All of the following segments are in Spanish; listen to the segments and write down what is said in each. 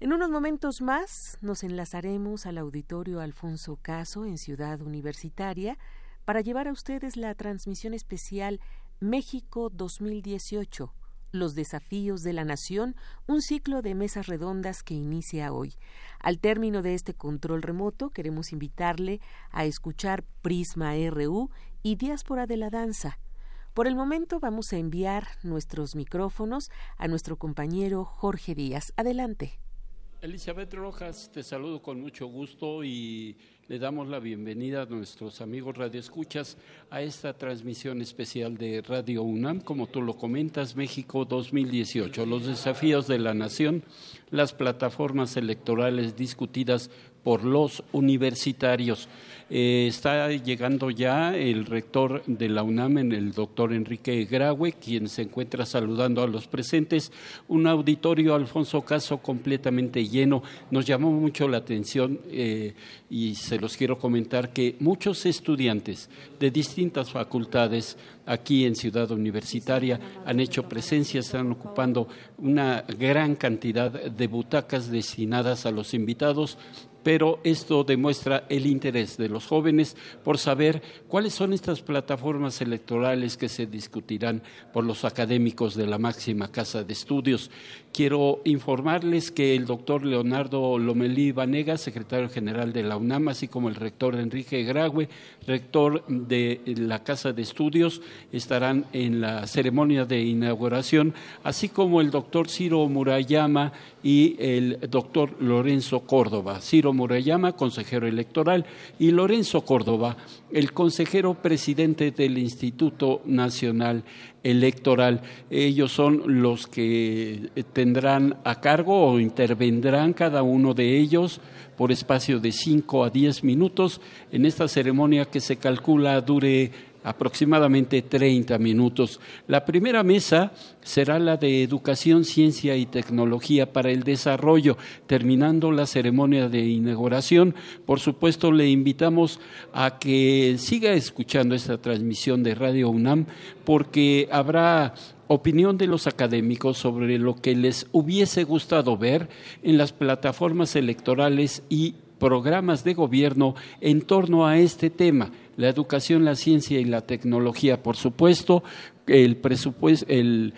En unos momentos más nos enlazaremos al auditorio Alfonso Caso en Ciudad Universitaria para llevar a ustedes la transmisión especial México 2018, los desafíos de la nación, un ciclo de mesas redondas que inicia hoy. Al término de este control remoto, queremos invitarle a escuchar Prisma RU y Diáspora de la Danza. Por el momento vamos a enviar nuestros micrófonos a nuestro compañero Jorge Díaz. Adelante. Elizabeth Rojas, te saludo con mucho gusto y le damos la bienvenida a nuestros amigos radioescuchas a esta transmisión especial de Radio UNAM, como tú lo comentas, México 2018, los desafíos de la nación, las plataformas electorales discutidas por los universitarios. Eh, está llegando ya el rector de la UNAM, el doctor Enrique Graue, quien se encuentra saludando a los presentes. Un auditorio, Alfonso Caso, completamente lleno. Nos llamó mucho la atención eh, y se los quiero comentar que muchos estudiantes de distintas facultades aquí en Ciudad Universitaria han hecho presencia, están ocupando una gran cantidad de butacas destinadas a los invitados pero esto demuestra el interés de los jóvenes por saber cuáles son estas plataformas electorales que se discutirán por los académicos de la máxima casa de estudios. Quiero informarles que el doctor Leonardo Lomelí Vanega, secretario general de la UNAM, así como el rector Enrique Graue, rector de la Casa de Estudios, estarán en la ceremonia de inauguración, así como el doctor Ciro Murayama y el doctor Lorenzo Córdoba. Ciro Murayama, consejero electoral, y Lorenzo Córdoba, el consejero presidente del Instituto Nacional Electoral. Ellos son los que tendrán a cargo o intervendrán cada uno de ellos por espacio de cinco a diez minutos en esta ceremonia que se calcula dure aproximadamente 30 minutos. La primera mesa será la de Educación, Ciencia y Tecnología para el Desarrollo. Terminando la ceremonia de inauguración, por supuesto le invitamos a que siga escuchando esta transmisión de Radio UNAM porque habrá opinión de los académicos sobre lo que les hubiese gustado ver en las plataformas electorales y programas de gobierno en torno a este tema la educación, la ciencia y la tecnología, por supuesto, el presupuesto, el,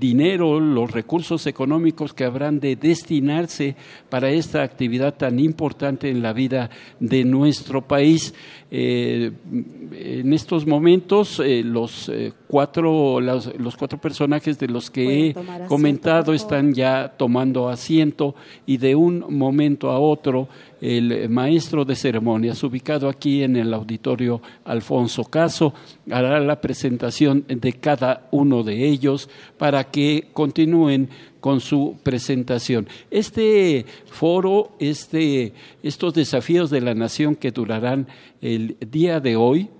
dinero, los recursos económicos que habrán de destinarse para esta actividad tan importante en la vida de nuestro país. Eh, en estos momentos, eh, los, eh, cuatro, los, cuatro personajes de los que he comentado están ya tomando asiento y de un momento a otro el maestro de ceremonias, ubicado aquí en el auditorio Alfonso Caso, hará la presentación de cada uno de ellos para que continúen con su presentación. Este foro, este, estos desafíos de la nación que durarán el día de hoy,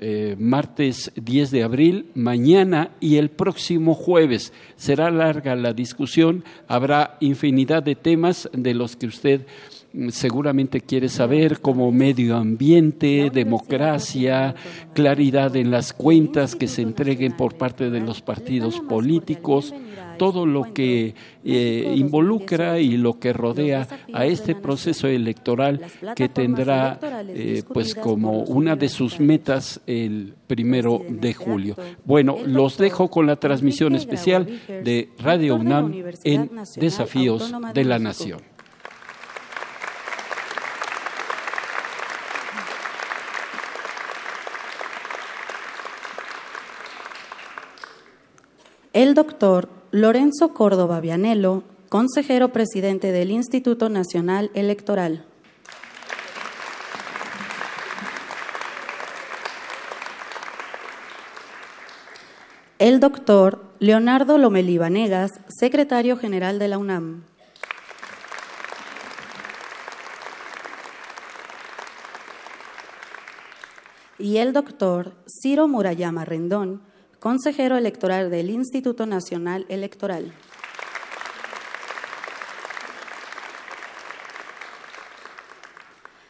eh, martes 10 de abril, mañana y el próximo jueves. Será larga la discusión, habrá infinidad de temas de los que usted seguramente quiere saber como medio ambiente, democracia, claridad en las cuentas que se entreguen por parte de los partidos políticos, todo lo que eh, involucra y lo que rodea a este proceso electoral que tendrá eh, pues como una de sus metas el primero de julio. Bueno, los dejo con la transmisión especial de Radio UNAM en Desafíos de la Nación. El doctor Lorenzo Córdoba Vianello, consejero presidente del Instituto Nacional Electoral. El doctor Leonardo Lomelí Vanegas, secretario general de la UNAM. Y el doctor Ciro Murayama Rendón, consejero electoral del Instituto Nacional Electoral.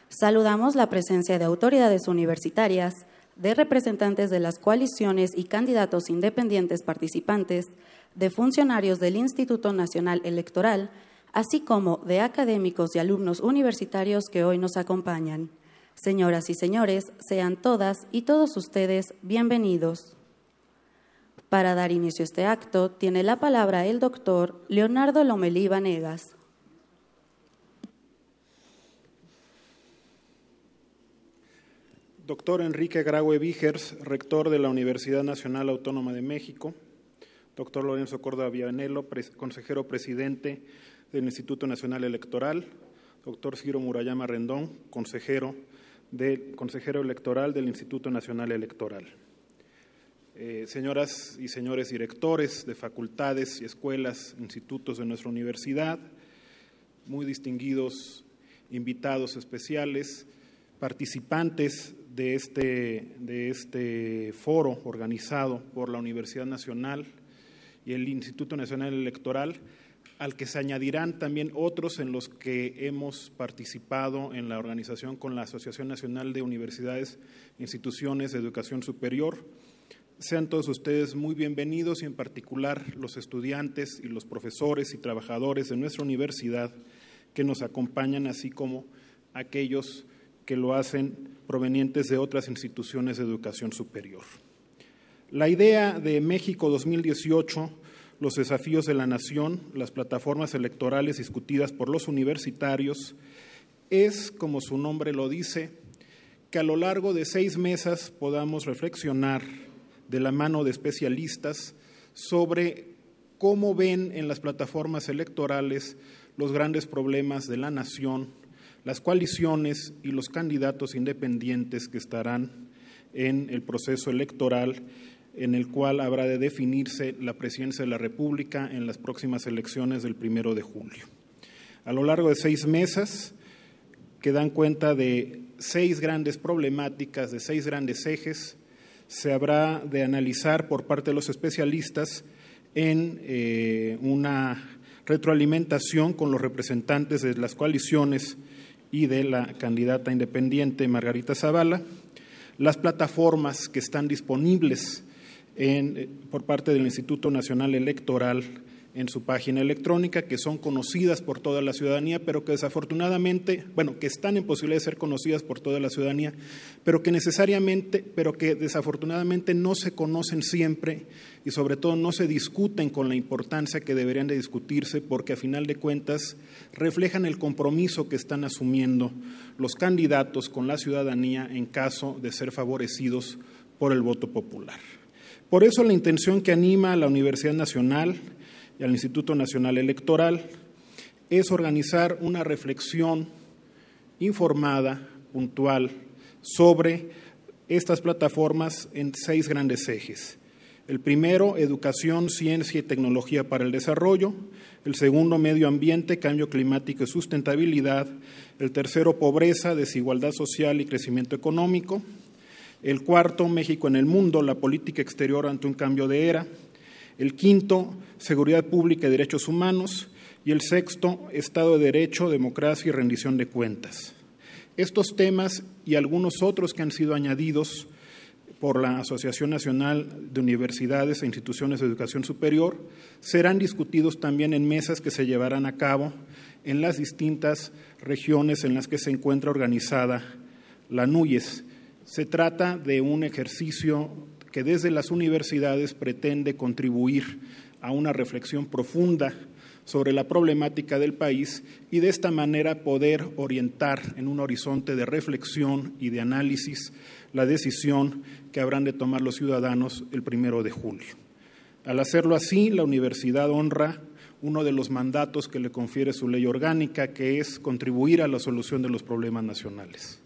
Saludamos la presencia de autoridades universitarias, de representantes de las coaliciones y candidatos independientes participantes, de funcionarios del Instituto Nacional Electoral, así como de académicos y alumnos universitarios que hoy nos acompañan. Señoras y señores, sean todas y todos ustedes bienvenidos. Para dar inicio a este acto, tiene la palabra el doctor Leonardo Lomelí Vanegas. Doctor Enrique Graue Vigers, rector de la Universidad Nacional Autónoma de México. Doctor Lorenzo Córdoba Vianelo, consejero presidente del Instituto Nacional Electoral. Doctor Ciro Murayama Rendón, consejero, consejero electoral del Instituto Nacional Electoral. Eh, señoras y señores directores de facultades y escuelas, institutos de nuestra universidad, muy distinguidos invitados especiales, participantes de este, de este foro organizado por la Universidad Nacional y el Instituto Nacional Electoral, al que se añadirán también otros en los que hemos participado en la organización con la Asociación Nacional de Universidades e Instituciones de Educación Superior. Sean todos ustedes muy bienvenidos y en particular los estudiantes y los profesores y trabajadores de nuestra universidad que nos acompañan, así como aquellos que lo hacen provenientes de otras instituciones de educación superior. La idea de México 2018, los desafíos de la nación, las plataformas electorales discutidas por los universitarios, es, como su nombre lo dice, que a lo largo de seis meses podamos reflexionar de la mano de especialistas sobre cómo ven en las plataformas electorales los grandes problemas de la nación las coaliciones y los candidatos independientes que estarán en el proceso electoral en el cual habrá de definirse la presidencia de la República en las próximas elecciones del primero de julio. A lo largo de seis meses, que dan cuenta de seis grandes problemáticas, de seis grandes ejes, se habrá de analizar por parte de los especialistas en eh, una retroalimentación con los representantes de las coaliciones y de la candidata independiente Margarita Zavala, las plataformas que están disponibles eh, por parte del Instituto Nacional Electoral en su página electrónica, que son conocidas por toda la ciudadanía, pero que desafortunadamente, bueno, que están en posibilidad de ser conocidas por toda la ciudadanía, pero que necesariamente, pero que desafortunadamente no se conocen siempre y sobre todo no se discuten con la importancia que deberían de discutirse, porque a final de cuentas reflejan el compromiso que están asumiendo los candidatos con la ciudadanía en caso de ser favorecidos por el voto popular. Por eso la intención que anima a la Universidad Nacional y al Instituto Nacional Electoral es organizar una reflexión informada, puntual, sobre estas plataformas en seis grandes ejes. El primero, educación, ciencia y tecnología para el desarrollo. El segundo, medio ambiente, cambio climático y sustentabilidad. El tercero, pobreza, desigualdad social y crecimiento económico. El cuarto, México en el mundo, la política exterior ante un cambio de era. El quinto, seguridad pública y derechos humanos. Y el sexto, Estado de Derecho, democracia y rendición de cuentas. Estos temas y algunos otros que han sido añadidos por la Asociación Nacional de Universidades e Instituciones de Educación Superior serán discutidos también en mesas que se llevarán a cabo en las distintas regiones en las que se encuentra organizada la NUYES. Se trata de un ejercicio que desde las universidades pretende contribuir a una reflexión profunda sobre la problemática del país y de esta manera poder orientar en un horizonte de reflexión y de análisis la decisión que habrán de tomar los ciudadanos el primero de julio. Al hacerlo así, la universidad honra uno de los mandatos que le confiere su ley orgánica, que es contribuir a la solución de los problemas nacionales.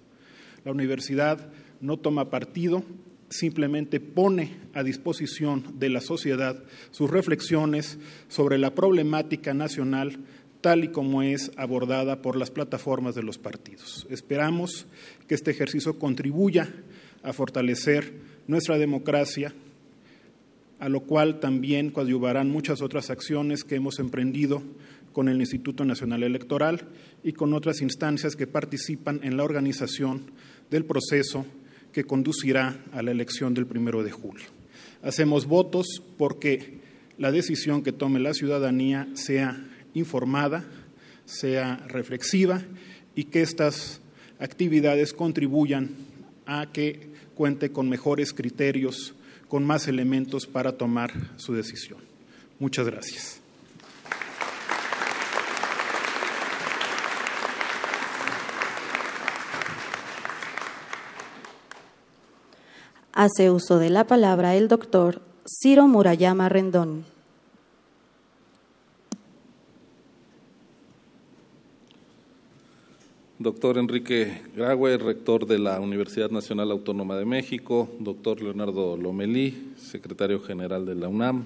La universidad no toma partido, simplemente pone a disposición de la sociedad sus reflexiones sobre la problemática nacional tal y como es abordada por las plataformas de los partidos. Esperamos que este ejercicio contribuya a fortalecer nuestra democracia, a lo cual también coadyuvarán muchas otras acciones que hemos emprendido con el Instituto Nacional Electoral y con otras instancias que participan en la organización del proceso que conducirá a la elección del primero de julio. Hacemos votos porque la decisión que tome la ciudadanía sea informada, sea reflexiva y que estas actividades contribuyan a que cuente con mejores criterios, con más elementos para tomar su decisión. Muchas gracias. Hace uso de la palabra el doctor Ciro Murayama Rendón. Doctor Enrique Graue, rector de la Universidad Nacional Autónoma de México, doctor Leonardo Lomelí, secretario general de la UNAM,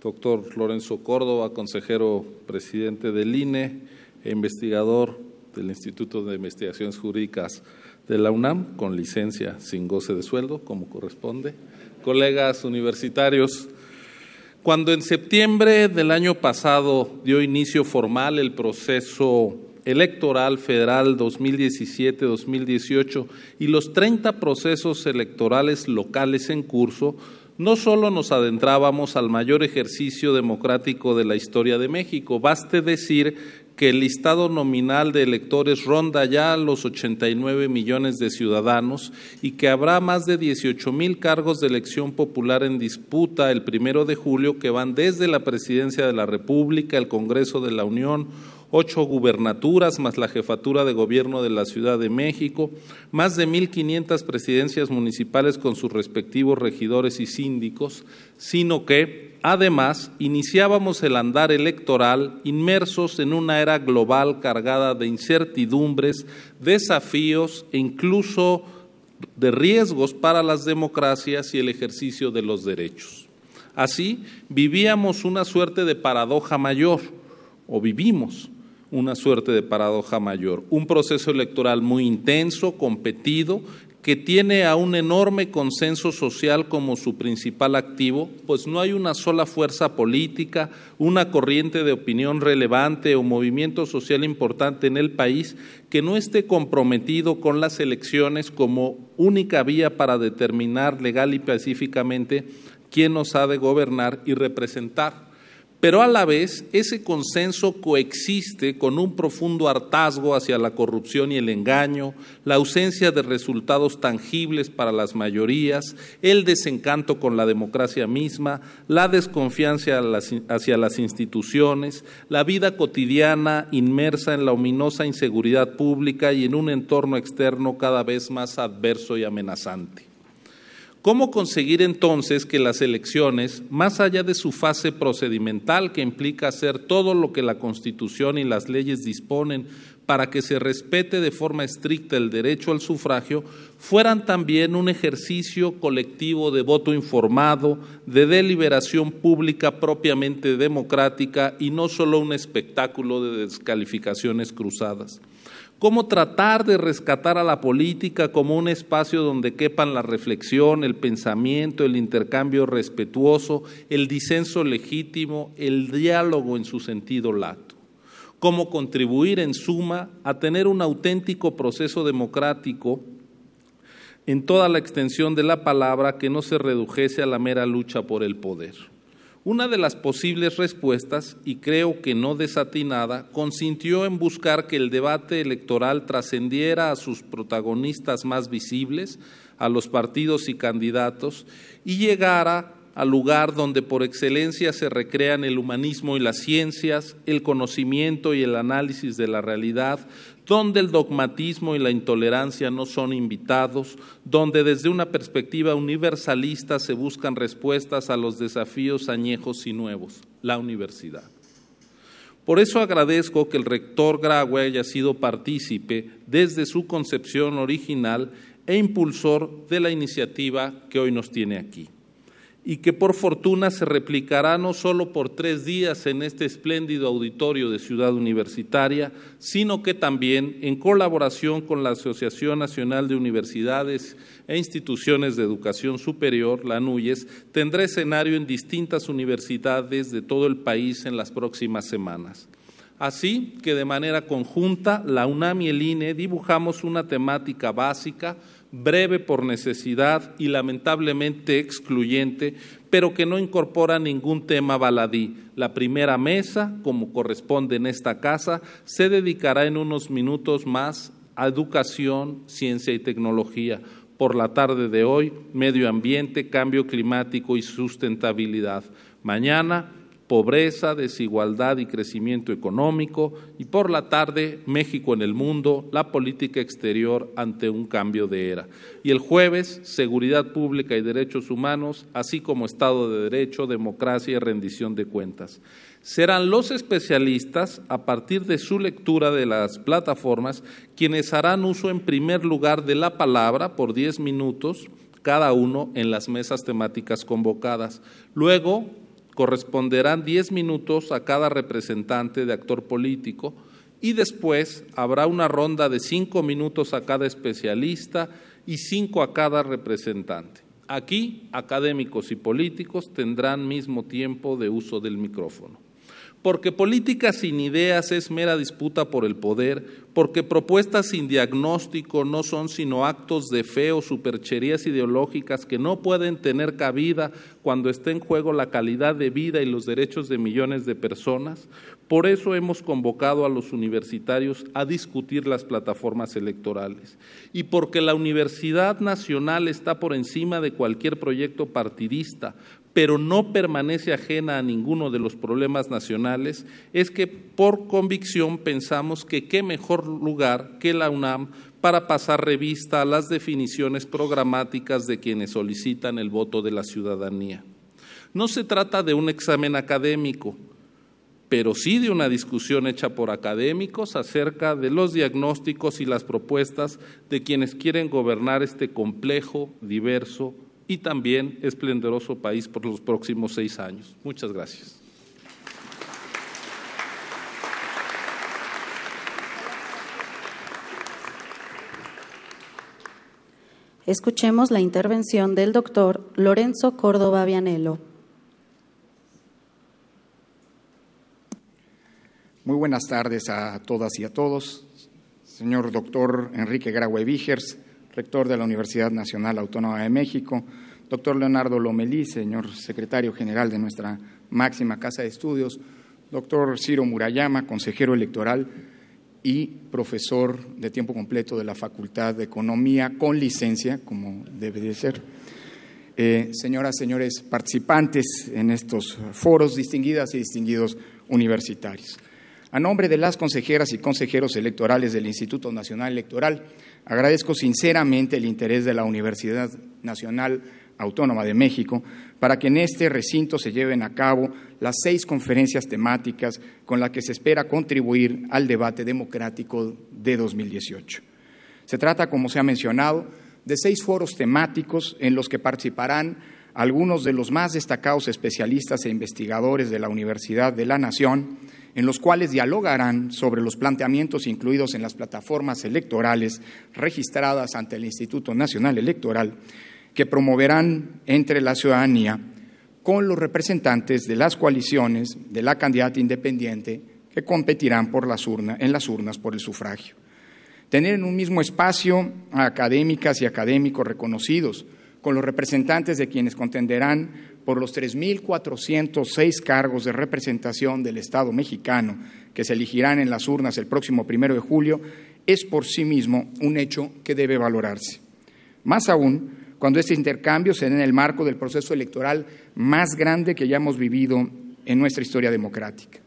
doctor Lorenzo Córdoba, consejero presidente del INE e investigador del Instituto de Investigaciones Jurídicas de la UNAM con licencia sin goce de sueldo, como corresponde. Colegas universitarios, cuando en septiembre del año pasado dio inicio formal el proceso electoral federal 2017-2018 y los 30 procesos electorales locales en curso, no solo nos adentrábamos al mayor ejercicio democrático de la historia de México, baste decir que el listado nominal de electores ronda ya los 89 millones de ciudadanos y que habrá más de 18 mil cargos de elección popular en disputa el primero de julio que van desde la presidencia de la República, el Congreso de la Unión, ocho gubernaturas más la jefatura de gobierno de la Ciudad de México, más de 1.500 presidencias municipales con sus respectivos regidores y síndicos, sino que Además, iniciábamos el andar electoral inmersos en una era global cargada de incertidumbres, desafíos e incluso de riesgos para las democracias y el ejercicio de los derechos. Así, vivíamos una suerte de paradoja mayor, o vivimos una suerte de paradoja mayor, un proceso electoral muy intenso, competido, que tiene a un enorme consenso social como su principal activo, pues no hay una sola fuerza política, una corriente de opinión relevante o movimiento social importante en el país que no esté comprometido con las elecciones como única vía para determinar legal y pacíficamente quién nos ha de gobernar y representar pero a la vez ese consenso coexiste con un profundo hartazgo hacia la corrupción y el engaño, la ausencia de resultados tangibles para las mayorías, el desencanto con la democracia misma, la desconfianza hacia las instituciones, la vida cotidiana inmersa en la ominosa inseguridad pública y en un entorno externo cada vez más adverso y amenazante. ¿Cómo conseguir entonces que las elecciones, más allá de su fase procedimental que implica hacer todo lo que la Constitución y las leyes disponen para que se respete de forma estricta el derecho al sufragio, fueran también un ejercicio colectivo de voto informado, de deliberación pública propiamente democrática y no solo un espectáculo de descalificaciones cruzadas? Cómo tratar de rescatar a la política como un espacio donde quepan la reflexión, el pensamiento, el intercambio respetuoso, el disenso legítimo, el diálogo en su sentido lato. Cómo contribuir, en suma, a tener un auténtico proceso democrático en toda la extensión de la palabra que no se redujese a la mera lucha por el poder. Una de las posibles respuestas, y creo que no desatinada, consintió en buscar que el debate electoral trascendiera a sus protagonistas más visibles, a los partidos y candidatos, y llegara al lugar donde por excelencia se recrean el humanismo y las ciencias, el conocimiento y el análisis de la realidad, donde el dogmatismo y la intolerancia no son invitados, donde desde una perspectiva universalista se buscan respuestas a los desafíos añejos y nuevos, la universidad. Por eso agradezco que el rector Graue haya sido partícipe desde su concepción original e impulsor de la iniciativa que hoy nos tiene aquí y que por fortuna se replicará no solo por tres días en este espléndido auditorio de Ciudad Universitaria, sino que también en colaboración con la Asociación Nacional de Universidades e Instituciones de Educación Superior, la ANUYES, tendrá escenario en distintas universidades de todo el país en las próximas semanas. Así que de manera conjunta, la UNAM y el INE dibujamos una temática básica, breve por necesidad y lamentablemente excluyente, pero que no incorpora ningún tema baladí. La primera mesa, como corresponde en esta casa, se dedicará en unos minutos más a educación, ciencia y tecnología. Por la tarde de hoy, medio ambiente, cambio climático y sustentabilidad. Mañana, pobreza, desigualdad y crecimiento económico, y por la tarde México en el mundo, la política exterior ante un cambio de era. Y el jueves, seguridad pública y derechos humanos, así como Estado de Derecho, democracia y rendición de cuentas. Serán los especialistas, a partir de su lectura de las plataformas, quienes harán uso en primer lugar de la palabra por diez minutos cada uno en las mesas temáticas convocadas. Luego, corresponderán 10 minutos a cada representante de actor político y después habrá una ronda de cinco minutos a cada especialista y cinco a cada representante. Aquí, académicos y políticos tendrán mismo tiempo de uso del micrófono porque política sin ideas es mera disputa por el poder, porque propuestas sin diagnóstico no son sino actos de fe o supercherías ideológicas que no pueden tener cabida cuando está en juego la calidad de vida y los derechos de millones de personas. Por eso hemos convocado a los universitarios a discutir las plataformas electorales. Y porque la Universidad Nacional está por encima de cualquier proyecto partidista, pero no permanece ajena a ninguno de los problemas nacionales, es que por convicción pensamos que qué mejor lugar que la UNAM para pasar revista a las definiciones programáticas de quienes solicitan el voto de la ciudadanía. No se trata de un examen académico, pero sí de una discusión hecha por académicos acerca de los diagnósticos y las propuestas de quienes quieren gobernar este complejo, diverso, y también esplendoroso país por los próximos seis años. Muchas gracias. Escuchemos la intervención del doctor Lorenzo Córdoba Vianello. Muy buenas tardes a todas y a todos. Señor doctor Enrique Graue Vigers, rector de la Universidad Nacional Autónoma de México, doctor Leonardo Lomelí, señor secretario general de nuestra máxima casa de estudios, doctor Ciro Murayama, consejero electoral y profesor de tiempo completo de la Facultad de Economía con licencia, como debe de ser. Eh, señoras, señores participantes en estos foros, distinguidas y distinguidos universitarios. A nombre de las consejeras y consejeros electorales del Instituto Nacional Electoral, Agradezco sinceramente el interés de la Universidad Nacional Autónoma de México para que en este recinto se lleven a cabo las seis conferencias temáticas con las que se espera contribuir al debate democrático de 2018. Se trata, como se ha mencionado, de seis foros temáticos en los que participarán algunos de los más destacados especialistas e investigadores de la Universidad de la Nación, en los cuales dialogarán sobre los planteamientos incluidos en las plataformas electorales registradas ante el Instituto Nacional Electoral, que promoverán entre la ciudadanía con los representantes de las coaliciones de la candidata independiente que competirán por las en las urnas por el sufragio. Tener en un mismo espacio a académicas y académicos reconocidos, con los representantes de quienes contenderán por los 3.406 cargos de representación del Estado mexicano que se elegirán en las urnas el próximo primero de julio, es por sí mismo un hecho que debe valorarse. Más aún, cuando este intercambio se da en el marco del proceso electoral más grande que hayamos vivido en nuestra historia democrática.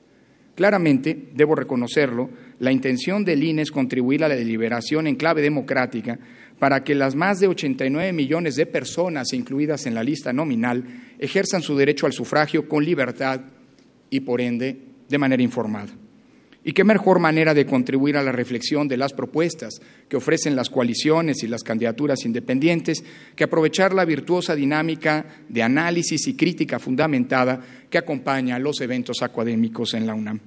Claramente, debo reconocerlo, la intención del INE es contribuir a la deliberación en clave democrática para que las más de 89 millones de personas incluidas en la lista nominal ejerzan su derecho al sufragio con libertad y, por ende, de manera informada. Y qué mejor manera de contribuir a la reflexión de las propuestas que ofrecen las coaliciones y las candidaturas independientes que aprovechar la virtuosa dinámica de análisis y crítica fundamentada que acompaña los eventos académicos en la UNAM.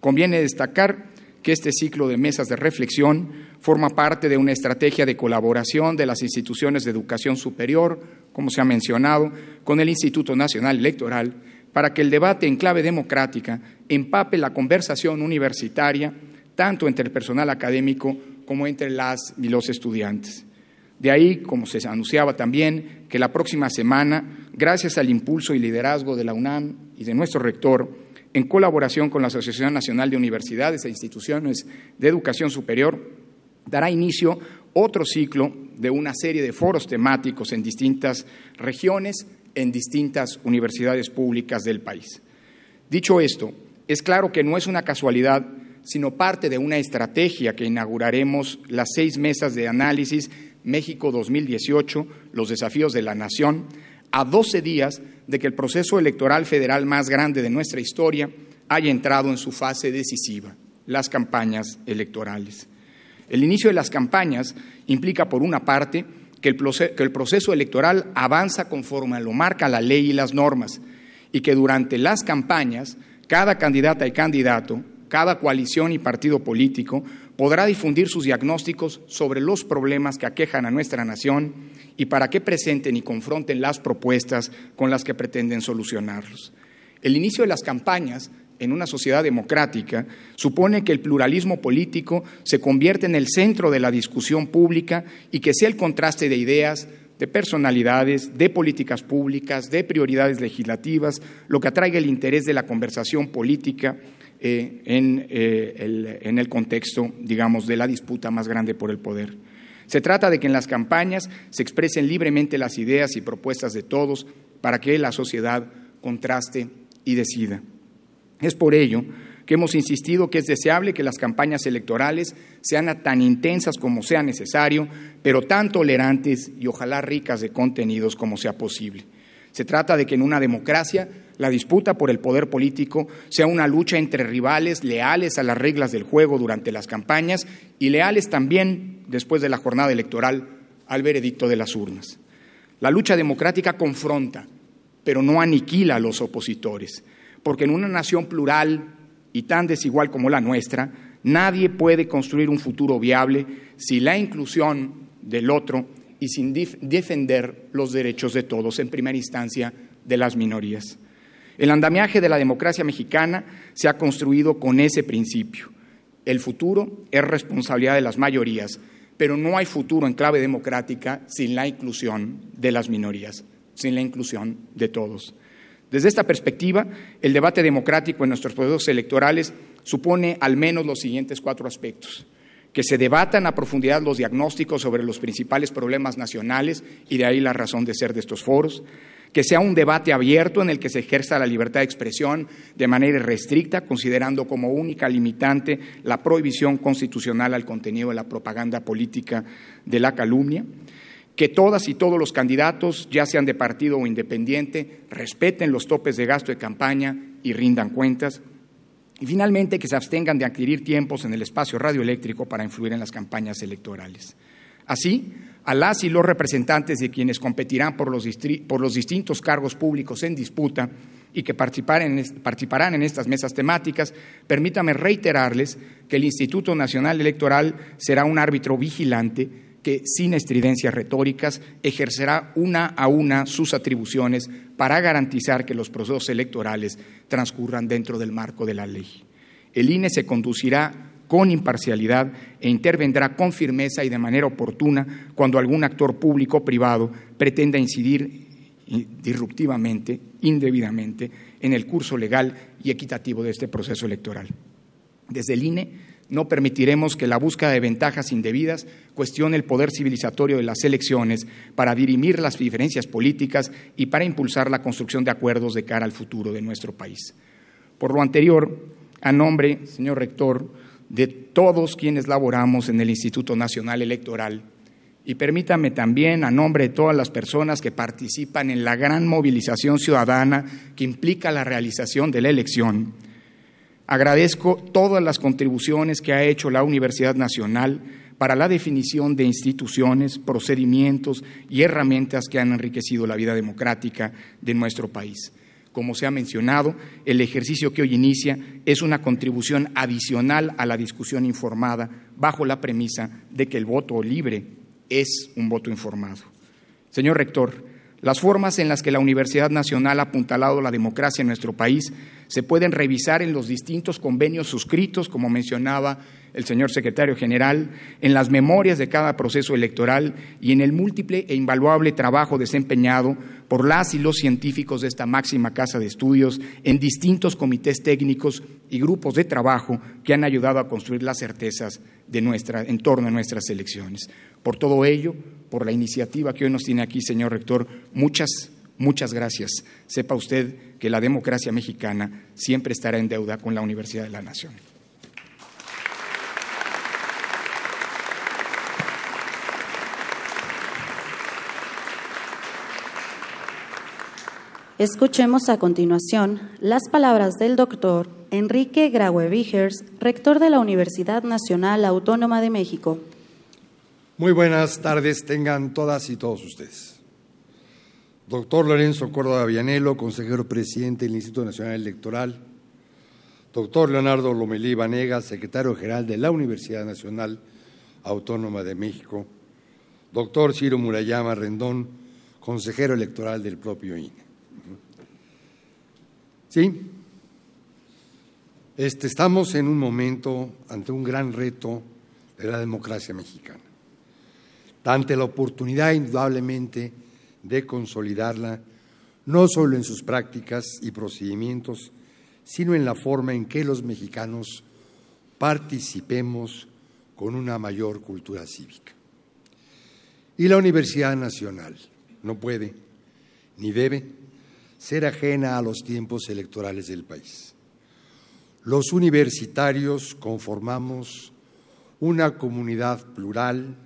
Conviene destacar que este ciclo de mesas de reflexión forma parte de una estrategia de colaboración de las instituciones de educación superior, como se ha mencionado, con el Instituto Nacional Electoral, para que el debate en clave democrática empape la conversación universitaria tanto entre el personal académico como entre las y los estudiantes. De ahí, como se anunciaba también, que la próxima semana, gracias al impulso y liderazgo de la UNAM y de nuestro rector, en colaboración con la Asociación Nacional de Universidades e Instituciones de Educación Superior, dará inicio otro ciclo de una serie de foros temáticos en distintas regiones, en distintas universidades públicas del país. Dicho esto, es claro que no es una casualidad, sino parte de una estrategia que inauguraremos las seis mesas de análisis México 2018, los desafíos de la nación, a 12 días de que el proceso electoral federal más grande de nuestra historia haya entrado en su fase decisiva, las campañas electorales. El inicio de las campañas implica, por una parte, que el, proceso electoral avanza conforme lo marca la ley y las normas, y que durante las campañas cada candidata y candidato, cada coalición y partido político podrá difundir sus diagnósticos sobre los problemas que aquejan a nuestra nación y para que presenten y confronten las propuestas con las que pretenden solucionarlos. El inicio de las campañas en una sociedad democrática supone que el pluralismo político se convierte en el centro de la discusión pública y que sea el contraste de ideas, de personalidades, de políticas públicas, de prioridades legislativas, lo que atraiga el interés de la conversación política eh, en, eh, el, en el contexto, digamos, de la disputa más grande por el poder. Se trata de que en las campañas se expresen libremente las ideas y propuestas de todos para que la sociedad contraste y decida. Es por ello que hemos insistido que es deseable que las campañas electorales sean tan intensas como sea necesario, pero tan tolerantes y ojalá ricas de contenidos como sea posible. Se trata de que en una democracia la disputa por el poder político sea una lucha entre rivales leales a las reglas del juego durante las campañas y leales también después de la jornada electoral al veredicto de las urnas. La lucha democrática confronta, pero no aniquila a los opositores, porque en una nación plural y tan desigual como la nuestra, nadie puede construir un futuro viable sin la inclusión del otro y sin defender los derechos de todos, en primera instancia de las minorías. El andamiaje de la democracia mexicana se ha construido con ese principio. El futuro es responsabilidad de las mayorías, pero no hay futuro en clave democrática sin la inclusión de las minorías, sin la inclusión de todos. Desde esta perspectiva, el debate democrático en nuestros procesos electorales supone al menos los siguientes cuatro aspectos que se debatan a profundidad los diagnósticos sobre los principales problemas nacionales y de ahí la razón de ser de estos foros, que sea un debate abierto en el que se ejerza la libertad de expresión de manera irrestricta, considerando como única limitante la prohibición constitucional al contenido de la propaganda política de la calumnia, que todas y todos los candidatos, ya sean de partido o independiente, respeten los topes de gasto de campaña y rindan cuentas, y finalmente que se abstengan de adquirir tiempos en el espacio radioeléctrico para influir en las campañas electorales. Así, a las y los representantes de quienes competirán por los, distintos cargos públicos en disputa y que participarán en estas mesas temáticas, permítame reiterarles que el Instituto Nacional Electoral será un árbitro vigilante que, sin estridencias retóricas, ejercerá una a una sus atribuciones para garantizar que los procesos electorales transcurran dentro del marco de la ley. El INE se conducirá con imparcialidad e intervendrá con firmeza y de manera oportuna cuando algún actor público o privado pretenda incidir disruptivamente, indebidamente, en el curso legal y equitativo de este proceso electoral. Desde el INE no permitiremos que la búsqueda de ventajas indebidas cuestione el poder civilizatorio de las elecciones para dirimir las diferencias políticas y para impulsar la construcción de acuerdos de cara al futuro de nuestro país. Por lo anterior, a nombre, señor rector, de todos quienes laboramos en el Instituto Nacional Electoral. Y permítame también, a nombre de todas las personas que participan en la gran movilización ciudadana que implica la realización de la elección, agradezco todas las contribuciones que ha hecho la Universidad Nacional para la definición de instituciones, procedimientos y herramientas que han enriquecido la vida democrática de nuestro país. Como se ha mencionado, el ejercicio que hoy inicia es una contribución adicional a la discusión informada bajo la premisa de que el voto libre es un voto informado. Señor rector, Las formas en las que la Universidad Nacional ha apuntalado la democracia en nuestro país se pueden revisar en los distintos convenios suscritos, como mencionaba el señor secretario general, en las memorias de cada proceso electoral y en el múltiple e invaluable trabajo desempeñado por las y los científicos de esta máxima casa de estudios en distintos comités técnicos y grupos de trabajo que han ayudado a construir las certezas en torno a nuestras elecciones. Por todo ello, por la iniciativa que hoy nos tiene aquí, señor rector, muchas, muchas gracias. Sepa usted que la democracia mexicana siempre estará en deuda con la Universidad de la Nación. Escuchemos a continuación las palabras del doctor Enrique Graue Vigers, rector de la Universidad Nacional Autónoma de México. Muy buenas tardes tengan todas y todos ustedes. Doctor Lorenzo Córdoba Vianelo, consejero presidente del Instituto Nacional Electoral. Doctor Leonardo Lomelí Vanega, secretario general de la Universidad Nacional Autónoma de México. Doctor Ciro Murayama Rendón, consejero electoral del propio INE. Sí, este, estamos en un momento ante un gran reto de la democracia mexicana, ante la oportunidad indudablemente de consolidarla, no solo en sus prácticas y procedimientos, sino en la forma en que los mexicanos participemos con una mayor cultura cívica. Y la Universidad Nacional no puede ni debe ser ajena a los tiempos electorales del país. Los universitarios conformamos una comunidad plural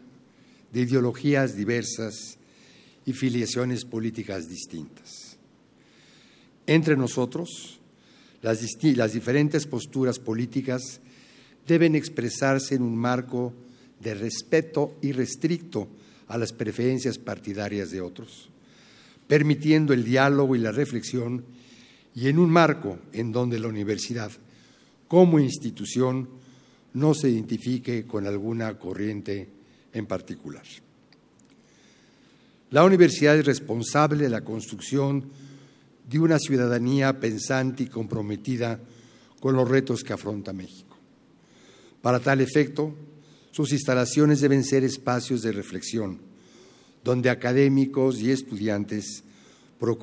de ideologías diversas y filiaciones políticas distintas. Entre nosotros, las, diferentes posturas políticas deben expresarse en un marco de respeto irrestricto a las preferencias partidarias de otros permitiendo el diálogo y la reflexión y en un marco en donde la universidad, como institución, no se identifique con alguna corriente en particular. La universidad es responsable de la construcción de una ciudadanía pensante y comprometida con los retos que afronta México. Para tal efecto, sus instalaciones deben ser espacios de reflexión, donde académicos y estudiantes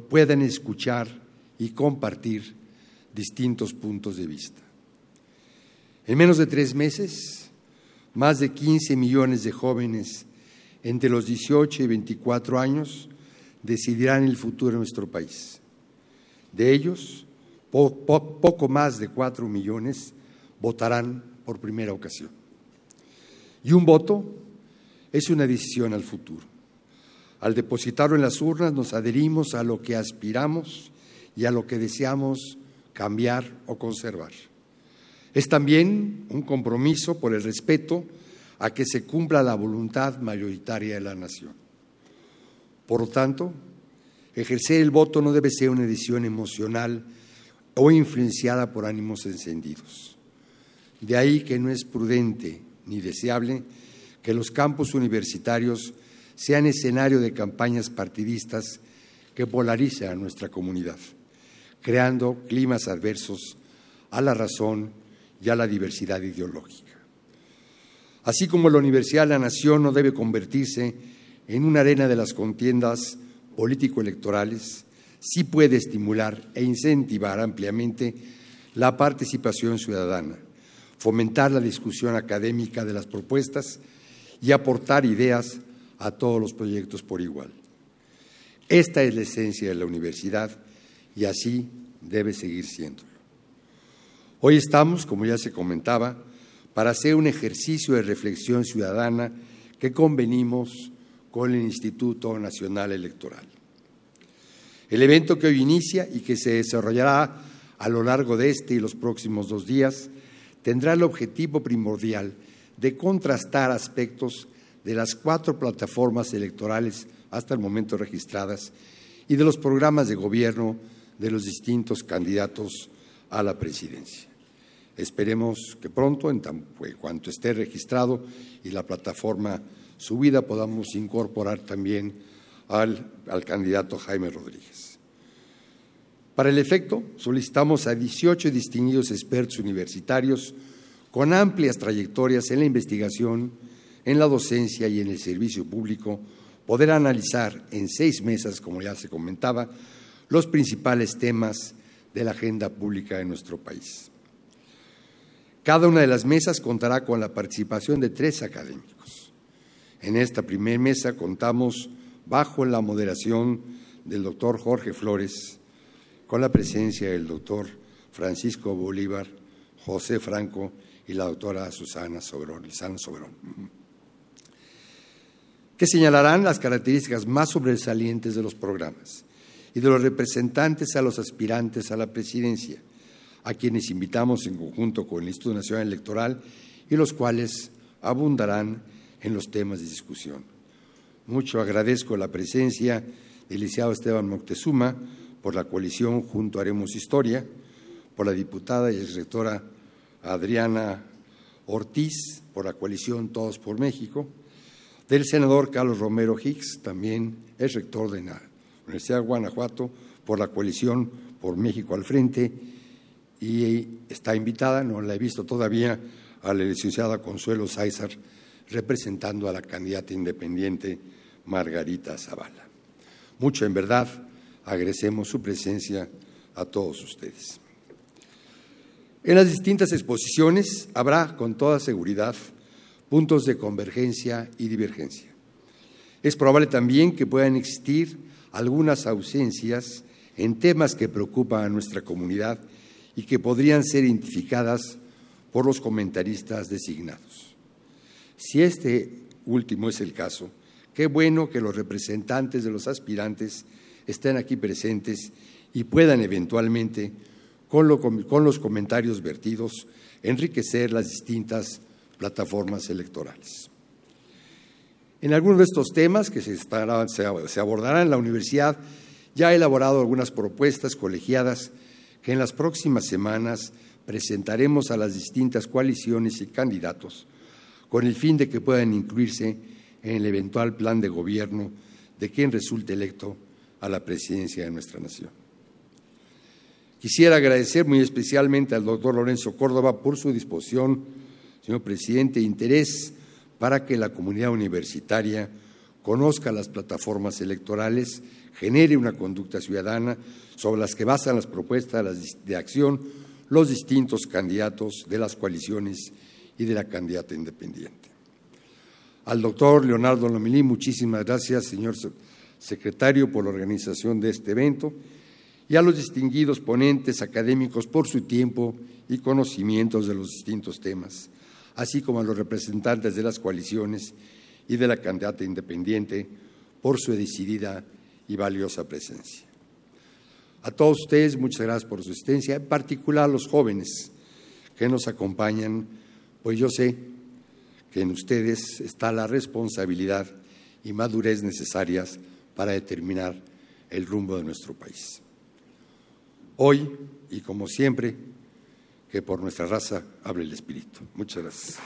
puedan escuchar y compartir distintos puntos de vista. En menos de tres meses, más de 15 millones de jóvenes entre los 18 y 24 años decidirán el futuro de nuestro país. De ellos, poco más de 4 millones votarán por primera ocasión. Y un voto es una decisión al futuro. Al depositarlo en las urnas nos adherimos a lo que aspiramos y a lo que deseamos cambiar o conservar. Es también un compromiso por el respeto a que se cumpla la voluntad mayoritaria de la nación. Por lo tanto, ejercer el voto no debe ser una decisión emocional o influenciada por ánimos encendidos. De ahí que no es prudente ni deseable que los campos universitarios sean escenario de campañas partidistas que polaricen a nuestra comunidad, creando climas adversos a la razón y a la diversidad ideológica. Así como la Universidad de la Nación no debe convertirse en una arena de las contiendas político-electorales, sí puede estimular e incentivar ampliamente la participación ciudadana, fomentar la discusión académica de las propuestas y aportar ideas a todos los proyectos por igual. Esta es la esencia de la universidad y así debe seguir siéndolo. Hoy estamos, como ya se comentaba, para hacer un ejercicio de reflexión ciudadana que convenimos con el Instituto Nacional Electoral. El evento que hoy inicia y que se desarrollará a lo largo de este y los próximos dos días tendrá el objetivo primordial de contrastar aspectos de las cuatro plataformas electorales hasta el momento registradas y de los programas de gobierno de los distintos candidatos a la presidencia. Esperemos que pronto, en cuanto esté registrado y la plataforma subida, podamos incorporar también al, al candidato Jaime Rodríguez. Para el efecto, solicitamos a 18 distinguidos expertos universitarios con amplias trayectorias en la investigación, en la docencia y en el servicio público, poder analizar en seis mesas, como ya se comentaba, los principales temas de la agenda pública de nuestro país. Cada una de las mesas contará con la participación de tres académicos. En esta primera mesa contamos bajo la moderación del doctor Jorge Flores, con la presencia del doctor Francisco Bolívar, José Franco y la doctora Susana Soberón, Soberón, que señalarán las características más sobresalientes de los programas y de los representantes a los aspirantes a la presidencia, a quienes invitamos en conjunto con el Instituto Nacional Electoral y los cuales abundarán en los temas de discusión. Mucho agradezco la presencia del licenciado Esteban Moctezuma por la coalición Junto Haremos Historia, por la diputada y rectora Adriana Ortiz, por la coalición Todos por México, del senador Carlos Romero Hicks, también es rector de la Universidad de Guanajuato, por la coalición por México al frente, y está invitada, no la he visto todavía, a la licenciada Consuelo Sáizar, representando a la candidata independiente Margarita Zavala. Mucho, en verdad, agradecemos su presencia a todos ustedes. En las distintas exposiciones habrá, con toda seguridad, puntos de convergencia y divergencia. Es probable también que puedan existir algunas ausencias en temas que preocupan a nuestra comunidad y que podrían ser identificadas por los comentaristas designados. Si este último es el caso, qué bueno que los representantes de los aspirantes estén aquí presentes y puedan eventualmente con, los comentarios vertidos, enriquecer las distintas plataformas electorales. En algunos de estos temas que se, se abordarán, la universidad ya ha elaborado algunas propuestas colegiadas que en las próximas semanas presentaremos a las distintas coaliciones y candidatos con el fin de que puedan incluirse en el eventual plan de gobierno de quien resulte electo a la presidencia de nuestra nación. Quisiera agradecer muy especialmente al doctor Lorenzo Córdoba por su disposición, señor presidente, e interés para que la comunidad universitaria conozca las plataformas electorales, genere una conducta ciudadana sobre las que basan las propuestas de acción los distintos candidatos de las coaliciones y de la candidata independiente. Al doctor Leonardo Lomelí, muchísimas gracias, señor secretario, por la organización de este evento y a los distinguidos ponentes académicos por su tiempo y conocimientos de los distintos temas, así como a los representantes de las coaliciones y de la candidata independiente por su decidida y valiosa presencia. A todos ustedes, muchas gracias por su asistencia, en particular a los jóvenes que nos acompañan, pues yo sé que en ustedes está la responsabilidad y madurez necesarias para determinar el rumbo de nuestro país hoy y como siempre, que por nuestra raza hable el Espíritu. Muchas gracias.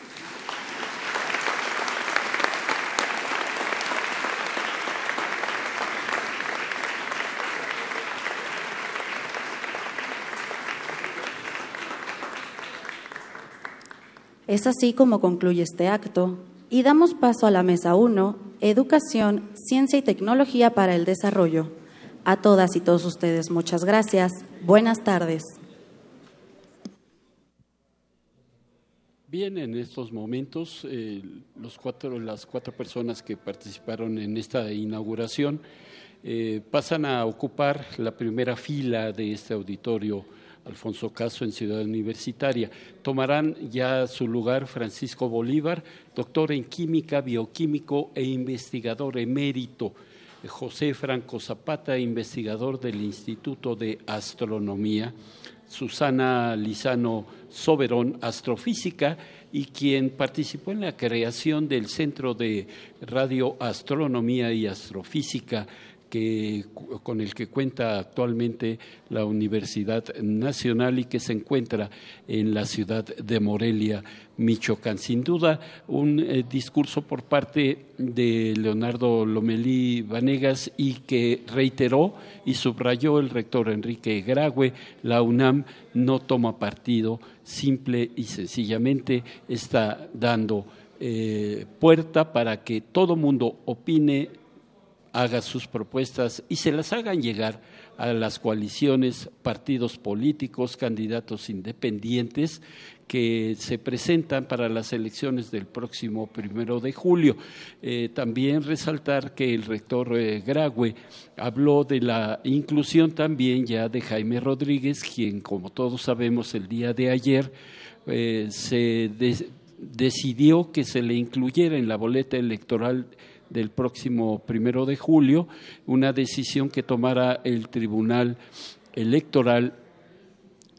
Es así como concluye este acto y damos paso a la mesa 1, Educación, Ciencia y Tecnología para el Desarrollo. A todas y todos ustedes, muchas gracias. Buenas tardes. Bien, en estos momentos eh, los cuatro, las cuatro personas que participaron en esta inauguración eh, pasan a ocupar la primera fila de este auditorio Alfonso Caso en Ciudad Universitaria. Tomarán ya su lugar Francisco Bolívar, doctor en química, bioquímico e investigador emérito José Franco Zapata, investigador del Instituto de Astronomía, Susana Lizano Soberón, astrofísica, y quien participó en la creación del Centro de Radioastronomía y Astrofísica que, con el que cuenta actualmente la Universidad Nacional y que se encuentra en la ciudad de Morelia, Michoacán. Sin duda, un eh, discurso por parte de Leonardo Lomelí Vanegas y que reiteró y subrayó el rector Enrique Grague, la UNAM no toma partido, simple y sencillamente está dando eh, puerta para que todo mundo opine haga sus propuestas y se las hagan llegar a las coaliciones, partidos políticos, candidatos independientes que se presentan para las elecciones del próximo primero de julio. Eh, también resaltar que el rector eh, Grague habló de la inclusión también ya de Jaime Rodríguez, quien, como todos sabemos, el día de ayer eh, se decidió que se le incluyera en la boleta electoral del próximo primero de julio, una decisión que tomará el Tribunal Electoral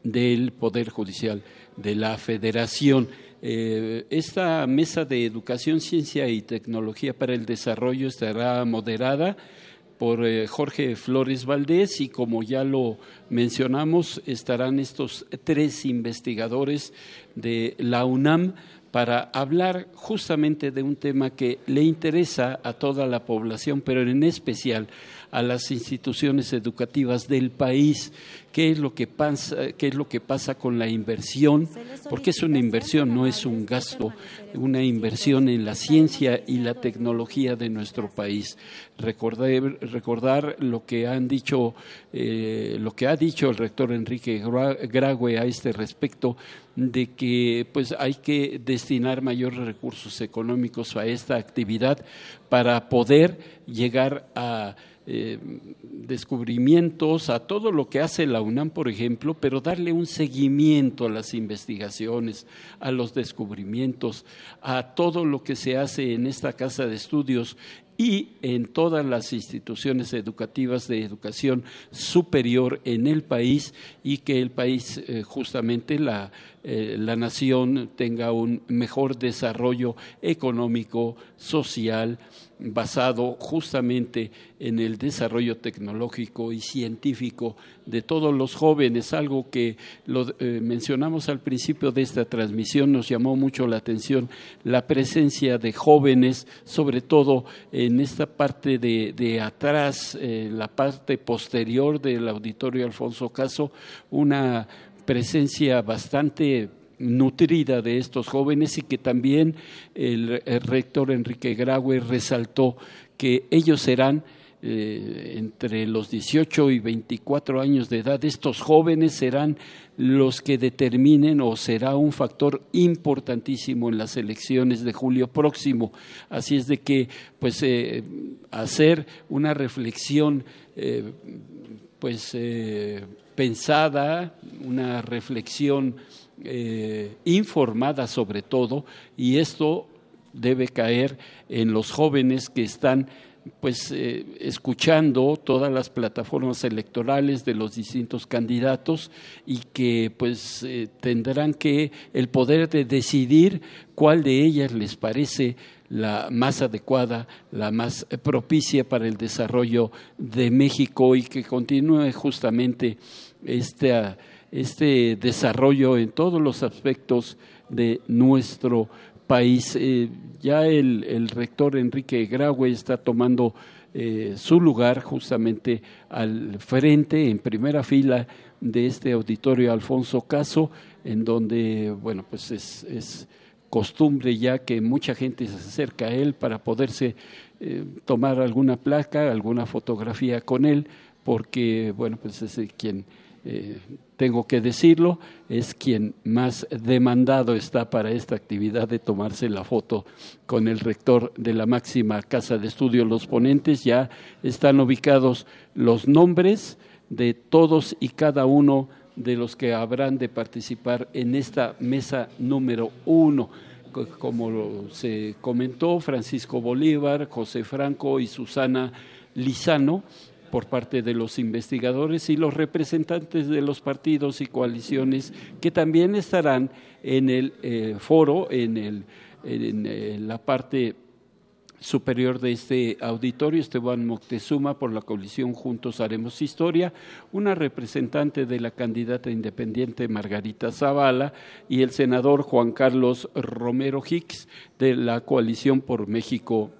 del Poder Judicial de la Federación. Eh, esta mesa de educación, ciencia y tecnología para el desarrollo estará moderada por eh, Jorge Flores Valdés y como ya lo mencionamos, estarán estos tres investigadores de la UNAM para hablar justamente de un tema que le interesa a toda la población, pero en especial a las instituciones educativas del país, qué es lo que pasa, qué es lo que pasa con la inversión, porque es una inversión, no es un gasto, una inversión en la ciencia y la tecnología de nuestro país. Recordar, recordar lo que han dicho, eh, lo que ha dicho el rector Enrique Grague a este respecto, de que pues hay que destinar mayores recursos económicos a esta actividad para poder llegar a eh, descubrimientos, a todo lo que hace la UNAM, por ejemplo, pero darle un seguimiento a las investigaciones, a los descubrimientos, a todo lo que se hace en esta casa de estudios y en todas las instituciones educativas de educación superior en el país y que el país, eh, justamente la, eh, la nación, tenga un mejor desarrollo económico, social, basado justamente en el desarrollo tecnológico y científico de todos los jóvenes, algo que lo eh, mencionamos al principio de esta transmisión, nos llamó mucho la atención la presencia de jóvenes, sobre todo en esta parte de, atrás, eh, la parte posterior del auditorio Alfonso Caso, una presencia bastante nutrida de estos jóvenes y que también el, rector Enrique Graue resaltó que ellos serán eh, entre los 18 y 24 años de edad, estos jóvenes serán los que determinen o será un factor importantísimo en las elecciones de julio próximo. Así es de que, pues, eh, hacer una reflexión, eh, pues, pensada, una reflexión eh, informada sobre todo y esto debe caer en los jóvenes que están pues eh, escuchando todas las plataformas electorales de los distintos candidatos y que pues eh, tendrán que el poder de decidir cuál de ellas les parece la más adecuada, la más propicia para el desarrollo de México y que continúe justamente esta este desarrollo en todos los aspectos de nuestro país. Eh, ya el, rector Enrique Graue está tomando eh, su lugar justamente al frente, en primera fila de este auditorio Alfonso Caso, en donde, bueno, pues es, es costumbre ya que mucha gente se acerca a él para poderse eh, tomar alguna placa, alguna fotografía con él, porque, bueno, pues es quien eh, tengo que decirlo, es quien más demandado está para esta actividad de tomarse la foto con el rector de la máxima casa de estudio. Los ponentes ya están ubicados los nombres de todos y cada uno de los que habrán de participar en esta mesa número uno. Como se comentó, Francisco Bolívar, José Franco y Susana Lizano por parte de los investigadores y los representantes de los partidos y coaliciones que también estarán en el eh, foro, en, el, en, la parte superior de este auditorio, Esteban Moctezuma, por la coalición Juntos Haremos Historia, una representante de la candidata independiente Margarita Zavala y el senador Juan Carlos Romero Hicks de la coalición por México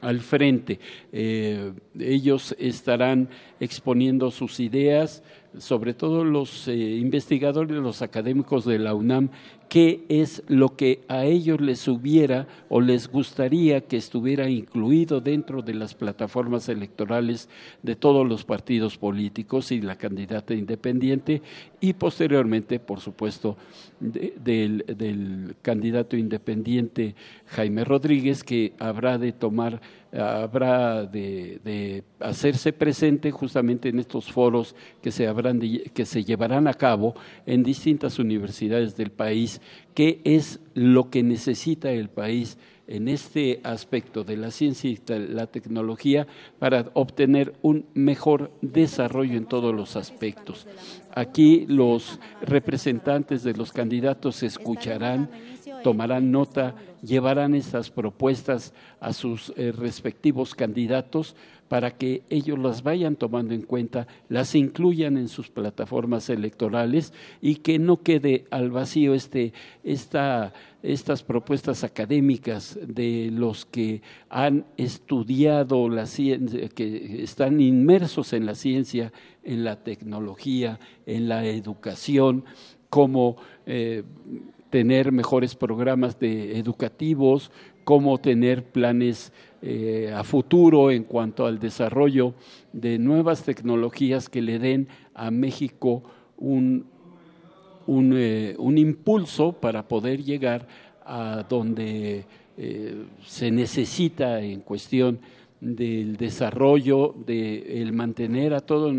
al frente. Eh, ellos estarán exponiendo sus ideas, sobre todo los eh, investigadores, los académicos de la UNAM, qué es lo que a ellos les hubiera o les gustaría que estuviera incluido dentro de las plataformas electorales de todos los partidos políticos y la candidata independiente y posteriormente, por supuesto, del, del candidato independiente Jaime Rodríguez, que habrá de tomar habrá de, hacerse presente justamente en estos foros que se, habrán que se llevarán a cabo en distintas universidades del país, qué es lo que necesita el país en este aspecto de la ciencia y la tecnología para obtener un mejor desarrollo en todos los aspectos. Aquí los representantes de los candidatos escucharán tomarán nota, llevarán estas propuestas a sus eh, respectivos candidatos para que ellos las vayan tomando en cuenta, las incluyan en sus plataformas electorales y que no quede al vacío este, esta, estas propuestas académicas de los que han estudiado la ciencia, que están inmersos en la ciencia, en la tecnología, en la educación, como eh, tener mejores programas educativos, cómo tener planes eh, a futuro en cuanto al desarrollo de nuevas tecnologías que le den a México un, un, eh, impulso para poder llegar a donde eh, se necesita en cuestión del desarrollo, de el mantener a todos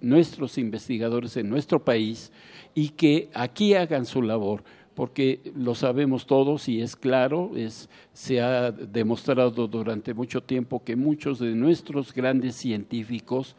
nuestros investigadores en nuestro país y que aquí hagan su labor porque lo sabemos todos y es claro, es, se ha demostrado durante mucho tiempo que muchos de nuestros grandes científicos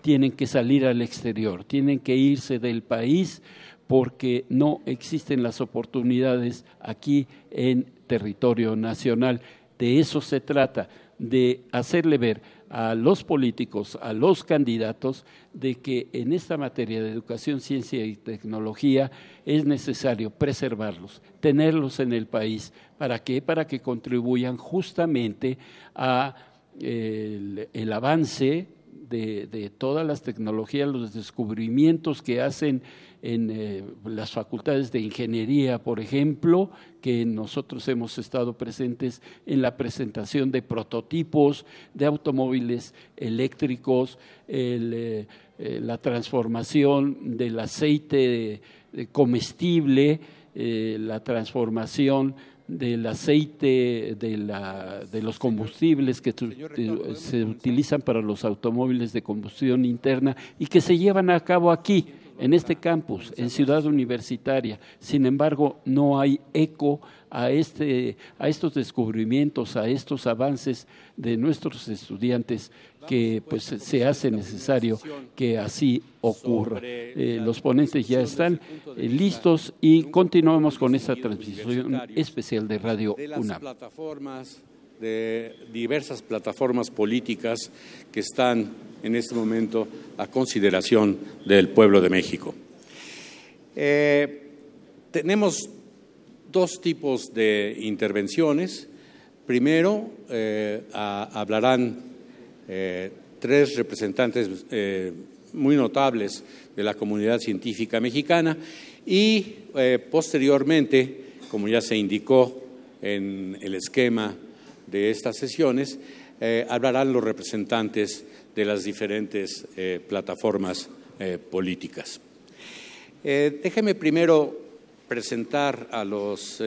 tienen que salir al exterior, tienen que irse del país porque no existen las oportunidades aquí en territorio nacional. De eso se trata, de hacerle ver a los políticos, a los candidatos, de que en esta materia de educación, ciencia y tecnología es necesario preservarlos, tenerlos en el país. ¿Para qué? Para que contribuyan justamente a el, avance de, de, todas las tecnologías, los descubrimientos que hacen en eh, las facultades de ingeniería, por ejemplo, que nosotros hemos estado presentes en la presentación de prototipos de automóviles eléctricos, eh, eh, la transformación del aceite comestible, la transformación del aceite, de, la, de los combustibles que se utilizan para los automóviles de combustión interna y que se llevan a cabo aquí en este campus, en Ciudad Universitaria. Sin embargo, no hay eco a, este, a estos descubrimientos, a estos avances de nuestros estudiantes que pues se hace necesario que así ocurra. Eh, los ponentes ya están eh, listos y continuamos con esta transmisión especial de Radio UNAM de diversas plataformas políticas que están en este momento a consideración del pueblo de México. Eh, tenemos dos tipos de intervenciones. Primero, eh, hablarán eh, tres representantes muy notables de la comunidad científica mexicana y posteriormente, como ya se indicó en el esquema de estas sesiones, hablarán los representantes de las diferentes eh, plataformas eh, políticas. Eh, déjeme primero presentar a los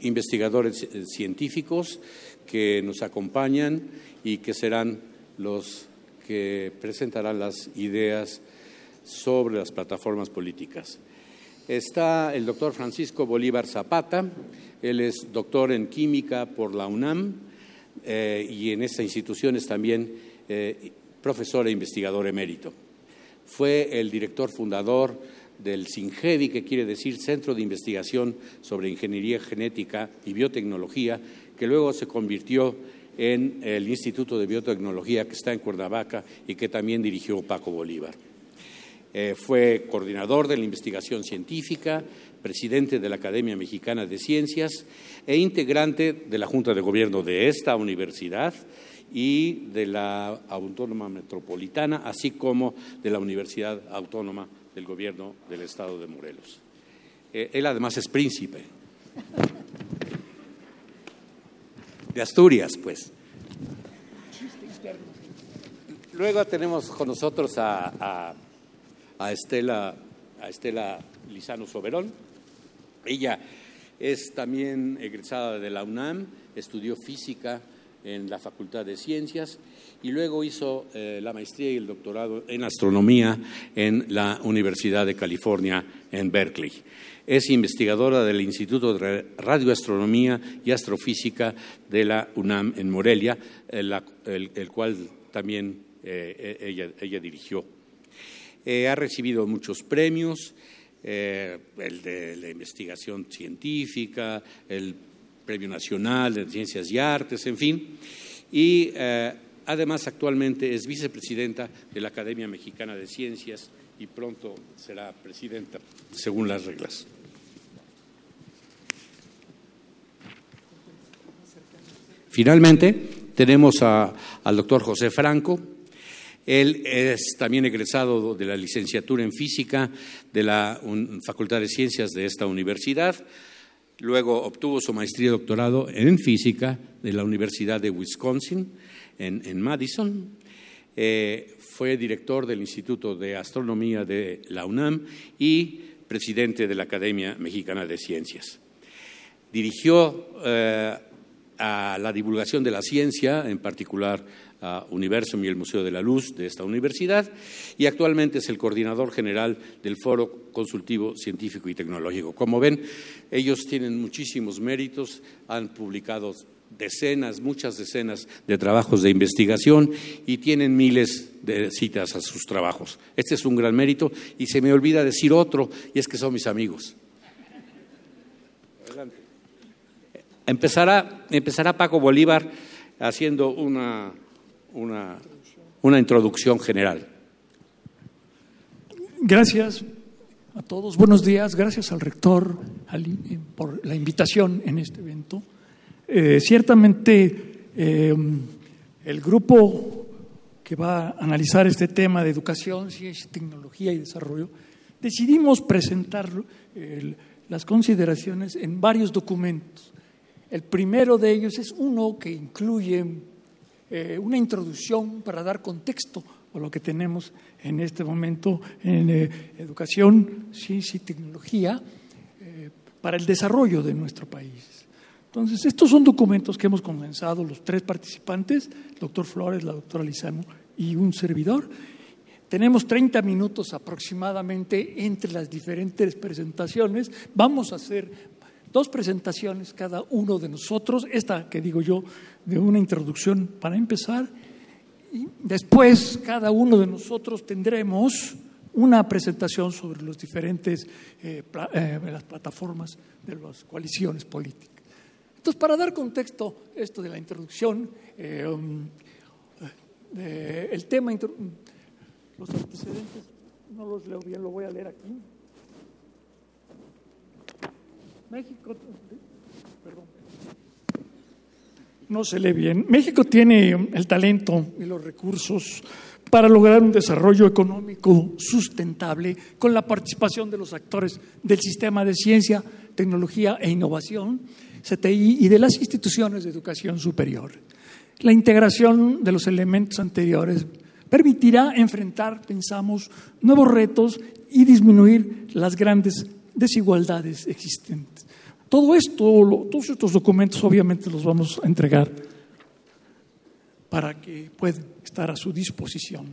investigadores científicos que nos acompañan y que serán los que presentarán las ideas sobre las plataformas políticas. Está el doctor Francisco Bolívar Zapata, él es doctor en química por la UNAM y en esta institución es también eh, profesor e investigador emérito. Fue el director fundador del CINGEDI, que quiere decir Centro de Investigación sobre Ingeniería Genética y Biotecnología, que luego se convirtió en el Instituto de Biotecnología que está en Cuernavaca y que también dirigió Paco Bolívar. Eh, fue coordinador de la investigación científica, presidente de la Academia Mexicana de Ciencias e integrante de la Junta de Gobierno de esta universidad y de la Autónoma Metropolitana, así como de la Universidad Autónoma del Gobierno del Estado de Morelos. Eh, él además es príncipe de Asturias, pues. Luego tenemos con nosotros a, Estela, a Estela Lizano Soberón. Ella es también egresada de la UNAM, estudió física en la Facultad de Ciencias y luego hizo eh, la maestría y el doctorado en astronomía en la Universidad de California en Berkeley. Es investigadora del Instituto de Radioastronomía y Astrofísica de la UNAM en Morelia, el, cual también eh, ella, ella, dirigió. Eh, ha recibido muchos premios, el de la investigación científica, el Premio Nacional de Ciencias y Artes, en fin. Y además actualmente es vicepresidenta de la Academia Mexicana de Ciencias y pronto será presidenta según las reglas. Finalmente, tenemos al doctor José Franco. Él es también egresado de la licenciatura en física de la Facultad de Ciencias de esta universidad. Luego obtuvo su maestría y doctorado en física de la Universidad de Wisconsin en, Madison. Eh, fue director del Instituto de Astronomía de la UNAM y presidente de la Academia Mexicana de Ciencias. Dirigió eh, a la divulgación de la ciencia, en particular a Universum y el Museo de la Luz de esta universidad, y actualmente es el coordinador general del Foro Consultivo Científico y Tecnológico. Como ven, ellos tienen muchísimos méritos, han publicado decenas, muchas decenas de trabajos de investigación y tienen miles de citas a sus trabajos. Este es un gran mérito y se me olvida decir otro, y es que son mis amigos. Empezará Paco Bolívar haciendo una, una, una introducción general. Gracias a todos, buenos días, gracias al rector por la invitación en este evento. Eh, ciertamente, eh, el grupo que va a analizar este tema de educación, ciencia, tecnología y desarrollo, decidimos presentar las consideraciones en varios documentos. El primero de ellos es uno que incluye eh, una introducción para dar contexto a lo que tenemos en este momento en educación, ciencia y tecnología para el desarrollo de nuestro país. Entonces, estos son documentos que hemos comenzado los tres participantes, el doctor Flores, la doctora Lizano y un servidor. Tenemos 30 minutos aproximadamente entre las diferentes presentaciones. Vamos a hacer dos presentaciones cada uno de nosotros, esta que digo yo, de una introducción para empezar. Y después cada uno de nosotros tendremos una presentación sobre los diferentes eh, eh, las plataformas de las coaliciones políticas. Entonces, para dar contexto esto de la introducción, eh, um, el tema, los antecedentes, no los leo bien, lo voy a leer aquí. México, no se lee bien. México tiene el talento y los recursos para lograr un desarrollo económico sustentable con la participación de los actores del sistema de ciencia, tecnología e innovación CTI y de las instituciones de educación superior. La integración de los elementos anteriores permitirá enfrentar, pensamos, nuevos retos y disminuir las grandes desigualdades existentes. Todo esto, todos estos documentos obviamente los vamos a entregar para que puedan estar a su disposición.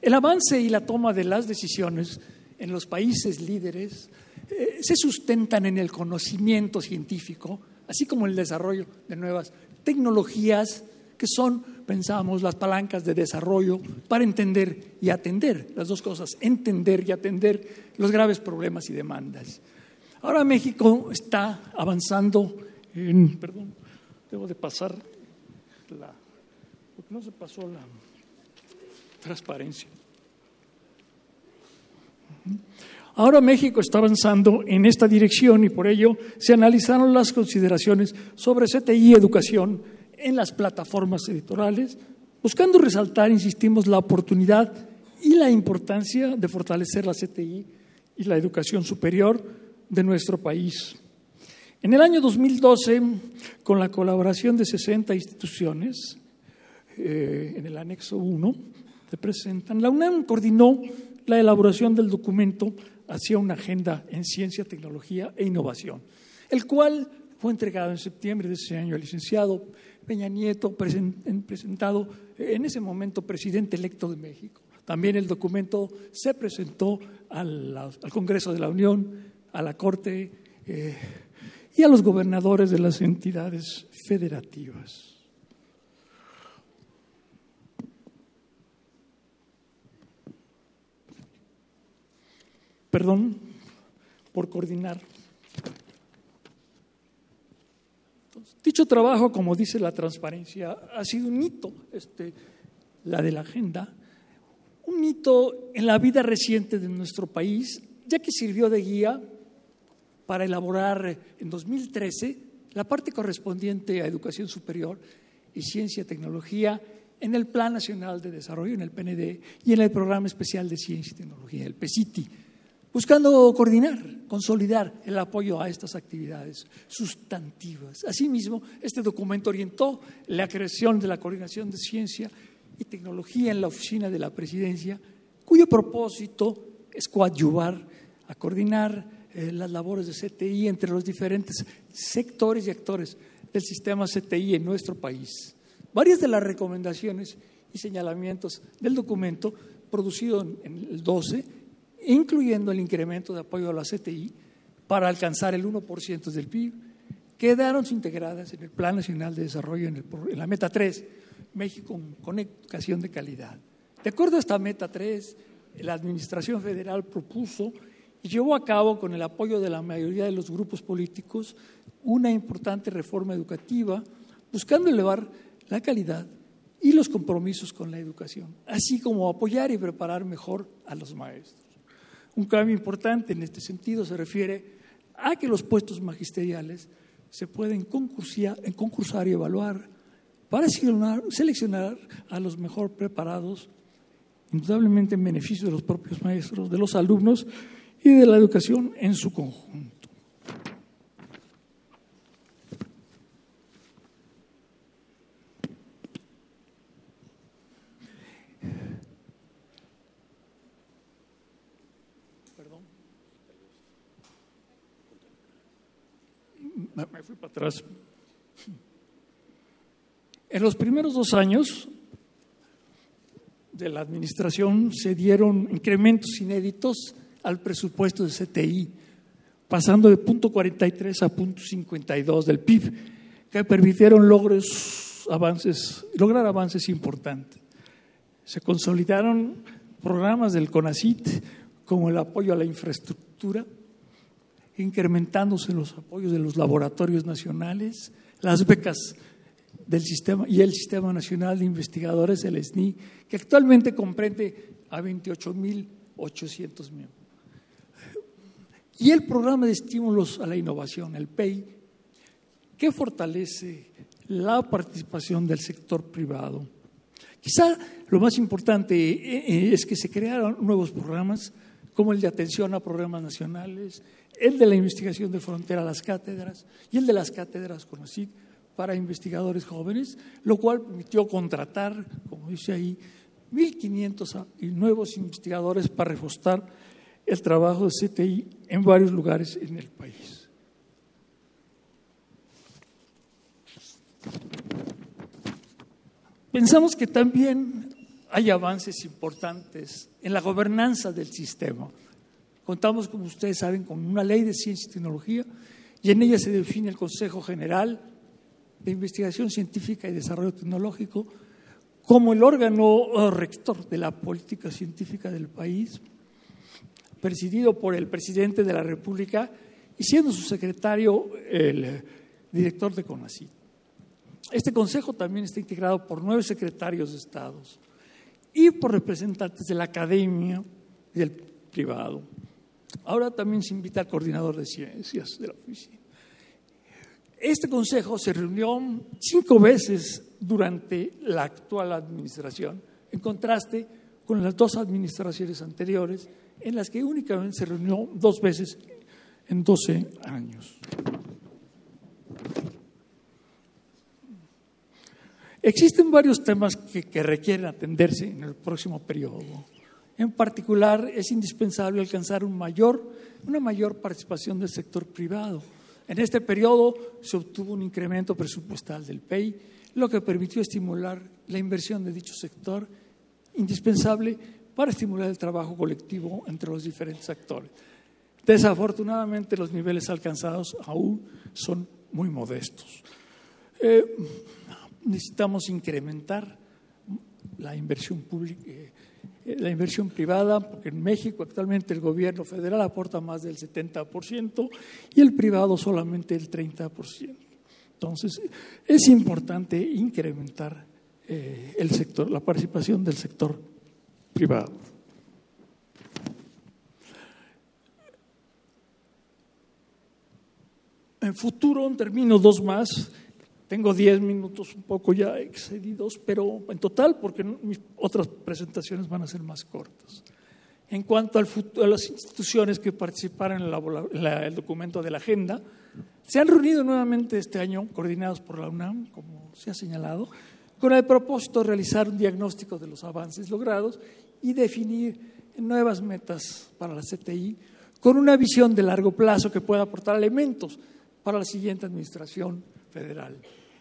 El avance y la toma de las decisiones en los países líderes eh, se sustentan en el conocimiento científico, así como el desarrollo de nuevas tecnologías que son pensamos, las palancas de desarrollo para entender y atender las dos cosas, entender y atender los graves problemas y demandas. Ahora México está avanzando en, perdón, debo de pasar la, porque no se pasó la transparencia. Ahora México está avanzando en esta dirección y por ello se analizaron las consideraciones sobre CTI educación en las plataformas editoriales, buscando resaltar, insistimos, la oportunidad y la importancia de fortalecer la CTI y la educación superior de nuestro país. En el año 2012, con la colaboración de 60 instituciones, eh, en el anexo 1, se presentan, la UNAM coordinó la elaboración del documento hacia una agenda en ciencia, tecnología e innovación, el cual fue entregado en septiembre de ese año al licenciado Peña Nieto, presentado en ese momento presidente electo de México. También el documento se presentó al, Congreso de la Unión, a la Corte eh, y a los gobernadores de las entidades federativas. Perdón por coordinar. Dicho trabajo, como dice la transparencia, ha sido un hito, este, la de la agenda, un hito en la vida reciente de nuestro país, ya que sirvió de guía para elaborar en 2013 la parte correspondiente a educación superior y ciencia y tecnología en el Plan Nacional de Desarrollo, en el PND, y en el Programa Especial de Ciencia y Tecnología, el PECITI buscando coordinar, consolidar el apoyo a estas actividades sustantivas. Asimismo, este documento orientó la creación de la Coordinación de Ciencia y Tecnología en la oficina de la Presidencia, cuyo propósito es coadyuvar a coordinar eh, las labores de CTI entre los diferentes sectores y actores del sistema CTI en nuestro país. Varias de las recomendaciones y señalamientos del documento producido en el 12 incluyendo el incremento de apoyo a la CTI para alcanzar el 1% del PIB, quedaron integradas en el Plan Nacional de Desarrollo en, la Meta 3, México con educación de calidad. De acuerdo a esta Meta 3, la Administración Federal propuso llevó a cabo, con el apoyo de la mayoría de los grupos políticos, una importante reforma educativa buscando elevar la calidad y los compromisos con la educación, así como apoyar y preparar mejor a los maestros. Un cambio importante en este sentido se refiere a que los puestos magisteriales se pueden concursar, y evaluar para seleccionar a los mejor preparados, indudablemente en beneficio de los propios maestros, de los alumnos y de la educación en su conjunto. me fui para atrás. En los primeros dos años de la administración se dieron incrementos inéditos al presupuesto de CTI, pasando de punto 43 a punto 52 del PIB, que permitieron logros, avances, lograr avances importantes. Se consolidaron programas del CONACIT como el apoyo a la infraestructura, incrementándose los apoyos de los laboratorios nacionales, las becas del sistema y el Sistema Nacional de Investigadores, el SNI, que actualmente comprende a 28.800 miembros. Y el programa de estímulos a la innovación, el PEI, que fortalece la participación del sector privado. Quizá lo más importante eh, eh, es que se crearon nuevos programas como el de atención a programas nacionales, el de la investigación de frontera a las cátedras y el de las cátedras con para investigadores jóvenes, lo cual permitió contratar, como dice ahí, 1.500 nuevos investigadores para reforzar el trabajo de CTI en varios lugares en el país. Pensamos que también hay avances importantes en la gobernanza del sistema. Contamos, como ustedes saben, con una ley de ciencia y tecnología y en ella se define el Consejo General de Investigación Científica y Desarrollo Tecnológico como el órgano eh, rector de la política científica del país, presidido por el presidente de la República y siendo su secretario el director de CONACYT. Este consejo también está integrado por nueve secretarios de Estados y por representantes de la academia y del privado. Ahora también se invita al coordinador de ciencias de la oficina. Este consejo se reunió cinco veces durante la actual administración, en contraste con las dos administraciones anteriores, en las que únicamente se reunió dos veces en 12 años. Existen varios temas que, requieren atenderse en el próximo periodo. En particular, es indispensable alcanzar una mayor participación del sector privado. En este periodo se obtuvo un incremento presupuestal del PEI, lo que permitió estimular la inversión de dicho sector, indispensable para estimular el trabajo colectivo entre los diferentes actores. Desafortunadamente, los niveles alcanzados aún son muy modestos. Eh, necesitamos incrementar la inversión pública, eh, la inversión privada, porque en México actualmente el gobierno federal aporta más del 70% y el privado solamente el 30%. Entonces, es importante incrementar eh, el sector, la participación del sector privado. En futuro termino dos más tengo diez minutos un poco ya excedidos, pero en total, porque mis otras presentaciones van a ser más cortas. En cuanto al a las instituciones que participaron en, el documento de la agenda, se han reunido nuevamente este año, coordinados por la UNAM, como se ha señalado, con el propósito de realizar un diagnóstico de los avances logrados y definir nuevas metas para la CTI, con una visión de largo plazo que pueda aportar elementos para la siguiente administración federal.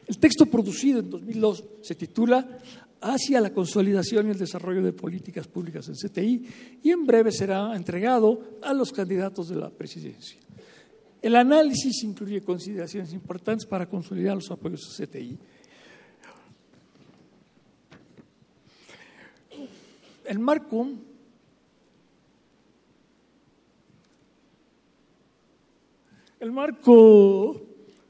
El texto producido en 2002 se titula Hacia la consolidación y el desarrollo de políticas públicas en CTI y en breve será entregado a los candidatos de la presidencia. El análisis incluye consideraciones importantes para consolidar los apoyos a CTI. El marco el marco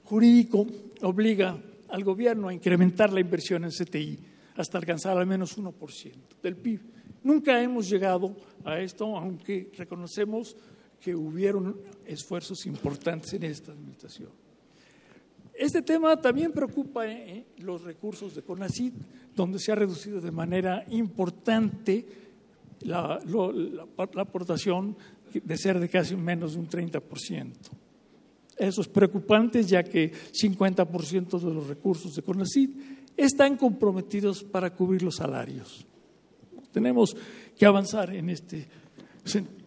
jurídico obliga al gobierno a incrementar la inversión en CTI hasta alcanzar al menos 1% del PIB. Nunca hemos llegado a esto, aunque reconocemos que hubieron esfuerzos importantes en esta administración. Este tema también preocupa ¿eh? los recursos de CONACYT, donde se ha reducido de manera importante la, la aportación de ser de casi menos de un 30%. Eso es preocupante ya que 50% de los recursos de CONACYT están comprometidos para cubrir los salarios. Tenemos que avanzar en este sentido.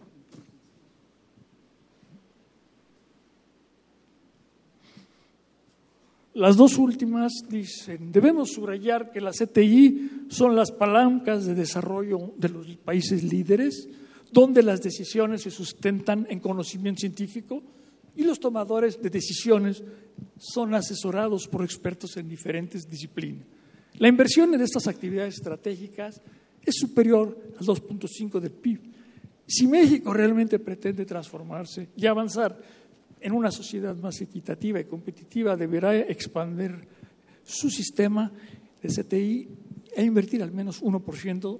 Las dos últimas dicen, debemos subrayar que las CTI son las palancas de desarrollo de los países líderes, donde las decisiones se sustentan en conocimiento científico, y los tomadores de decisiones son asesorados por expertos en diferentes disciplinas. La inversión en estas actividades estratégicas es superior al 2.5 del PIB. Si México realmente pretende transformarse y avanzar en una sociedad más equitativa y competitiva, deberá expandir su sistema de CTI e invertir al menos 1%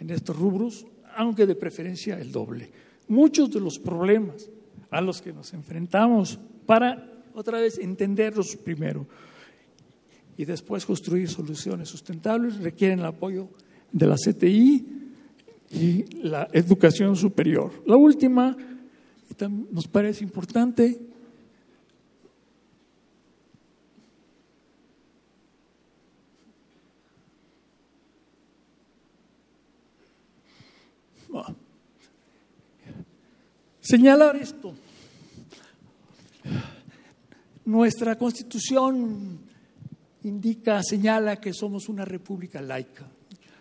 en estos rubros, aunque de preferencia el doble. Muchos de los problemas a los que nos enfrentamos para otra vez entenderlos primero y después construir soluciones sustentables requieren el apoyo de la CTI y la educación superior. La última, nos parece importante, señalar esto. Nuestra constitución indica, señala que somos una república laica.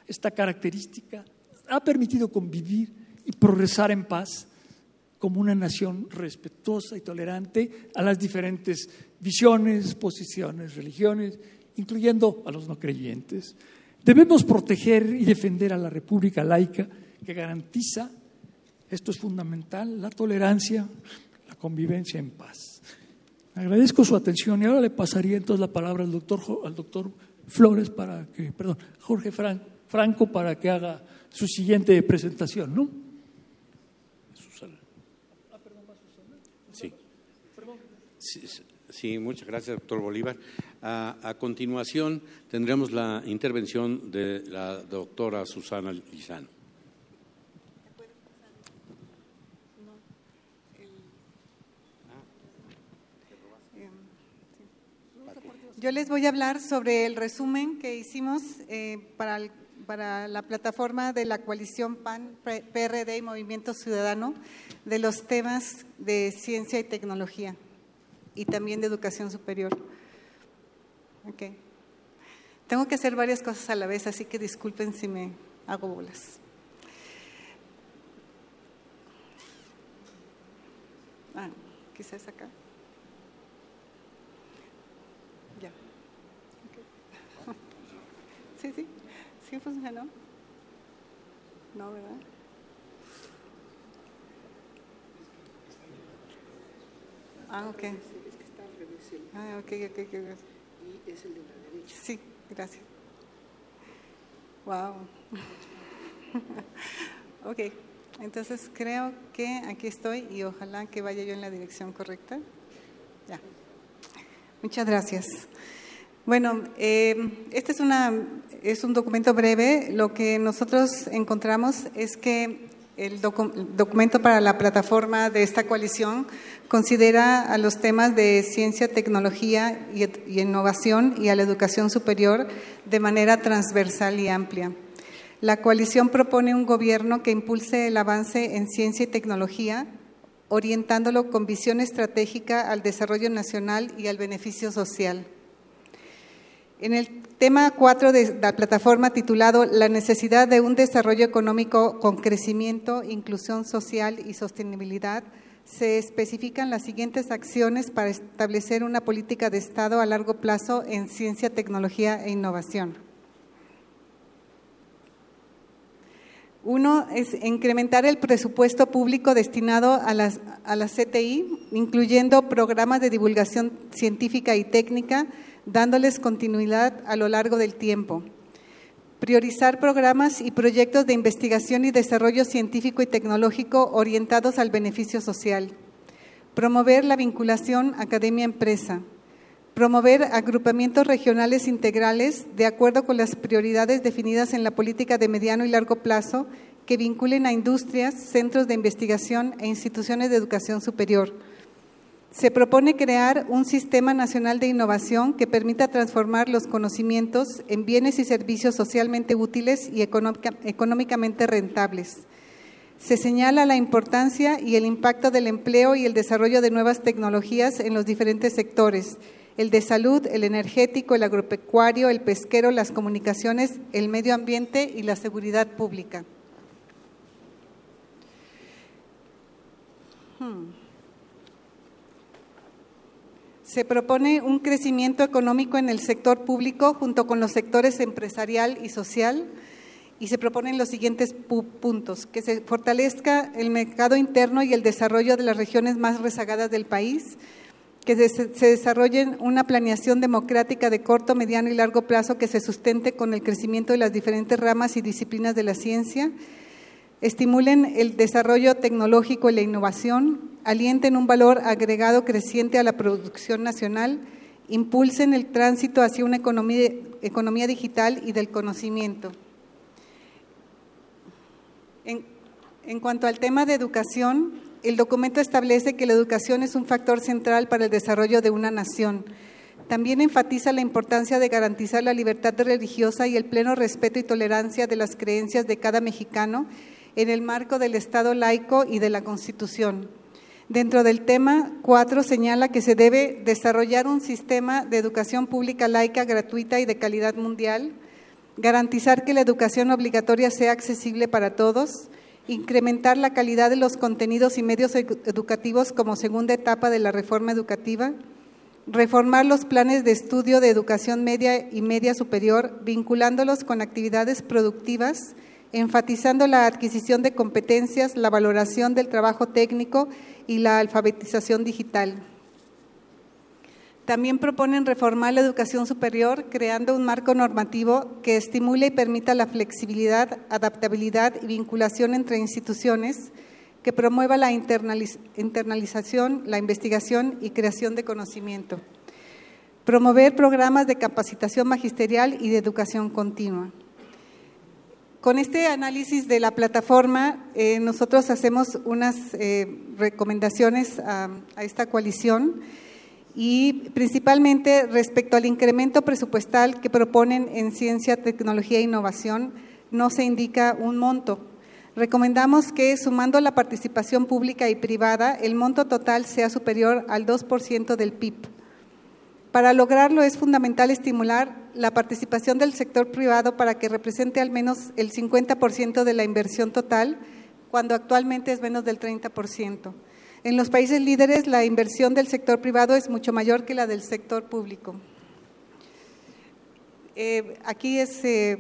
Esta característica ha permitido convivir y progresar en paz como una nación respetuosa y tolerante a las diferentes visiones, posiciones, religiones, incluyendo a los no creyentes. Debemos proteger y defender a la República laica que garantiza, esto es fundamental, la tolerancia, la convivencia en paz. Agradezco su atención y ahora le pasaría entonces la palabra al doctor, al doctor Flores para que, perdón, Jorge Franco para que haga su siguiente presentación, ¿no? Sí. Muchas gracias, doctor Bolívar. A, continuación tendremos la intervención de la doctora Susana Lizano. Yo les voy a hablar sobre el resumen que hicimos eh, para, para la plataforma de la coalición PAN, PRD y Movimiento Ciudadano de los temas de ciencia y tecnología y también de educación superior. Okay. Tengo que hacer varias cosas a la vez, así que disculpen si me hago bolas. Ah, quizás acá. Ya. Sí, sí. Sí funcionó. No, ¿verdad? Ah, ok. Ah, ok, ok, ok. Y es el de la derecha. Sí, gracias. Wow. ok, entonces creo que aquí estoy y ojalá que vaya yo en la dirección correcta. Ya. Muchas gracias. Bueno, eh, este es, una, es un documento breve. Lo que nosotros encontramos es que el documento para la plataforma de esta coalición considera a los temas de ciencia, tecnología y, innovación y a la educación superior de manera transversal y amplia. La coalición propone un gobierno que impulse el avance en ciencia y tecnología, orientándolo con visión estratégica al desarrollo nacional y al beneficio social. En el tema 4 de la plataforma titulado La necesidad de un desarrollo económico con crecimiento, inclusión social y sostenibilidad, se especifican las siguientes acciones para establecer una política de Estado a largo plazo en ciencia, tecnología e innovación. Uno es incrementar el presupuesto público destinado a las, a la CTI, incluyendo programas de divulgación científica y técnica, dándoles continuidad a lo largo del tiempo. Priorizar programas y proyectos de investigación y desarrollo científico y tecnológico orientados al beneficio social. Promover la vinculación academia-empresa. Promover agrupamientos regionales integrales de acuerdo con las prioridades definidas en la política de mediano y largo plazo que vinculen a industrias, centros de investigación e instituciones de educación superior se propone crear un sistema nacional de innovación que permita transformar los conocimientos en bienes y servicios socialmente útiles y económicamente rentables. Se señala la importancia y el impacto del empleo y el desarrollo de nuevas tecnologías en los diferentes sectores, el de salud, el energético, el agropecuario, el pesquero, las comunicaciones, el medio ambiente y la seguridad pública. Hmm. Se propone un crecimiento económico en el sector público junto con los sectores empresarial y social y se proponen los siguientes puntos, que se fortalezca el mercado interno y el desarrollo de las regiones más rezagadas del país, que se desarrollen una planeación democrática de corto, mediano y largo plazo que se sustente con el crecimiento de las diferentes ramas y disciplinas de la ciencia, estimulen el desarrollo tecnológico y la innovación, alienten un valor agregado creciente a la producción nacional, impulsen el tránsito hacia una economía, digital y del conocimiento. En, en cuanto al tema de educación, el documento establece que la educación es un factor central para el desarrollo de una nación. También enfatiza la importancia de garantizar la libertad religiosa y el pleno respeto y tolerancia de las creencias de cada mexicano en el marco del Estado laico y de la Constitución. Dentro del tema 4 señala que se debe desarrollar un sistema de educación pública laica, gratuita y de calidad mundial, garantizar que la educación obligatoria sea accesible para todos, incrementar la calidad de los contenidos y medios educativos como segunda etapa de la reforma educativa, reformar los planes de estudio de educación media y media superior, vinculándolos con actividades productivas, enfatizando la adquisición de competencias, la valoración del trabajo técnico y la alfabetización digital. También proponen reformar la educación superior creando un marco normativo que estimule y permita la flexibilidad, adaptabilidad y vinculación entre instituciones, que promueva la internalización, la investigación y creación de conocimiento. Promover programas de capacitación magisterial y de educación continua. Con este análisis de la plataforma, eh, nosotros hacemos unas eh, recomendaciones a, a esta coalición y principalmente respecto al incremento presupuestal que proponen en ciencia, tecnología e innovación, no se indica un monto Recomendamos que, sumando la participación pública y privada, el monto total sea superior al 2% del PIB. Para lograrlo es fundamental estimular la participación del sector privado para que represente al menos el 50% de la inversión total, cuando actualmente es menos del 30%. En los países líderes, la inversión del sector privado es mucho mayor que la del sector público. Eh, aquí es eh,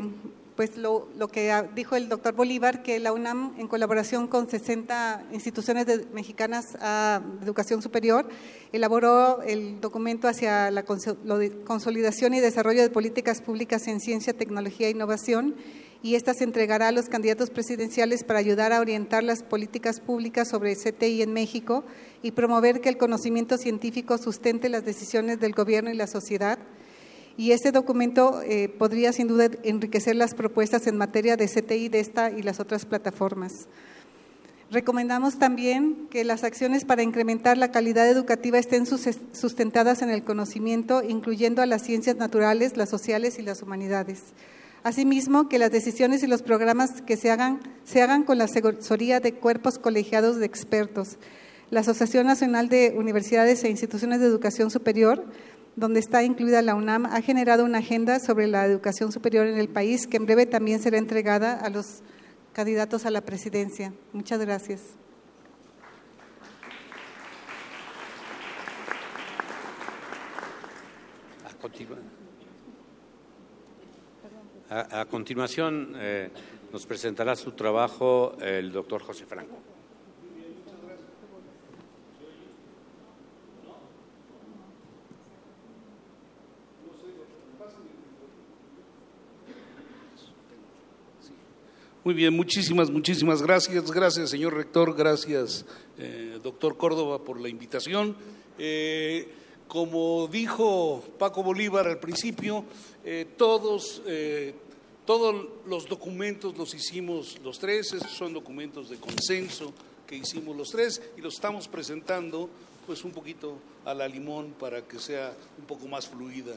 pues lo, que dijo el doctor Bolívar, que la UNAM, en colaboración con 60 instituciones mexicanas de educación superior, elaboró el documento hacia la consolidación y desarrollo de políticas públicas en ciencia, tecnología e innovación, y esta se entregará a los candidatos presidenciales para ayudar a orientar las políticas públicas sobre CTI en México y promover que el conocimiento científico sustente las decisiones del gobierno y la sociedad y este documento eh, podría sin duda enriquecer las propuestas en materia de CTI de esta y las otras plataformas. Recomendamos también que las acciones para incrementar la calidad educativa estén sustentadas en el conocimiento, incluyendo a las ciencias naturales, las sociales y las humanidades. Asimismo, que las decisiones y los programas que se hagan, se hagan con la asesoría de cuerpos colegiados de expertos. La Asociación Nacional de Universidades e Instituciones de Educación Superior donde está incluida la UNAM, ha generado una agenda sobre la educación superior en el país que en breve también será entregada a los candidatos a la presidencia. Muchas gracias. A, continuación, eh, nos presentará su trabajo el doctor José Franco. Muy bien, muchísimas, muchísimas gracias. Gracias, señor rector. Gracias, eh, doctor Córdoba, por la invitación. Eh, como dijo Paco Bolívar al principio, eh, todos, todos los documentos los hicimos los tres, esos son documentos de consenso que hicimos los tres y los estamos presentando pues un poquito a la limón para que sea un poco más fluida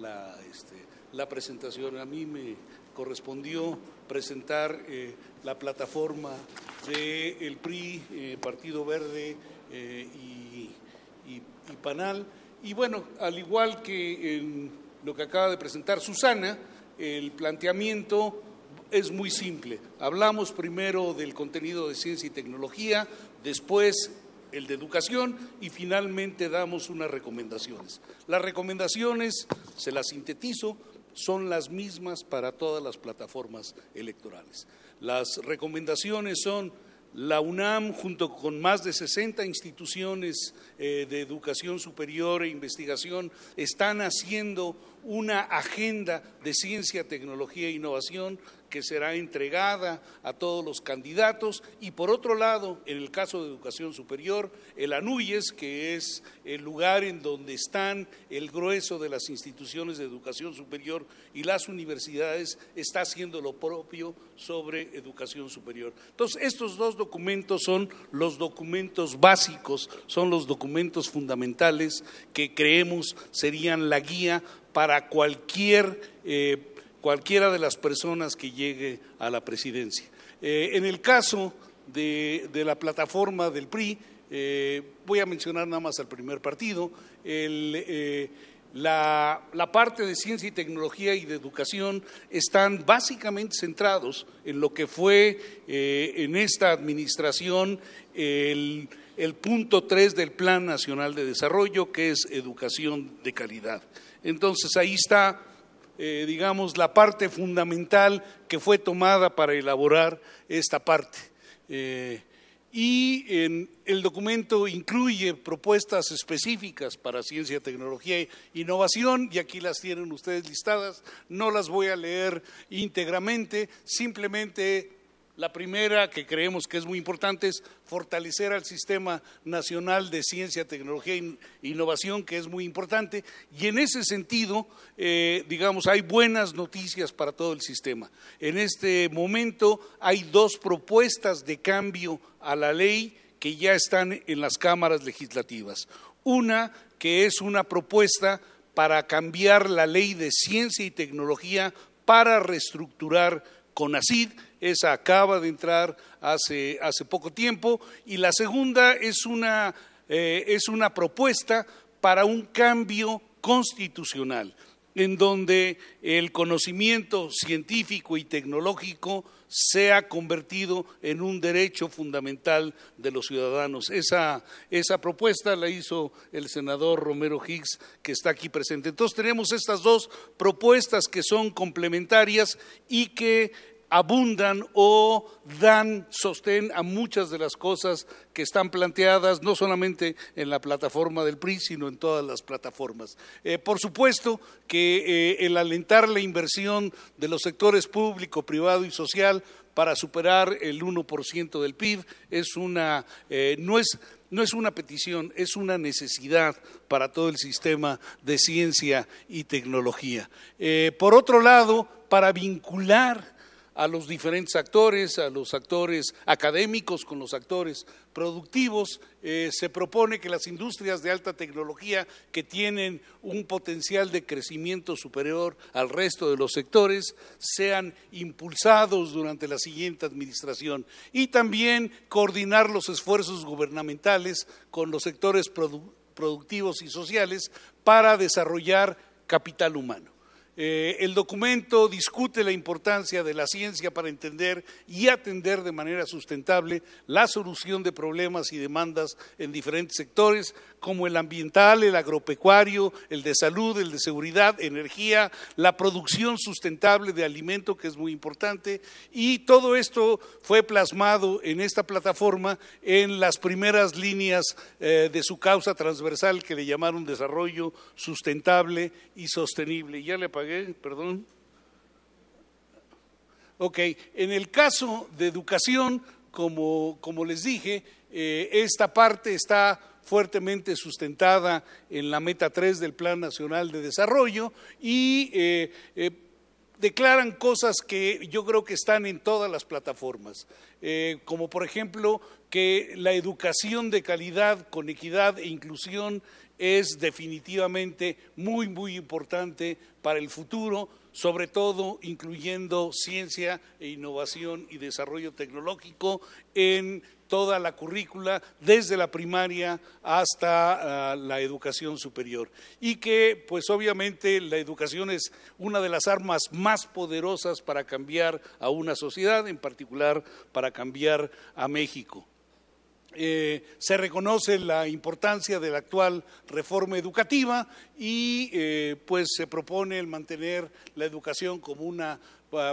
la, este, la presentación. A mí me correspondió presentar eh, la plataforma del PRI, eh, Partido Verde eh, y, Panal. Y bueno, al igual que lo que acaba de presentar Susana, el planteamiento es muy simple. Hablamos primero del contenido de ciencia y tecnología, después el de educación y finalmente damos unas recomendaciones. Las recomendaciones, se las sintetizo, son las mismas para todas las plataformas electorales. Las recomendaciones son la UNAM, junto con más de 60 instituciones eh, de educación superior e investigación, están haciendo una agenda de ciencia, tecnología e innovación que será entregada a todos los candidatos y por otro lado, en el caso de educación superior, el ANUYES, que es el lugar en donde están el grueso de las instituciones de educación superior y las universidades, está haciendo lo propio sobre educación superior. Entonces, estos dos documentos son los documentos básicos, son los documentos fundamentales que creemos serían la guía para cualquier, eh, cualquiera de las personas que llegue a la presidencia. Eh, en el caso de, la plataforma del PRI, eh, voy a mencionar nada más al primer partido, el, la, parte de ciencia y tecnología y de educación están básicamente centrados en lo que fue eh, en esta administración el, punto 3 del Plan Nacional de Desarrollo, que es educación de calidad. Entonces ahí está, eh, digamos, la parte fundamental que fue tomada para elaborar esta parte. Eh, y el documento incluye propuestas específicas para ciencia, tecnología e innovación, y aquí las tienen ustedes listadas. No las voy a leer íntegramente, simplemente la primera, que creemos que es muy importante, es fortalecer al Sistema Nacional de Ciencia, Tecnología e Innovación, que es muy importante. Y en ese sentido, eh, digamos, hay buenas noticias para todo el sistema. En este momento hay dos propuestas de cambio a la ley que ya están en las cámaras legislativas. Una que es una propuesta para cambiar la ley de ciencia y tecnología para reestructurar CONACID, esa acaba de entrar hace, hace poco tiempo, y la segunda es una, eh, es una propuesta para un cambio constitucional, en donde el conocimiento científico y tecnológico sea convertido en un derecho fundamental de los ciudadanos. Esa, esa, propuesta la hizo el senador Romero Higgs, que está aquí presente. Entonces tenemos estas dos propuestas que son complementarias y que abundan o dan sostén a muchas de las cosas que están planteadas, no solamente en la plataforma del PRI, sino en todas las plataformas. Eh, por supuesto que eh, el alentar la inversión de los sectores público, privado y social para superar el 1% del PIB es una, eh, no, es, no es una petición, es una necesidad para todo el sistema de ciencia y tecnología. por otro lado, para vincular a los diferentes actores, a los actores académicos con los actores productivos. Eh, se propone que las industrias de alta tecnología que tienen un potencial de crecimiento superior al resto de los sectores sean impulsados durante la siguiente administración y también coordinar los esfuerzos gubernamentales con los sectores productivos y sociales para desarrollar capital humano. Eh, el documento discute la importancia de la ciencia para entender y atender de manera sustentable la solución de problemas y demandas en diferentes sectores, como el ambiental, el agropecuario, el de salud, el de seguridad, energía, la producción sustentable de alimento, que es muy importante, y todo esto fue plasmado en esta plataforma en las primeras líneas eh, de su causa transversal que le llamaron desarrollo sustentable y sostenible. Ya le perdón. Ok, en el caso de educación, como, como les dije, eh, esta parte está fuertemente sustentada en la meta 3 del Plan Nacional de Desarrollo y eh, eh, declaran cosas que yo creo que están en todas las plataformas, como por ejemplo que la educación de calidad con equidad e inclusión es definitivamente muy, muy importante para el futuro, sobre todo incluyendo ciencia e innovación y desarrollo tecnológico en toda la currícula, desde la primaria hasta ah, la educación superior. Y que, pues obviamente, la educación es una de las armas más poderosas para cambiar a una sociedad, en particular para cambiar a México. Eh, se reconoce la importancia de la actual reforma educativa y eh, pues se propone el mantener la educación como una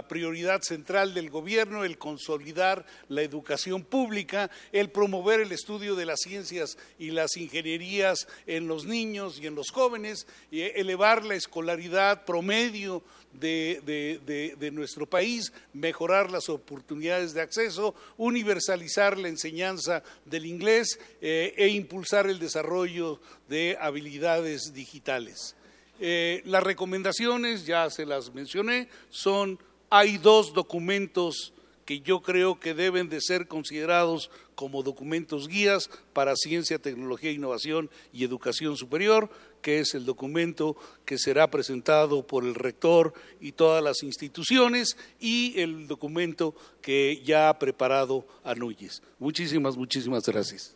prioridad central del gobierno el consolidar la educación pública, el promover el estudio de las ciencias y las ingenierías en los niños y en los jóvenes, y elevar la escolaridad promedio de, nuestro país, mejorar las oportunidades de acceso, universalizar la enseñanza del inglés eh, e impulsar el desarrollo de habilidades digitales. Eh, las recomendaciones, ya se las mencioné, son, hay dos documentos que yo creo que deben de ser considerados como documentos guías para ciencia, tecnología, innovación y educación superior, que es el documento que será presentado por el rector y todas las instituciones y el documento que ya ha preparado Anuyes. Muchísimas, muchísimas gracias.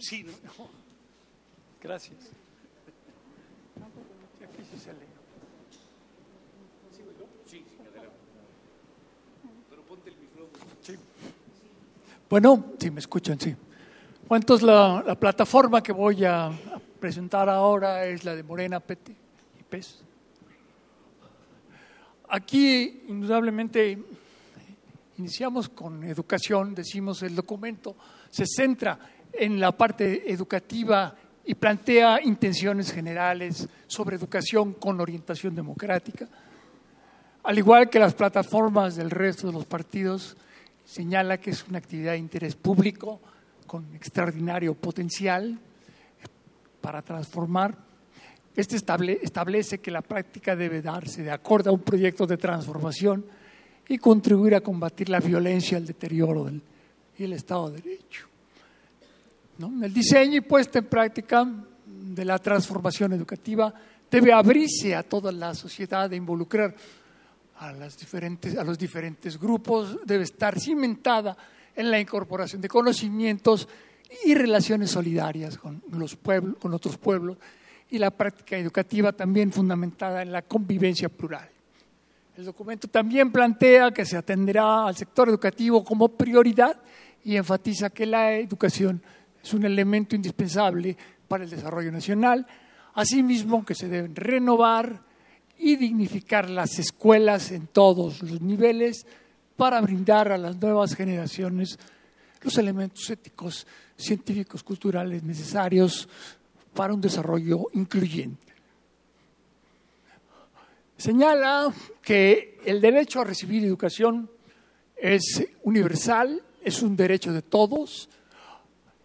Sí, ¿no? Gracias. Aquí se lee. Pero ponte el micrófono. Bueno, sí, me escuchan, sí. Bueno, entonces la, la plataforma que voy a presentar ahora es la de Morena Pete y PES. Aquí, indudablemente, iniciamos con educación, decimos el documento se centra en la parte educativa y plantea intenciones generales sobre educación con orientación democrática. Al igual que las plataformas del resto de los partidos, señala que es una actividad de interés público con extraordinario potencial para transformar. Este establece que la práctica debe darse de acuerdo a un proyecto de transformación y contribuir a combatir la violencia, el deterioro y el Estado de Derecho. El diseño y puesta en práctica de la transformación educativa debe abrirse a toda la sociedad de involucrar a, a los diferentes grupos, debe estar cimentada en la incorporación de conocimientos y relaciones solidarias con, los pueblos, con otros pueblos y la práctica educativa también fundamentada en la convivencia plural. El documento también plantea que se atenderá al sector educativo como prioridad y enfatiza que la educación es un elemento indispensable para el desarrollo nacional, asimismo que se deben renovar y dignificar las escuelas en todos los niveles para brindar a las nuevas generaciones los elementos éticos, científicos, culturales necesarios para un desarrollo incluyente. Señala que el derecho a recibir educación es universal, es un derecho de todos,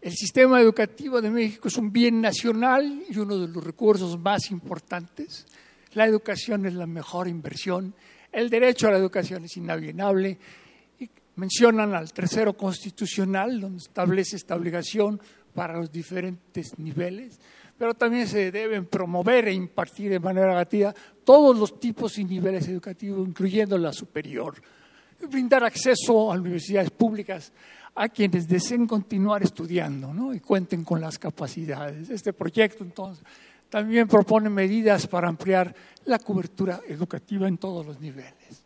el sistema educativo de México es un bien nacional y uno de los recursos más importantes. La educación es la mejor inversión. El derecho a la educación es inalienable. Mencionan al tercero constitucional, donde establece esta obligación para los diferentes niveles, pero también se deben promover e impartir de manera gratuita todos los tipos y niveles educativos, incluyendo la superior. Brindar acceso a universidades públicas a quienes deseen continuar estudiando ¿no? y cuenten con las capacidades. Este proyecto, entonces, también propone medidas para ampliar la cobertura educativa en todos los niveles.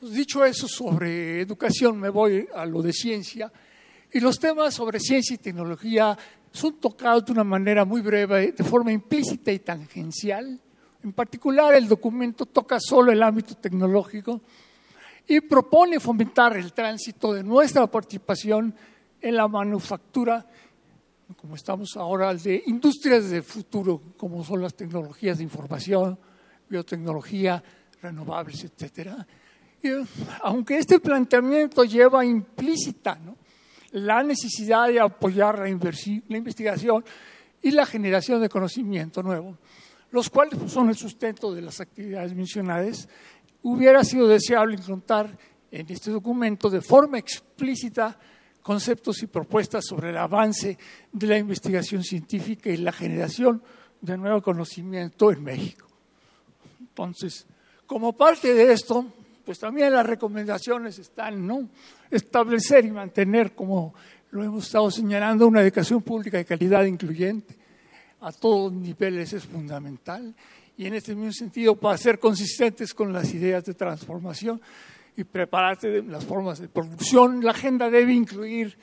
dicho eso sobre educación, me voy a lo de ciencia. Y los temas sobre ciencia y tecnología son tocados de una manera muy breve, de forma implícita y tangencial. En particular, el documento toca solo el ámbito tecnológico, y propone fomentar el tránsito de nuestra participación en la manufactura, como estamos ahora, de industrias de futuro, como son las tecnologías de información, biotecnología, renovables, etc. aunque este planteamiento lleva implícita la necesidad de apoyar la, la investigación y la generación de conocimiento nuevo, los cuales son el sustento de las actividades mencionadas, hubiera sido deseable encontrar en este documento de forma explícita conceptos y propuestas sobre el avance de la investigación científica y la generación de nuevo conocimiento en México. Entonces, como parte de esto, pues también las recomendaciones están, ¿no? Establecer y mantener, como lo hemos estado señalando, una educación pública de calidad incluyente a todos niveles es fundamental y en este mismo sentido para ser consistentes con las ideas de transformación y prepararse de las formas de producción, la agenda debe incluir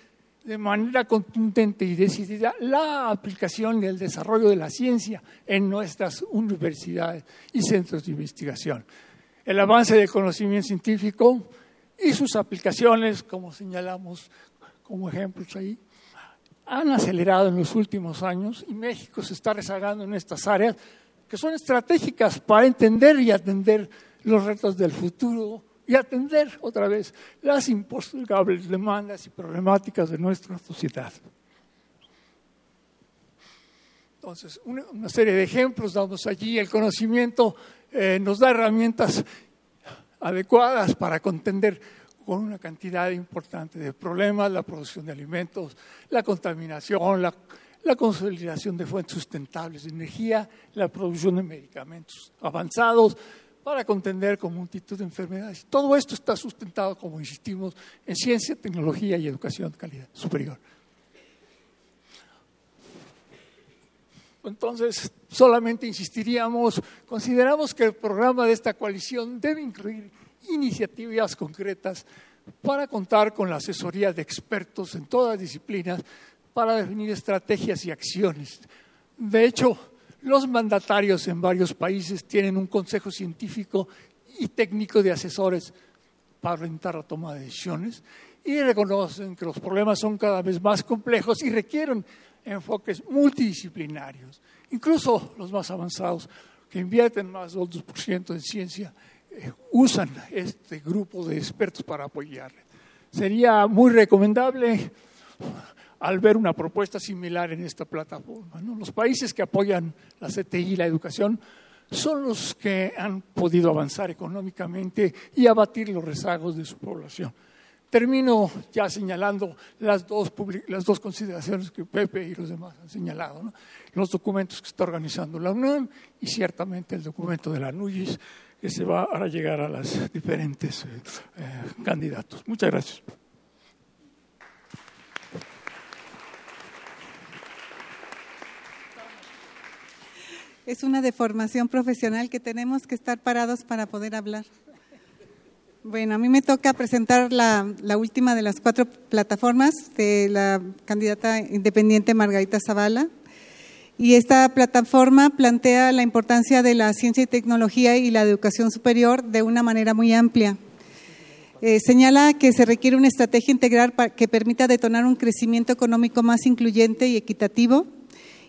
de manera contundente y decidida la aplicación y el desarrollo de la ciencia en nuestras universidades y centros de investigación. El avance del conocimiento científico y sus aplicaciones, como señalamos como ejemplos ahí, han acelerado en los últimos años y México se está rezagando en estas áreas que son estratégicas para entender y atender los retos del futuro y atender otra vez las impostergables demandas y problemáticas de nuestra sociedad. Entonces, una, serie de ejemplos damos allí. El conocimiento eh, nos da herramientas adecuadas para contender con una cantidad importante de problemas, la producción de alimentos, la contaminación, la la consolidación de fuentes sustentables de energía, la producción de medicamentos avanzados para contender con multitud de enfermedades. Todo esto está sustentado, como insistimos, en ciencia, tecnología y educación de calidad superior. Entonces, solamente insistiríamos, consideramos que el programa de esta coalición debe incluir iniciativas concretas para contar con la asesoría de expertos en todas disciplinas para definir estrategias y acciones. De hecho, los mandatarios en varios países tienen un consejo científico y técnico de asesores para orientar la toma de decisiones y reconocen que los problemas son cada vez más complejos y requieren enfoques multidisciplinarios. Incluso los más avanzados, que invierten más del 2% en ciencia, eh, usan este grupo de expertos para apoyarle. Sería muy recomendable al ver una propuesta similar en esta plataforma. Los países que apoyan la CTI y la educación son los que han podido avanzar económicamente y abatir los rezagos de su población. Termino ya señalando las dos, las dos consideraciones que Pepe y los demás han señalado. Los documentos que está organizando la UNAM y ciertamente el documento de la NUYIS que se va a llegar a los diferentes eh, candidatos. Muchas gracias. Es una deformación profesional que tenemos que estar parados para poder hablar. Bueno, a mí me toca presentar la, última de las cuatro plataformas de la candidata independiente Margarita Zavala. Y esta plataforma plantea la importancia de la ciencia y tecnología y la educación superior de una manera muy amplia. Eh, señala que se requiere una estrategia integral que permita detonar un crecimiento económico más incluyente y equitativo.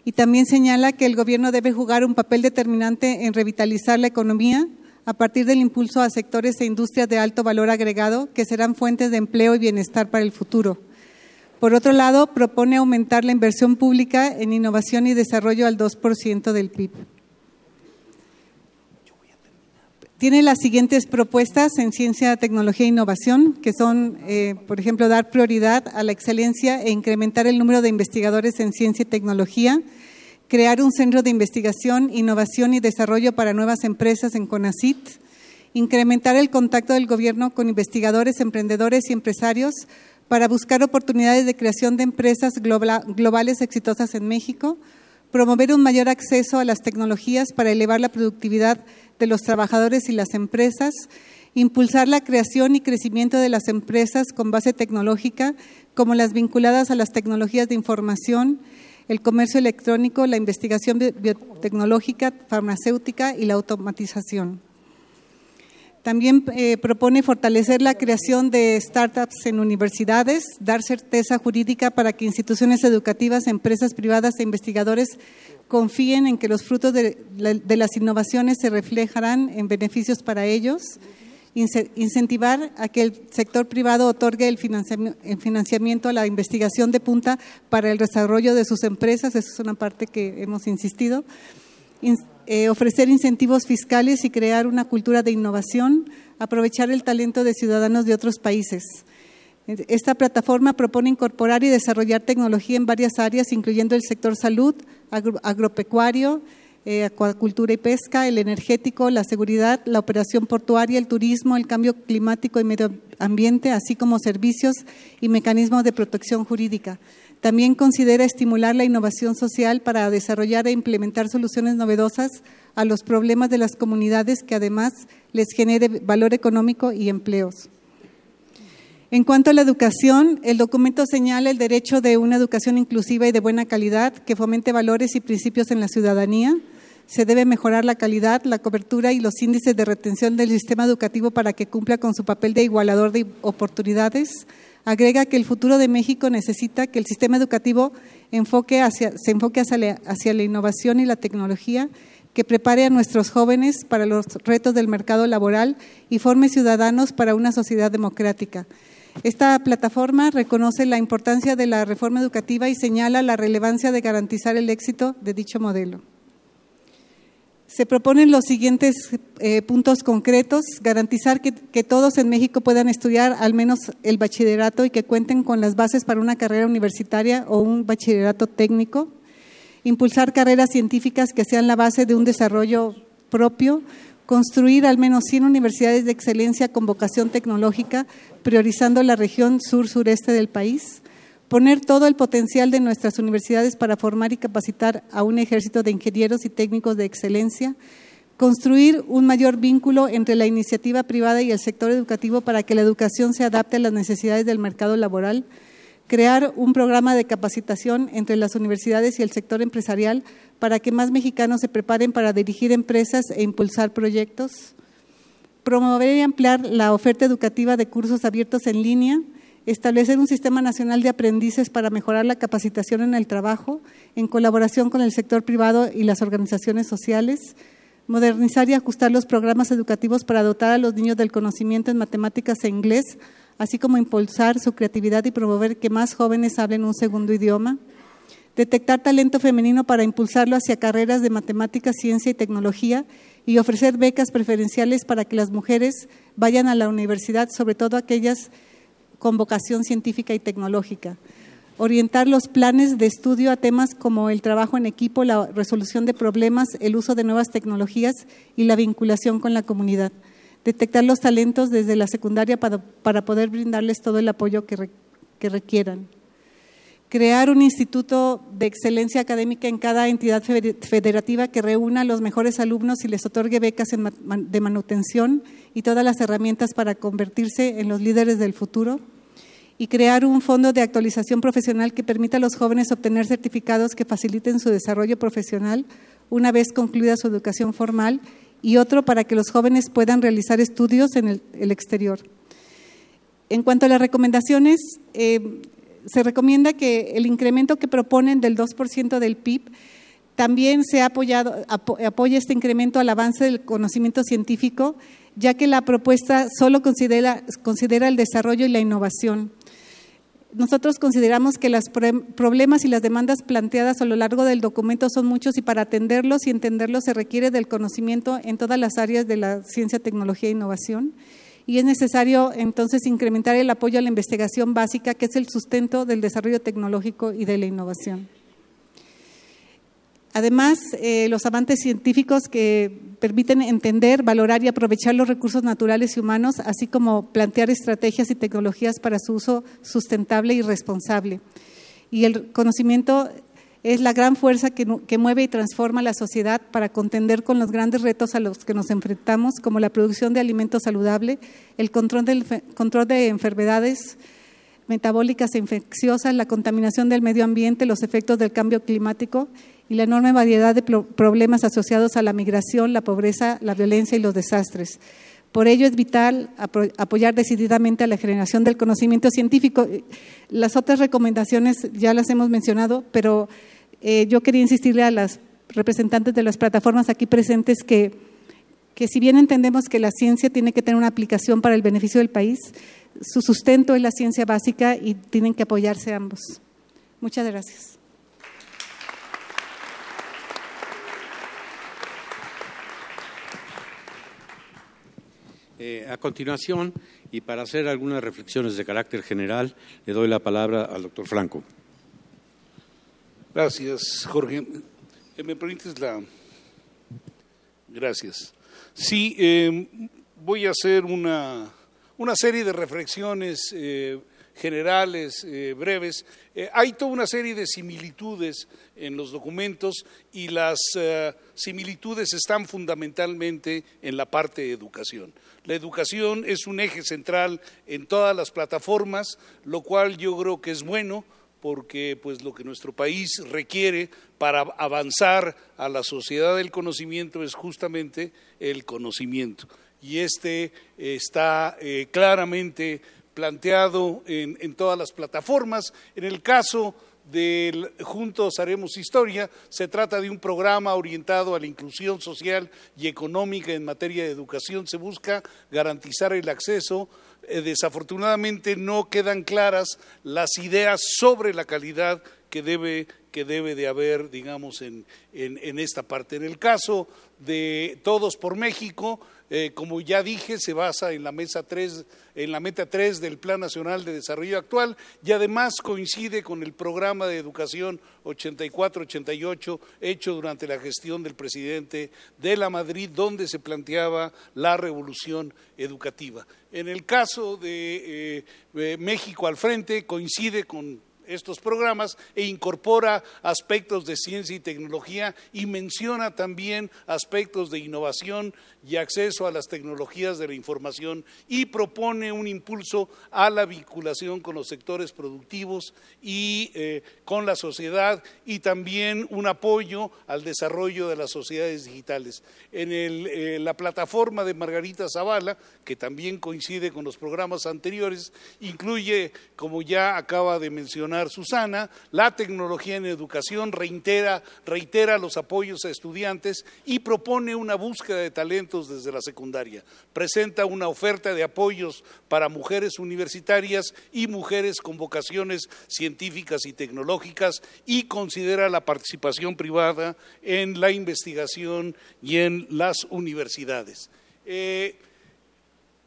Y también señala que el gobierno debe jugar un papel determinante en revitalizar la economía, a partir del impulso a sectores e industrias de alto valor agregado que serán fuentes de empleo y bienestar para el futuro. Por otro lado, propone aumentar la inversión pública en innovación y desarrollo al 2% del PIB. Tiene las siguientes propuestas en ciencia, tecnología e innovación, que son, eh, por ejemplo, dar prioridad a la excelencia e incrementar el número de investigadores en ciencia y tecnología, crear un centro de investigación, innovación y desarrollo para nuevas empresas en CONACIT, incrementar el contacto del gobierno con investigadores, emprendedores y empresarios para buscar oportunidades de creación de empresas globales exitosas en México, promover un mayor acceso a las tecnologías para elevar la productividad de los trabajadores y las empresas, impulsar la creación y crecimiento de las empresas con base tecnológica, como las vinculadas a las tecnologías de información, el comercio electrónico, la investigación biotecnológica, farmacéutica y la automatización. También eh, propone fortalecer la creación de startups en universidades, dar certeza jurídica para que instituciones educativas, empresas privadas e investigadores confíen en que los frutos de las innovaciones se reflejarán en beneficios para ellos. Incentivar a que el sector privado otorgue el financiamiento a la investigación de punta para el desarrollo de sus empresas, esa es una parte que hemos insistido, eh, ofrecer incentivos fiscales y crear una cultura de innovación, aprovechar el talento de ciudadanos de otros países. Esta plataforma propone incorporar y desarrollar tecnología en varias áreas, incluyendo el sector salud, agropecuario, eh, acuacultura y pesca, el energético, la seguridad, la operación portuaria, el turismo, el cambio climático y medio ambiente, así como servicios y mecanismos de protección jurídica. También considera estimular la innovación social para desarrollar e implementar soluciones novedosas a los problemas de las comunidades que además les genere valor económico y empleos. En cuanto a la educación, el documento señala el derecho de una educación inclusiva y de buena calidad que fomente valores y principios en la ciudadanía, se debe mejorar la calidad, la cobertura y los índices de retención del sistema educativo para que cumpla con su papel de igualador de oportunidades. Agrega que el futuro de México necesita que el sistema educativo enfoque hacia, se enfoque hacia la, hacia la innovación y la tecnología, que prepare a nuestros jóvenes para los retos del mercado laboral y forme ciudadanos para una sociedad democrática. Esta plataforma reconoce la importancia de la reforma educativa y señala la relevancia de garantizar el éxito de dicho modelo. Se proponen los siguientes eh, puntos concretos, garantizar que, todos en México puedan estudiar al menos el bachillerato y que cuenten con las bases para una carrera universitaria o un bachillerato técnico, impulsar carreras científicas que sean la base de un desarrollo propio, construir al menos 100 universidades de excelencia con vocación tecnológica, priorizando la región sur-sureste del país, poner todo el potencial de nuestras universidades para formar y capacitar a un ejército de ingenieros y técnicos de excelencia, construir un mayor vínculo entre la iniciativa privada y el sector educativo para que la educación se adapte a las necesidades del mercado laboral, crear un programa de capacitación entre las universidades y el sector empresarial para que más mexicanos se preparen para dirigir empresas e impulsar proyectos, promover y ampliar la oferta educativa de cursos abiertos en línea, establecer un sistema nacional de aprendices para mejorar la capacitación en el trabajo en colaboración con el sector privado y las organizaciones sociales, modernizar y ajustar los programas educativos para dotar a los niños del conocimiento en matemáticas e inglés, así como impulsar su creatividad y promover que más jóvenes hablen un segundo idioma, detectar talento femenino para impulsarlo hacia carreras de matemáticas, ciencia y tecnología y ofrecer becas preferenciales para que las mujeres vayan a la universidad, sobre todo aquellas con vocación científica y tecnológica. Orientar los planes de estudio a temas como el trabajo en equipo, la resolución de problemas, el uso de nuevas tecnologías y la vinculación con la comunidad. Detectar los talentos desde la secundaria para, poder brindarles todo el apoyo que requieran. Crear un instituto de excelencia académica en cada entidad federativa que reúna a los mejores alumnos y les otorgue becas de manutención y todas las herramientas para convertirse en los líderes del futuro, y crear un fondo de actualización profesional que permita a los jóvenes obtener certificados que faciliten su desarrollo profesional una vez concluida su educación formal y otro para que los jóvenes puedan realizar estudios en el, exterior. En cuanto a las recomendaciones, eh, se recomienda que el incremento que proponen del 2% del PIB también se ha apoyado, apoya este incremento al avance del conocimiento científico, ya que la propuesta solo considera, considera el desarrollo y la innovación. Nosotros consideramos que los problemas y las demandas planteadas a lo largo del documento son muchos y para atenderlos y entenderlos se requiere del conocimiento en todas las áreas de la ciencia, tecnología e innovación y es necesario entonces incrementar el apoyo a la investigación básica, que es el sustento del desarrollo tecnológico y de la innovación. Además, eh, los avances científicos que permiten entender, valorar y aprovechar los recursos naturales y humanos, así como plantear estrategias y tecnologías para su uso sustentable y responsable. Y el conocimiento es la gran fuerza que, mueve y transforma la sociedad para contender con los grandes retos a los que nos enfrentamos, como la producción de alimentos saludables, el control, control de enfermedades metabólicas e infecciosas, la contaminación del medio ambiente, los efectos del cambio climático y la enorme variedad de problemas asociados a la migración, la pobreza, la violencia y los desastres. Por ello es vital apoyar decididamente a la generación del conocimiento científico. Las otras recomendaciones ya las hemos mencionado, pero eh, yo quería insistirle a las representantes de las plataformas aquí presentes que, que si bien entendemos que la ciencia tiene que tener una aplicación para el beneficio del país, su sustento es la ciencia básica y tienen que apoyarse ambos. Muchas gracias. Eh, a continuación, y para hacer algunas reflexiones de carácter general, le doy la palabra al doctor Franco. Gracias, Jorge. Eh, ¿Me permites la...? Gracias. Sí, em, voy a hacer una, una, serie de reflexiones eh, generales, breves. hay toda una serie de similitudes en los documentos y las similitudes están fundamentalmente en la parte de educación. La educación es un eje central en todas las plataformas, lo cual yo creo que es bueno porque pues lo que nuestro país requiere para avanzar a la sociedad del conocimiento es justamente el conocimiento. Y este está eh, claramente planteado en, en todas las plataformas. En el caso del Juntos Haremos Historia. Se trata de un programa orientado a la inclusión social y económica en materia de educación. Se busca garantizar el acceso. Eh, desafortunadamente no quedan claras las ideas sobre la calidad que debe, que debe de haber, digamos, en, en esta parte. En el caso de Todos por México, eh, como ya dije, se basa en la, mesa en la meta 3 del Plan Nacional de Desarrollo actual y además coincide con el programa de educación 84-88 hecho durante la gestión del presidente de la Madrid, donde se planteaba la revolución educativa. En el caso de eh, México al frente, coincide con estos programas e incorpora aspectos de ciencia y tecnología y menciona también aspectos de innovación y acceso a las tecnologías de la información y propone un impulso a la vinculación con los sectores productivos y eh, con la sociedad y también un apoyo al desarrollo de las sociedades digitales. En eh, la plataforma de Margarita Zavala, que también coincide con los programas anteriores, incluye, como ya acaba de mencionar Susana, la tecnología en educación, reitera, reitera los apoyos a estudiantes y propone una búsqueda de talentos desde la secundaria. Presenta una oferta de apoyos para mujeres universitarias y mujeres con vocaciones científicas y tecnológicas y considera la participación privada en la investigación y en las universidades. Eh,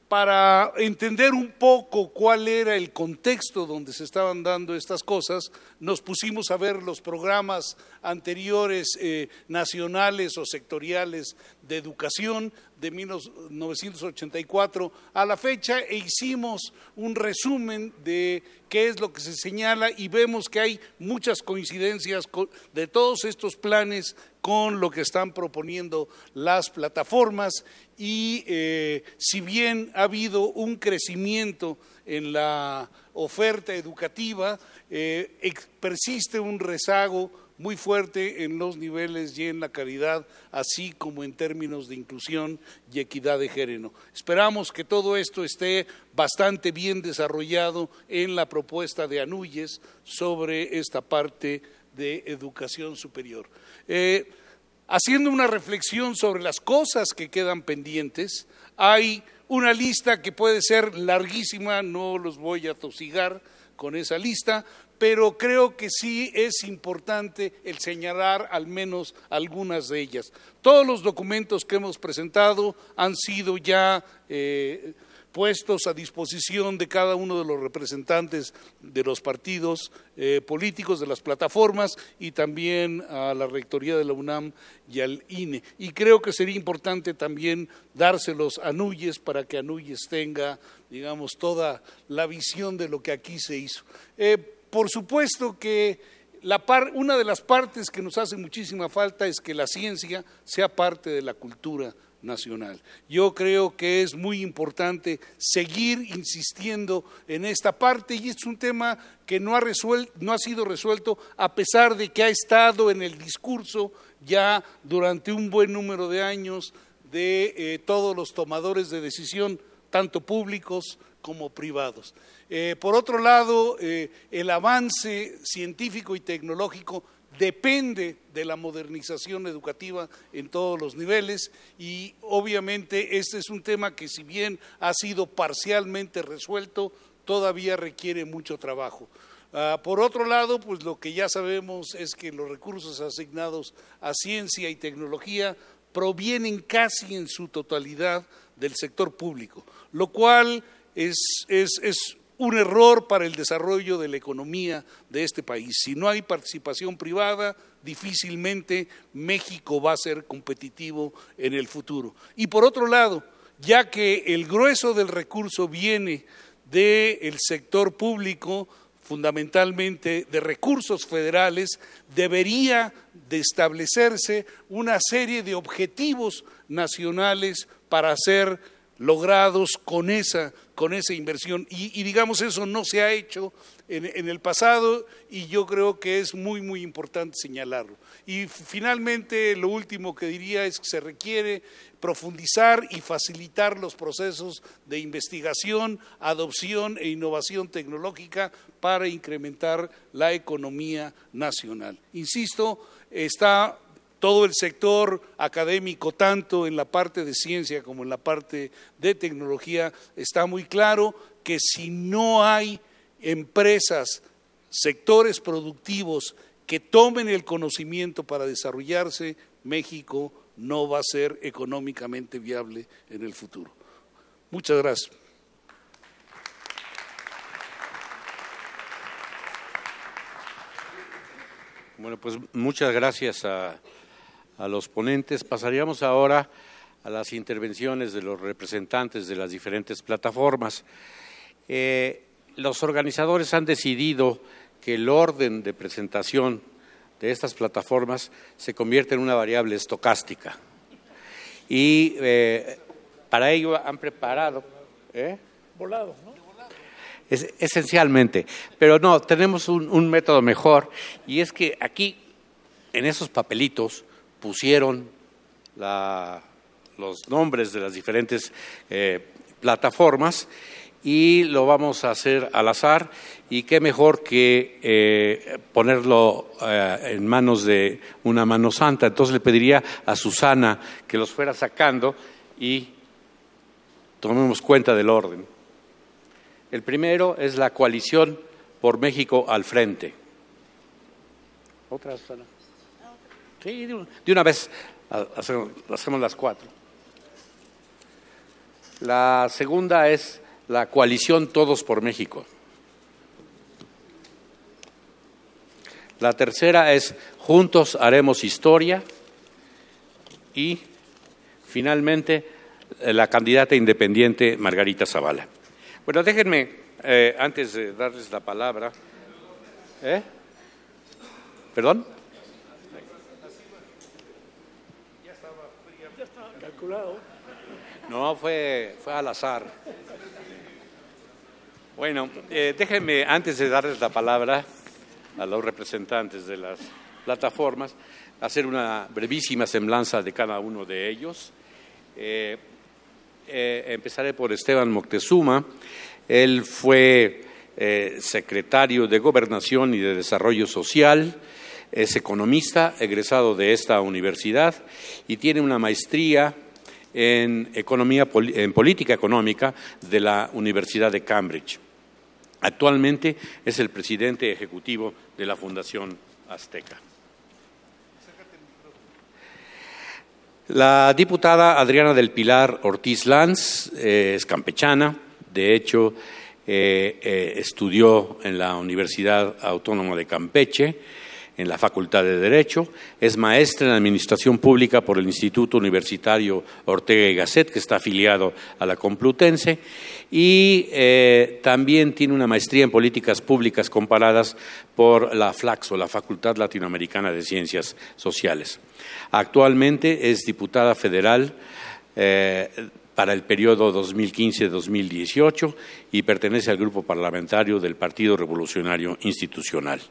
para entender un poco cuál era el contexto donde se estaban dando estas cosas, nos pusimos a ver los programas anteriores eh, nacionales o sectoriales de educación de 1984 a la fecha e hicimos un resumen de qué es lo que se señala y vemos que hay muchas coincidencias de todos estos planes con lo que están proponiendo las plataformas y eh, si bien ha habido un crecimiento en la oferta educativa, eh, persiste un rezago muy fuerte en los niveles y en la calidad, así como en términos de inclusión y equidad de género. Esperamos que todo esto esté bastante bien desarrollado en la propuesta de Anuyes sobre esta parte de educación superior. Eh, haciendo una reflexión sobre las cosas que quedan pendientes, hay una lista que puede ser larguísima, no los voy a tosigar con esa lista, pero creo que sí es importante el señalar al menos algunas de ellas. Todos los documentos que hemos presentado han sido ya eh, puestos a disposición de cada uno de los representantes de los partidos eh, políticos, de las plataformas y también a la Rectoría de la UNAM y al INE. Y creo que sería importante también dárselos a Núñez para que Núñez tenga, digamos, toda la visión de lo que aquí se hizo. Eh, por supuesto que una de las partes que nos hace muchísima falta es que la ciencia sea parte de la cultura nacional. Yo creo que es muy importante seguir insistiendo en esta parte y es un tema que no ha, no ha sido resuelto a pesar de que ha estado en el discurso ya durante un buen número de años de eh, todos los tomadores de decisión, tanto públicos como privados. Eh, por otro lado, eh, el avance científico y tecnológico depende de la modernización educativa en todos los niveles y obviamente este es un tema que si bien ha sido parcialmente resuelto, todavía requiere mucho trabajo. Ah, por otro lado, pues lo que ya sabemos es que los recursos asignados a ciencia y tecnología provienen casi en su totalidad del sector público, lo cual es, es, es un error para el desarrollo de la economía de este país. Si no hay participación privada, difícilmente México va a ser competitivo en el futuro. Y por otro lado, ya que el grueso del recurso viene del sector público, fundamentalmente de recursos federales, debería de establecerse una serie de objetivos nacionales para ser logrados con esa, con esa inversión. Y, digamos, eso no se ha hecho en, en, el pasado y yo creo que es muy, muy importante señalarlo. Y finalmente, lo último que diría es que se requiere profundizar y facilitar los procesos de investigación, adopción e innovación tecnológica para incrementar la economía nacional. Insisto, está todo el sector académico, tanto en la parte de ciencia como en la parte de tecnología, está muy claro que si no hay empresas, sectores productivos que tomen el conocimiento para desarrollarse, México no va a ser económicamente viable en el futuro. Muchas gracias. Bueno, pues muchas gracias a a los ponentes. Pasaríamos ahora a las intervenciones de los representantes de las diferentes plataformas. Eh, los organizadores han decidido que el orden de presentación de estas plataformas se convierte en una variable estocástica. Y eh, para ello han preparado. ¿eh? Volado, ¿no? esencialmente. Pero no, tenemos un, método mejor y es que aquí, en esos papelitos, pusieron los nombres de las diferentes eh, plataformas y lo vamos a hacer al azar y qué mejor que eh, ponerlo eh, en manos de una mano santa. Entonces le pediría a Susana que los fuera sacando y tomemos cuenta del orden. El primero es la coalición por México al frente. ¿Otra, Susana? Sí, de una vez hacemos las cuatro. La segunda es la coalición Todos por México. La tercera es Juntos haremos historia. Y finalmente la candidata independiente Margarita Zavala. Bueno, déjenme, eh, antes de darles la palabra, ¿eh? ¿Perdón? Ya estaba No, fue, fue al azar. Bueno, eh, déjenme, antes de darles la palabra a los representantes de las plataformas, hacer una brevísima semblanza de cada uno de ellos. Eh, eh, empezaré por Esteban Moctezuma. Él fue secretario de Gobernación y de Desarrollo Social, es economista, egresado de esta universidad y tiene una maestría en, economía, en política económica de la Universidad de Cambridge. Actualmente es el presidente ejecutivo de la Fundación Azteca. La diputada Adriana del Pilar Ortiz Lanz eh, es campechana, de hecho eh, eh, estudió en la Universidad Autónoma de Campeche, en la Facultad de Derecho, es maestra en Administración Pública por el Instituto Universitario Ortega y Gasset, que está afiliado a la Complutense, y eh, también tiene una maestría en Políticas Públicas comparadas por la FLAXO, la Facultad Latinoamericana de Ciencias Sociales. Actualmente es diputada federal. Eh, para el periodo 2015-2018 y pertenece al grupo parlamentario del Partido Revolucionario Institucional.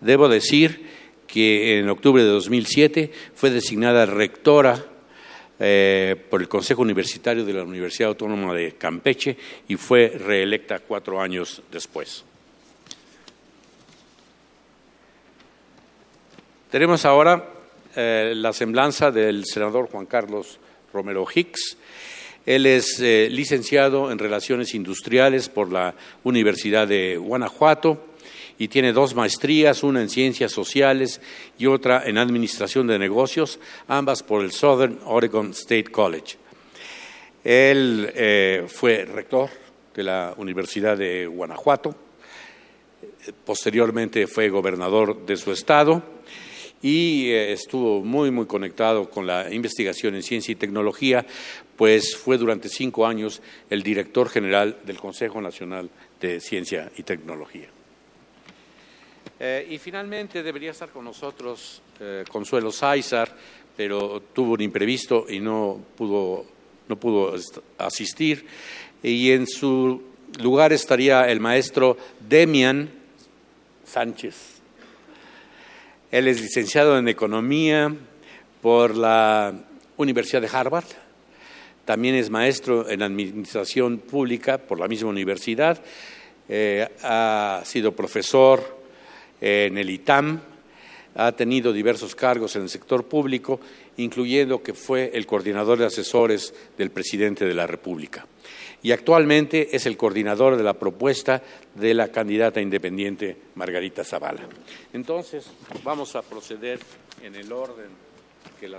Debo decir que en octubre de 2007 fue designada rectora eh, por el Consejo Universitario de la Universidad Autónoma de Campeche y fue reelecta cuatro años después. Tenemos ahora eh, la semblanza del senador Juan Carlos Romero Hicks. Él es eh, licenciado en Relaciones Industriales por la Universidad de Guanajuato y tiene dos maestrías, una en ciencias sociales y otra en administración de negocios, ambas por el Southern Oregon State College. Él eh, fue rector de la Universidad de Guanajuato, posteriormente fue gobernador de su estado y eh, estuvo muy, muy conectado con la investigación en ciencia y tecnología, pues fue durante cinco años el director general del Consejo Nacional de Ciencia y Tecnología. Eh, y finalmente debería estar con nosotros eh, Consuelo Sáizar, pero tuvo un imprevisto y no pudo, no pudo asistir. Y en su lugar estaría el maestro Demian Sánchez. Él es licenciado en Economía por la Universidad de Harvard. También es maestro en Administración Pública por la misma universidad. Eh, ha sido profesor en el ITAM, ha tenido diversos cargos en el sector público, incluyendo que fue el coordinador de asesores del presidente de la República. Y actualmente es el coordinador de la propuesta de la candidata independiente Margarita Zavala. Entonces, vamos a proceder en el orden que el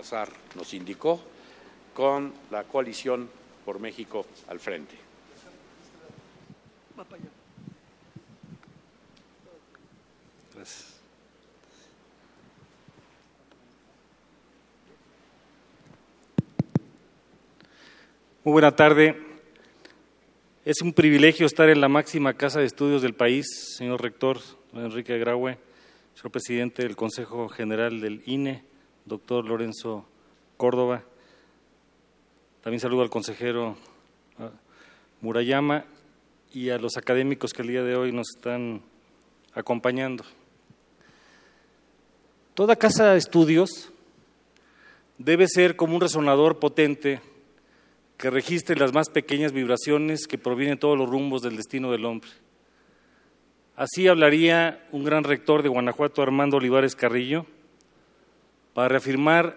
nos indicó con la coalición por México al frente. Muy buena tarde. Es un privilegio estar en la máxima casa de estudios del país, señor rector Enrique Graue, señor presidente del Consejo General del INE, doctor Lorenzo Córdoba. También saludo al consejero Murayama y a los académicos que el día de hoy nos están acompañando. Toda casa de estudios debe ser como un resonador potente que registre las más pequeñas vibraciones que provienen de todos los rumbos del destino del hombre. Así hablaría un gran rector de Guanajuato, Armando Olivares Carrillo, para reafirmar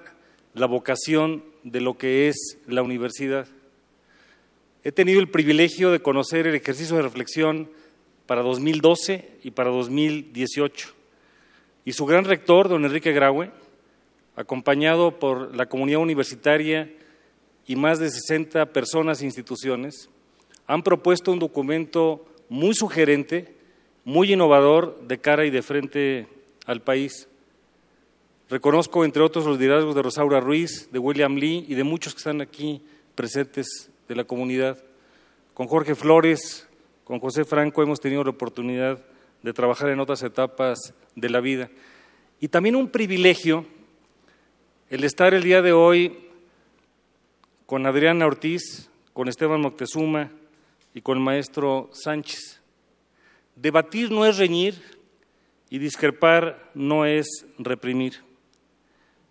la vocación de lo que es la universidad. He tenido el privilegio de conocer el ejercicio de reflexión para 2012 y para 2018. Y su gran rector, don Enrique Graue, acompañado por la comunidad universitaria y más de 60 personas e instituciones, han propuesto un documento muy sugerente, muy innovador de cara y de frente al país. Reconozco, entre otros, los liderazgos de Rosaura Ruiz, de William Lee y de muchos que están aquí presentes de la comunidad. Con Jorge Flores, con José Franco hemos tenido la oportunidad de trabajar en otras etapas de la vida. Y también un privilegio el estar el día de hoy con Adriana Ortiz, con Esteban Moctezuma y con el maestro Sánchez. Debatir no es reñir y discrepar no es reprimir.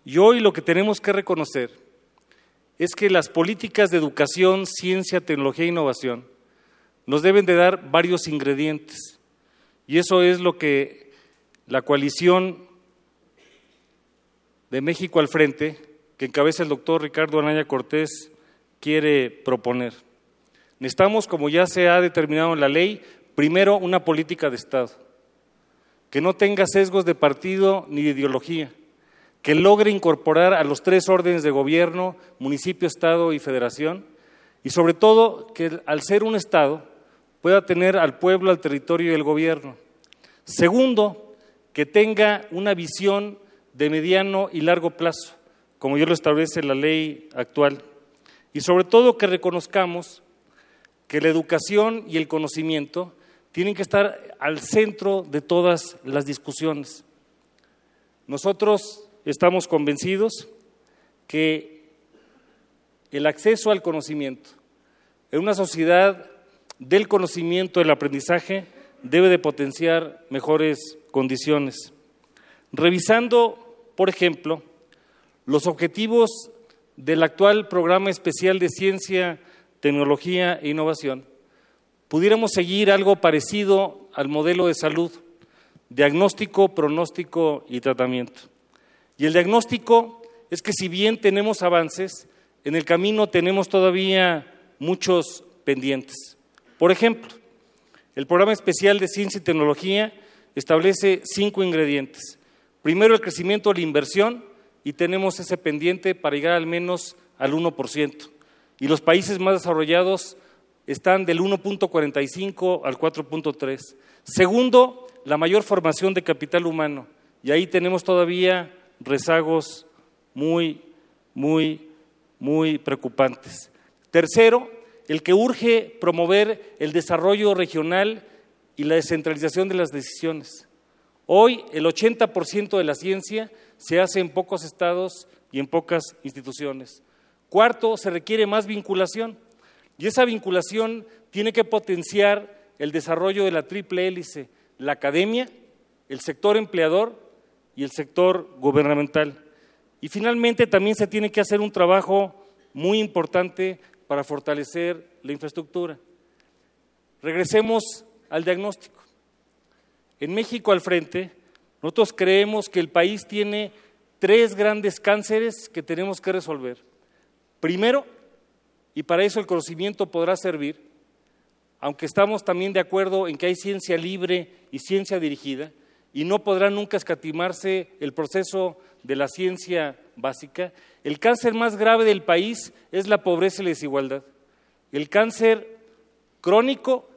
Y hoy lo que tenemos que reconocer es que las políticas de educación, ciencia, tecnología e innovación nos deben de dar varios ingredientes. Y eso es lo que la coalición de México al frente, que encabeza el doctor Ricardo Anaya Cortés, quiere proponer. Necesitamos, como ya se ha determinado en la ley, primero una política de Estado, que no tenga sesgos de partido ni de ideología, que logre incorporar a los tres órdenes de gobierno, municipio, Estado y Federación, y sobre todo que al ser un Estado pueda tener al pueblo, al territorio y al gobierno. Segundo, que tenga una visión de mediano y largo plazo, como yo lo establece la ley actual. Y sobre todo que reconozcamos que la educación y el conocimiento tienen que estar al centro de todas las discusiones. Nosotros estamos convencidos que el acceso al conocimiento en una sociedad del conocimiento, del aprendizaje, debe de potenciar mejores condiciones. Revisando, por ejemplo, los objetivos del actual programa especial de ciencia, tecnología e innovación, pudiéramos seguir algo parecido al modelo de salud, diagnóstico, pronóstico y tratamiento. Y el diagnóstico es que si bien tenemos avances, en el camino tenemos todavía muchos pendientes. Por ejemplo, el programa especial de ciencia y tecnología establece cinco ingredientes. Primero, el crecimiento de la inversión, y tenemos ese pendiente para llegar al menos al 1%. Y los países más desarrollados están del 1.45 al 4.3. Segundo, la mayor formación de capital humano. Y ahí tenemos todavía rezagos muy, muy, muy preocupantes. Tercero, el que urge promover el desarrollo regional y la descentralización de las decisiones. Hoy el 80% de la ciencia se hace en pocos estados y en pocas instituciones. Cuarto, se requiere más vinculación y esa vinculación tiene que potenciar el desarrollo de la triple hélice, la academia, el sector empleador y el sector gubernamental. Y finalmente también se tiene que hacer un trabajo muy importante para fortalecer la infraestructura. Regresemos al diagnóstico. En México al frente, nosotros creemos que el país tiene tres grandes cánceres que tenemos que resolver. Primero, y para eso el conocimiento podrá servir, aunque estamos también de acuerdo en que hay ciencia libre y ciencia dirigida, y no podrá nunca escatimarse el proceso de la ciencia básica, el cáncer más grave del país es la pobreza y la desigualdad. El cáncer crónico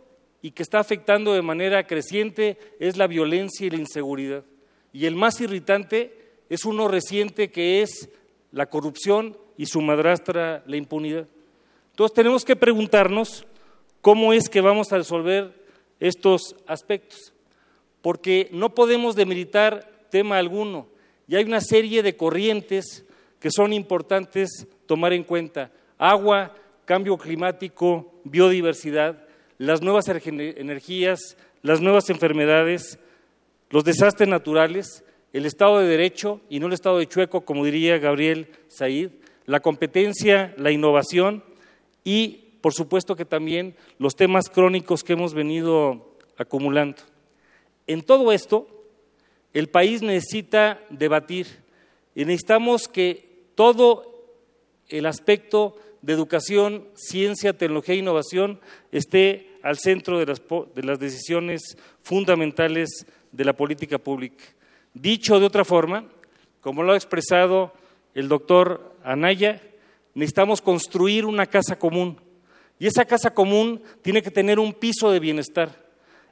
y que está afectando de manera creciente es la violencia y la inseguridad. Y el más irritante es uno reciente que es la corrupción y su madrastra, la impunidad. Entonces tenemos que preguntarnos cómo es que vamos a resolver estos aspectos. Porque no podemos demilitar tema alguno. Y hay una serie de corrientes que son importantes tomar en cuenta. Agua, cambio climático, biodiversidad, las nuevas energías, las nuevas enfermedades, los desastres naturales, el Estado de Derecho y no el Estado de Chueco, como diría Gabriel Said, la competencia, la innovación y, por supuesto, que también los temas crónicos que hemos venido acumulando. En todo esto, el país necesita debatir y necesitamos que todo el aspecto de educación, ciencia, tecnología e innovación esté al centro de las, de las decisiones fundamentales de la política pública. Dicho de otra forma, como lo ha expresado el doctor Anaya, necesitamos construir una casa común. Y esa casa común tiene que tener un piso de bienestar.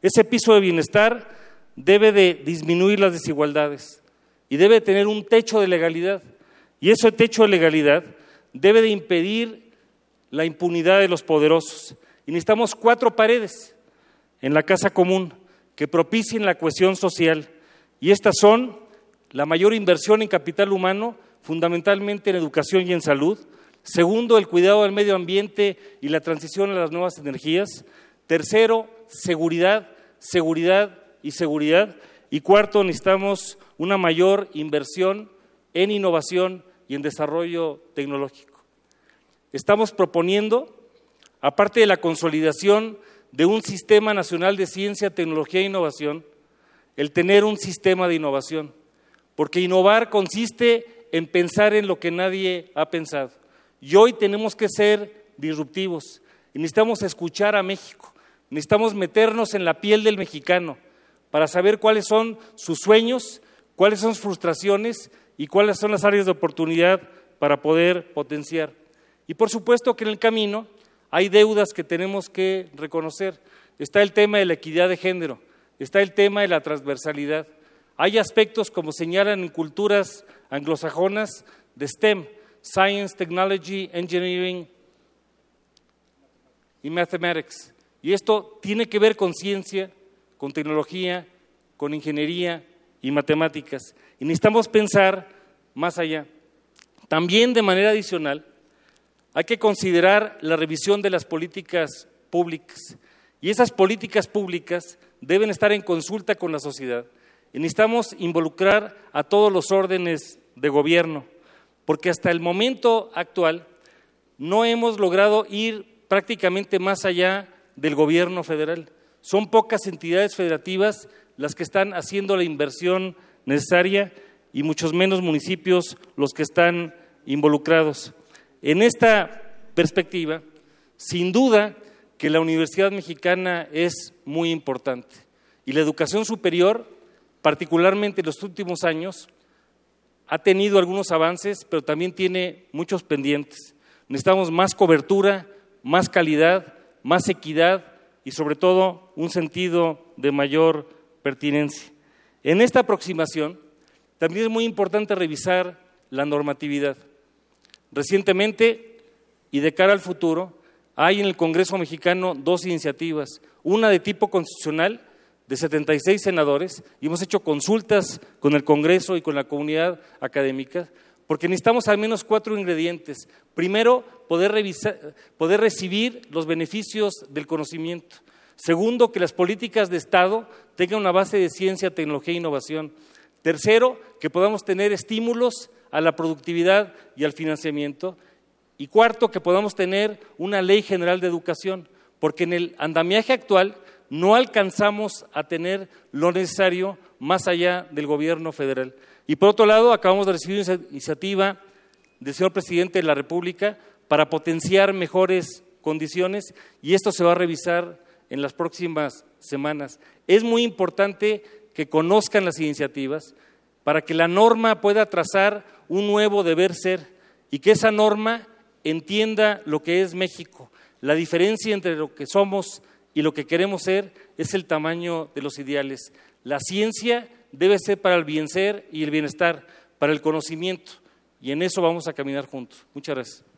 Ese piso de bienestar debe de disminuir las desigualdades y debe tener un techo de legalidad. Y ese techo de legalidad debe de impedir la impunidad de los poderosos. Y necesitamos cuatro paredes en la casa común que propicien la cohesión social. Y estas son la mayor inversión en capital humano, fundamentalmente en educación y en salud. Segundo, el cuidado del medio ambiente y la transición a las nuevas energías. Tercero, seguridad, seguridad y seguridad. Y cuarto, necesitamos una mayor inversión en innovación y en desarrollo tecnológico. Estamos proponiendo, aparte de la consolidación de un sistema nacional de ciencia, tecnología e innovación, el tener un sistema de innovación. Porque innovar consiste en pensar en lo que nadie ha pensado. Y hoy tenemos que ser disruptivos y necesitamos escuchar a México, necesitamos meternos en la piel del mexicano para saber cuáles son sus sueños, cuáles son sus frustraciones y cuáles son las áreas de oportunidad para poder potenciar. Y por supuesto que en el camino hay deudas que tenemos que reconocer. Está el tema de la equidad de género, está el tema de la transversalidad. Hay aspectos, como señalan en culturas anglosajonas, de STEM, Science, Technology, Engineering y Mathematics. Y esto tiene que ver con ciencia, con tecnología, con ingeniería y matemáticas. Y necesitamos pensar más allá. También de manera adicional, hay que considerar la revisión de las políticas públicas. Y esas políticas públicas deben estar en consulta con la sociedad. Y necesitamos involucrar a todos los órdenes de gobierno, porque hasta el momento actual no hemos logrado ir prácticamente más allá del gobierno federal. Son pocas entidades federativas las que están haciendo la inversión necesaria y muchos menos municipios los que están involucrados. En esta perspectiva, sin duda que la Universidad Mexicana es muy importante y la educación superior, particularmente en los últimos años, ha tenido algunos avances, pero también tiene muchos pendientes. Necesitamos más cobertura, más calidad, más equidad y sobre todo un sentido de mayor pertinencia. En esta aproximación también es muy importante revisar la normatividad. Recientemente y de cara al futuro, hay en el Congreso mexicano dos iniciativas, una de tipo constitucional de 76 senadores, y hemos hecho consultas con el Congreso y con la comunidad académica, porque necesitamos al menos cuatro ingredientes. Primero, poder, revisar, poder recibir los beneficios del conocimiento. Segundo, que las políticas de Estado tengan una base de ciencia, tecnología e innovación. Tercero, que podamos tener estímulos a la productividad y al financiamiento. Y cuarto, que podamos tener una ley general de educación, porque en el andamiaje actual no alcanzamos a tener lo necesario más allá del gobierno federal. Y por otro lado, acabamos de recibir una iniciativa del señor presidente de la República para potenciar mejores condiciones y esto se va a revisar en las próximas semanas. Es muy importante que conozcan las iniciativas para que la norma pueda trazar un nuevo deber ser y que esa norma entienda lo que es México. La diferencia entre lo que somos y lo que queremos ser es el tamaño de los ideales. La ciencia debe ser para el bien ser y el bienestar, para el conocimiento. Y en eso vamos a caminar juntos. Muchas gracias.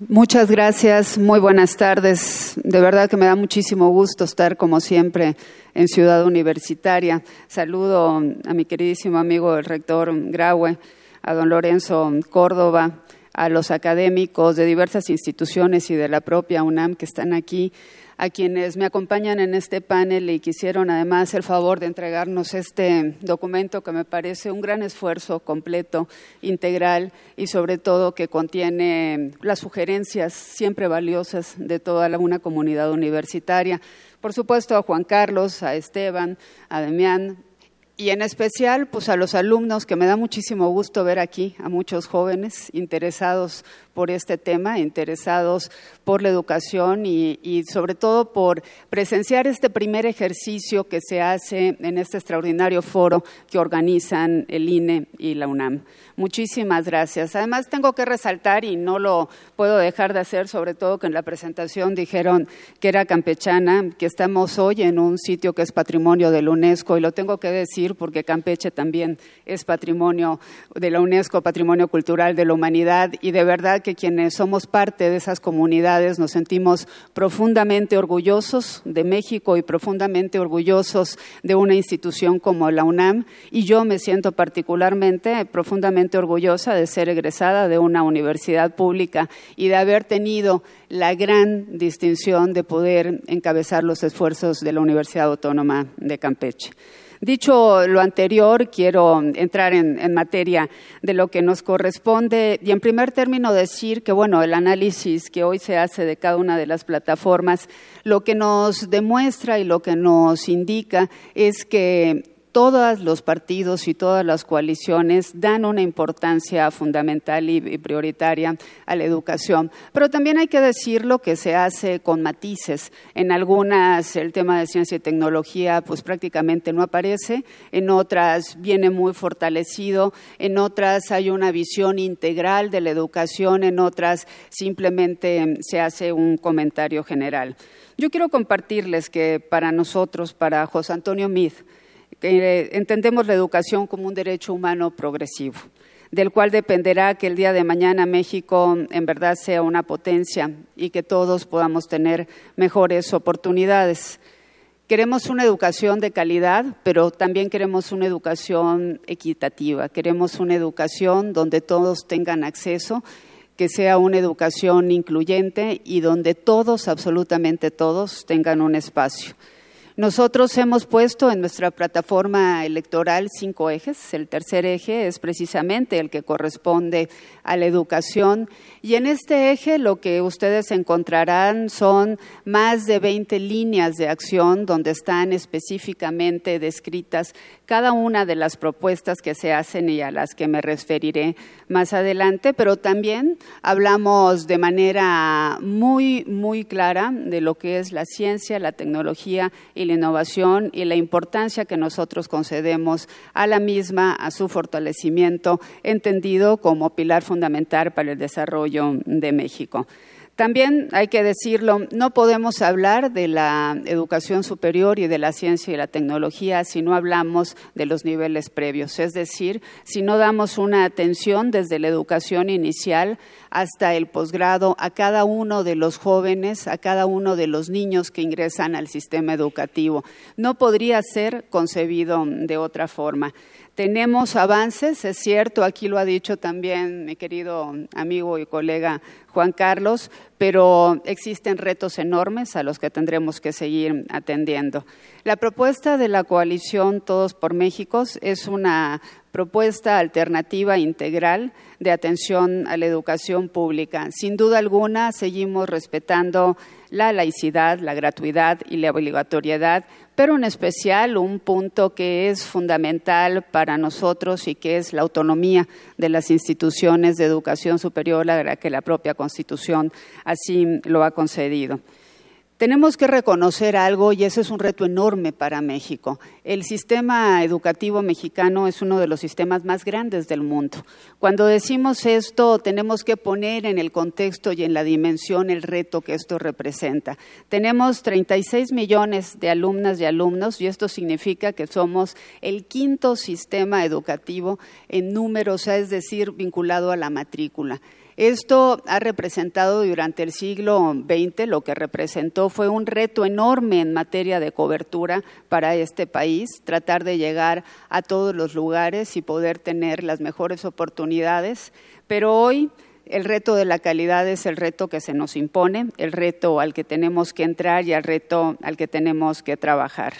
Muchas gracias, muy buenas tardes. De verdad que me da muchísimo gusto estar como siempre en Ciudad Universitaria. Saludo a mi queridísimo amigo el rector Graue, a don Lorenzo Córdoba, a los académicos de diversas instituciones y de la propia UNAM que están aquí a quienes me acompañan en este panel y quisieron además el favor de entregarnos este documento que me parece un gran esfuerzo completo, integral y sobre todo que contiene las sugerencias siempre valiosas de toda una comunidad universitaria. Por supuesto a Juan Carlos, a Esteban, a Demián, y en especial pues a los alumnos que me da muchísimo gusto ver aquí a muchos jóvenes interesados por este tema, interesados por la educación y, y, sobre todo por presenciar este primer ejercicio que se hace en este extraordinario foro que organizan el INE y la UNAM. Muchísimas gracias. Además, tengo que resaltar, y no lo puedo dejar de hacer, sobre todo que en la presentación dijeron que era campechana, que estamos hoy en un sitio que es patrimonio de la UNESCO, y lo tengo que decir porque Campeche también es patrimonio de la UNESCO, patrimonio cultural de la humanidad, y de verdad que quienes somos parte de esas comunidades nos sentimos profundamente orgullosos de México y profundamente orgullosos de una institución como la UNAM, y yo me siento particularmente profundamente orgullosa de ser egresada de una universidad pública y de haber tenido la gran distinción de poder encabezar los esfuerzos de la Universidad Autónoma de Campeche. Dicho lo anterior, quiero entrar en, materia de lo que nos corresponde y en primer término decir que, bueno, el análisis que hoy se hace de cada una de las plataformas, lo que nos demuestra y lo que nos indica es que todos los partidos y todas las coaliciones dan una importancia fundamental y, prioritaria a la educación. Pero también hay que decirlo que se hace con matices. En algunas el tema de ciencia y tecnología pues prácticamente no aparece, en otras viene muy fortalecido, en otras hay una visión integral de la educación, en otras simplemente se hace un comentario general. Yo quiero compartirles que para nosotros, para José Antonio Meade, entendemos la educación como un derecho humano progresivo, del cual dependerá que el día de mañana México en verdad sea una potencia y que todos podamos tener mejores oportunidades. Queremos una educación de calidad, pero también queremos una educación equitativa. Queremos una educación donde todos tengan acceso, que sea una educación incluyente y donde todos, absolutamente todos, tengan un espacio. Nosotros hemos puesto en nuestra plataforma electoral cinco ejes. El tercer eje es precisamente el que corresponde a la educación. Y en este eje lo que ustedes encontrarán son más de 20 líneas de acción donde están específicamente descritas cada una de las propuestas que se hacen y a las que me referiré más adelante, pero también hablamos de manera muy, muy clara de lo que es la ciencia, la tecnología y la innovación y la importancia que nosotros concedemos a la misma, a su fortalecimiento, entendido como pilar fundamental para el desarrollo de México. También hay que decirlo, no podemos hablar de la educación superior y de la ciencia y la tecnología si no hablamos de los niveles previos, es decir, si no damos una atención desde la educación inicial hasta el posgrado a cada uno de los jóvenes, a cada uno de los niños que ingresan al sistema educativo. No podría ser concebido de otra forma. Tenemos avances, es cierto, aquí lo ha dicho también mi querido amigo y colega Juan Carlos, pero existen retos enormes a los que tendremos que seguir atendiendo. La propuesta de la coalición Todos por México es una propuesta alternativa integral de atención a la educación pública. Sin duda alguna, seguimos respetando la laicidad, la gratuidad y la obligatoriedad, pero en especial un punto que es fundamental para nosotros y que es la autonomía de las instituciones de educación superior a la que la propia Constitución así lo ha concedido. Tenemos que reconocer algo y ese es un reto enorme para México. El sistema educativo mexicano es uno de los sistemas más grandes del mundo. Cuando decimos esto, tenemos que poner en el contexto y en la dimensión el reto que esto representa. Tenemos 36 millones de alumnas y alumnos y esto significa que somos el quinto sistema educativo en números, es decir, vinculado a la matrícula. Esto ha representado durante el siglo XX, lo que representó fue un reto enorme en materia de cobertura para este país, tratar de llegar a todos los lugares y poder tener las mejores oportunidades. Pero hoy el reto de la calidad es el reto que se nos impone, el reto al que tenemos que entrar y el reto al que tenemos que trabajar.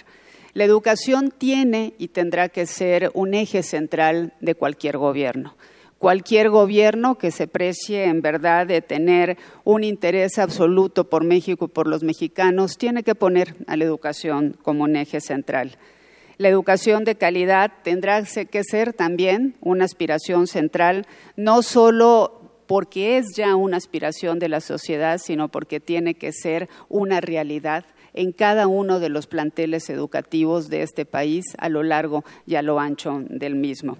La educación tiene y tendrá que ser un eje central de cualquier gobierno. Cualquier gobierno que se precie en verdad de tener un interés absoluto por México y por los mexicanos tiene que poner a la educación como un eje central. La educación de calidad tendrá que ser también una aspiración central, no solo porque es ya una aspiración de la sociedad, sino porque tiene que ser una realidad en cada uno de los planteles educativos de este país a lo largo y a lo ancho del mismo.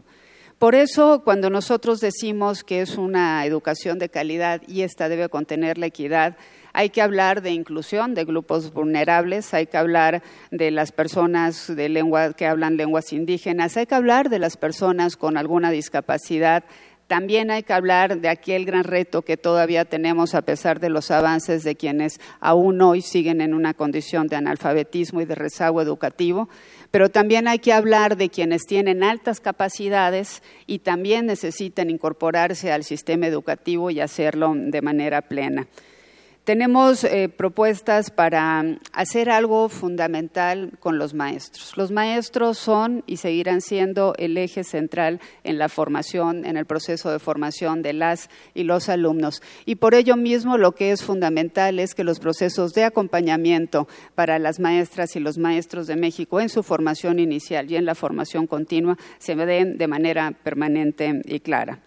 Por eso, cuando nosotros decimos que es una educación de calidad y esta debe contener la equidad, hay que hablar de inclusión de grupos vulnerables, hay que hablar de las personas de lengua que hablan lenguas indígenas, hay que hablar de las personas con alguna discapacidad, también hay que hablar de aquel gran reto que todavía tenemos a pesar de los avances de quienes aún hoy siguen en una condición de analfabetismo y de rezago educativo, pero también hay que hablar de quienes tienen altas capacidades y también necesitan incorporarse al sistema educativo y hacerlo de manera plena. Tenemos eh, propuestas para hacer algo fundamental con los maestros. Los maestros son y seguirán siendo el eje central en la formación, en el proceso de formación de las y los alumnos. Y por ello mismo lo que es fundamental es que los procesos de acompañamiento para las maestras y los maestros de México en su formación inicial y en la formación continua se den de manera permanente y clara.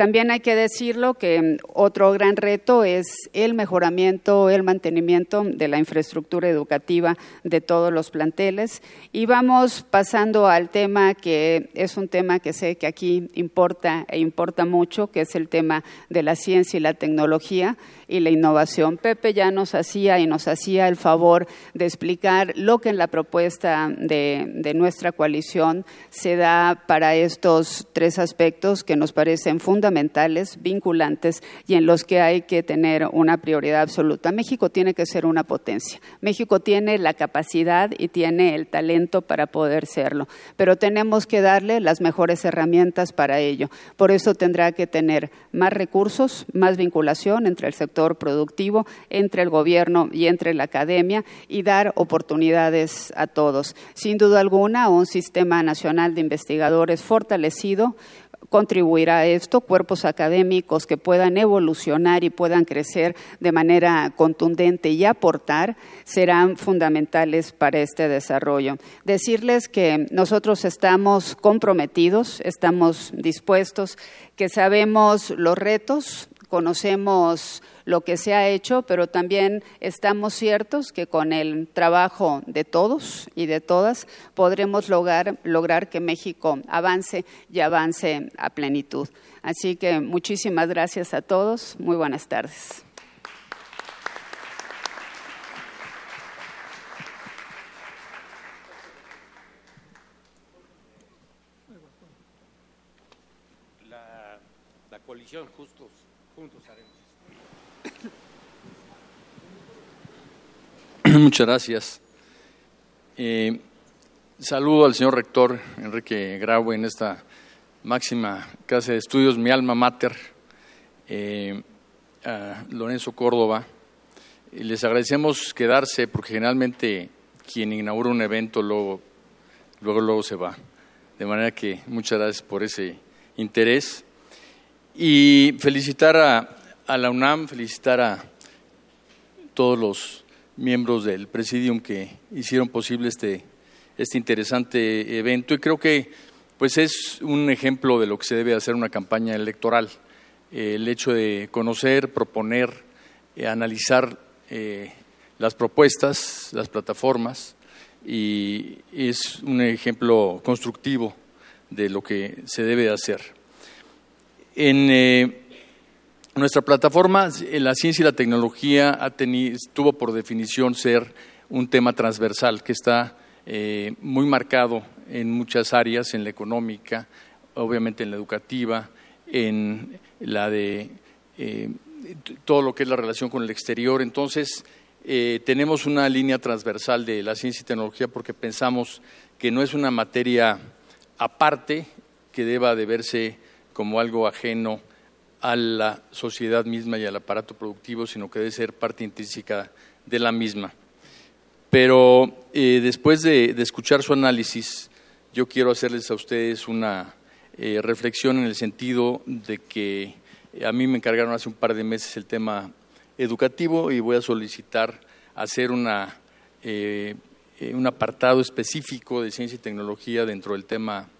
También hay que decirlo que otro gran reto es el mejoramiento, el mantenimiento de la infraestructura educativa de todos los planteles. Y vamos pasando al tema que es un tema que sé que aquí importa e importa mucho, que es el tema de la ciencia y la tecnología y la innovación. Pepe ya nos hacía y nos hacía el favor de explicar lo que en la propuesta de, de nuestra coalición se da para estos tres aspectos que nos parecen fundamentales fundamentales, vinculantes y en los que hay que tener una prioridad absoluta. México tiene que ser una potencia. México tiene la capacidad y tiene el talento para poder serlo, pero tenemos que darle las mejores herramientas para ello. Por eso tendrá que tener más recursos, más vinculación entre el sector productivo, entre el gobierno y entre la academia y dar oportunidades a todos. Sin duda alguna, un sistema nacional de investigadores fortalecido contribuirá a esto, cuerpos académicos que puedan evolucionar y puedan crecer de manera contundente y aportar, serán fundamentales para este desarrollo. Decirles que nosotros estamos comprometidos, estamos dispuestos, que sabemos los retos, conocemos lo que se ha hecho, pero también estamos ciertos que con el trabajo de todos y de todas podremos lograr, lograr que México avance y avance a plenitud. Así que muchísimas gracias a todos. Muy buenas tardes. La, la coalición Justos, Juntos Haremos. Muchas gracias. Eh, saludo al señor rector Enrique Graue en esta máxima casa de estudios, mi alma mater, eh, a Lorenzo Córdoba. Y les agradecemos quedarse porque generalmente quien inaugura un evento luego, luego, luego se va. De manera que muchas gracias por ese interés. Y felicitar a, a la UNAM, felicitar a todos los miembros del presidium que hicieron posible este, este interesante evento y creo que pues es un ejemplo de lo que se debe hacer una campaña electoral. el hecho de conocer, proponer, eh, analizar eh, las propuestas, las plataformas, y es un ejemplo constructivo de lo que se debe hacer. En, eh, nuestra plataforma, la ciencia y la tecnología, ha tenido, tuvo por definición ser un tema transversal que está eh, muy marcado en muchas áreas, en la económica, obviamente en la educativa, en la de todo lo que es la relación con el exterior. Entonces, tenemos una línea transversal de la ciencia y tecnología porque pensamos que no es una materia aparte que deba de verse como algo ajeno a la sociedad misma y al aparato productivo, sino que debe ser parte intrínseca de la misma. Pero eh, después de, escuchar su análisis, yo quiero hacerles a ustedes una eh, reflexión en el sentido de que a mí me encargaron hace un par de meses el tema educativo y voy a solicitar hacer una, eh, un apartado específico de ciencia y tecnología dentro del tema educativo,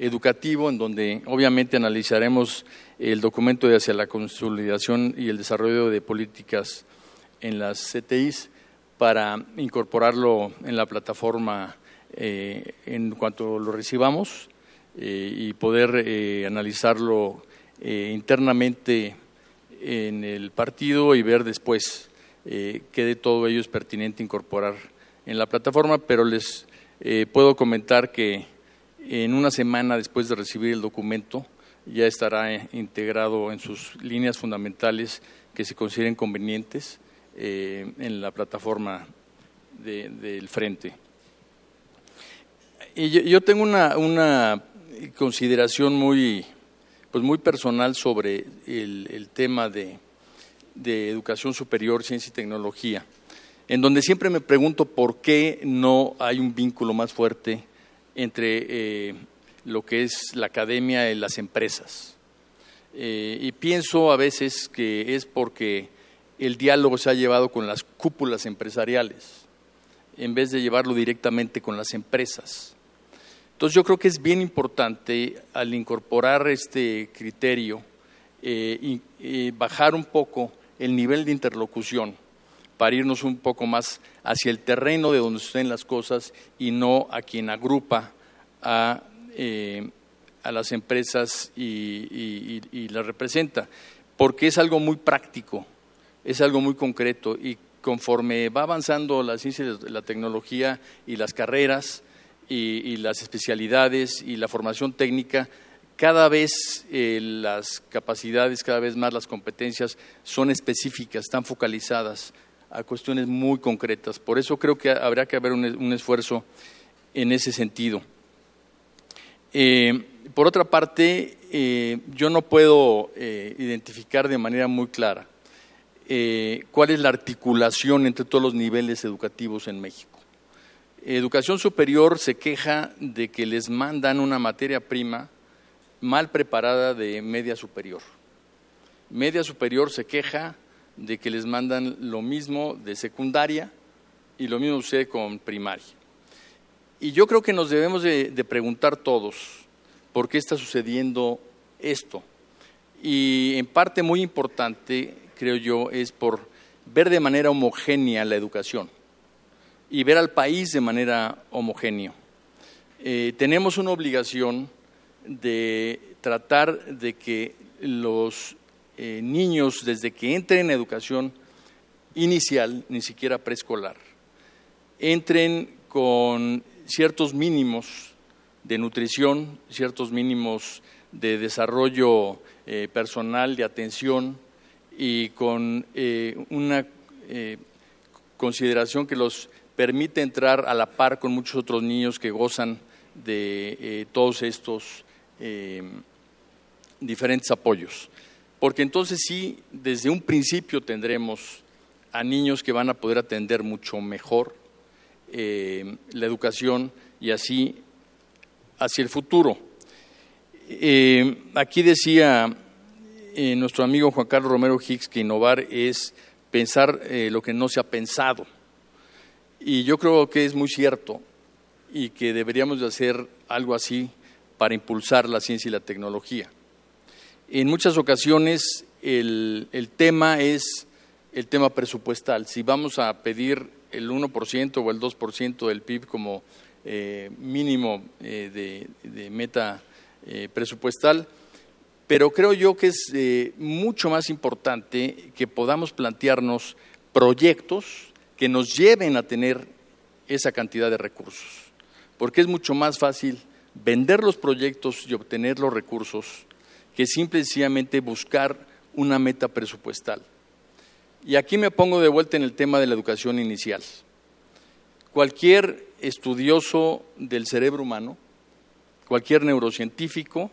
en donde obviamente analizaremos el documento de hacia la consolidación y el desarrollo de políticas en las CTIs para incorporarlo en la plataforma eh, en cuanto lo recibamos eh, y poder eh, analizarlo internamente en el partido y ver después qué de todo ello es pertinente incorporar en la plataforma, pero les puedo comentar que en una semana después de recibir el documento ya estará eh, integrado en sus líneas fundamentales que se consideren convenientes eh, en la plataforma del frente. Y yo, tengo una, consideración muy, pues muy personal sobre el, tema de, de, educación superior, ciencia y tecnología, en donde siempre me pregunto por qué no hay un vínculo más fuerte entre eh, lo que es la academia y las empresas. Eh, y pienso a veces que es porque el diálogo se ha llevado con las cúpulas empresariales, en vez de llevarlo directamente con las empresas. Entonces yo creo que es bien importante al incorporar este criterio eh, y, bajar un poco el nivel de interlocución para irnos un poco más hacia el terreno de donde suceden las cosas y no a quien agrupa a, eh, las empresas y, las representa, porque es algo muy práctico, es algo muy concreto y conforme va avanzando la ciencia, la tecnología y las carreras y, las especialidades y la formación técnica, cada vez eh, las capacidades, cada vez más las competencias son específicas, están focalizadas a cuestiones muy concretas. Por eso creo que habrá que haber un, esfuerzo en ese sentido. Eh, por otra parte, eh, yo no puedo eh, identificar de manera muy clara cuál es la articulación entre todos los niveles educativos en México. Educación superior se queja de que les mandan una materia prima mal preparada de media superior. Media superior se queja de que les mandan lo mismo de secundaria y lo mismo sucede con primaria. Y yo creo que nos debemos de, preguntar todos por qué está sucediendo esto. Y en parte muy importante, creo yo, es por ver de manera homogénea la educación y ver al país de manera homogénea. Eh, tenemos una obligación de tratar de que los eh, niños desde que entren en educación inicial, ni siquiera preescolar, entren con ciertos mínimos de nutrición, ciertos mínimos de desarrollo eh, personal, de atención y con eh, una consideración que los permite entrar a la par con muchos otros niños que gozan de todos estos diferentes apoyos porque entonces sí, desde un principio tendremos a niños que van a poder atender mucho mejor eh, la educación y así hacia el futuro. Eh, aquí decía eh, nuestro amigo Juan Carlos Romero Hicks que innovar es pensar lo que no se ha pensado. Y yo creo que es muy cierto y que deberíamos de hacer algo así para impulsar la ciencia y la tecnología. En muchas ocasiones el, tema es el tema presupuestal. Si vamos a pedir el 1% o el 2% del PIB como eh, mínimo eh, de, meta eh, presupuestal, pero creo yo que es mucho más importante que podamos plantearnos proyectos que nos lleven a tener esa cantidad de recursos, porque es mucho más fácil vender los proyectos y obtener los recursos que simple y sencillamente buscar una meta presupuestal. Y aquí me pongo de vuelta en el tema de la educación inicial. Cualquier estudioso del cerebro humano, cualquier neurocientífico,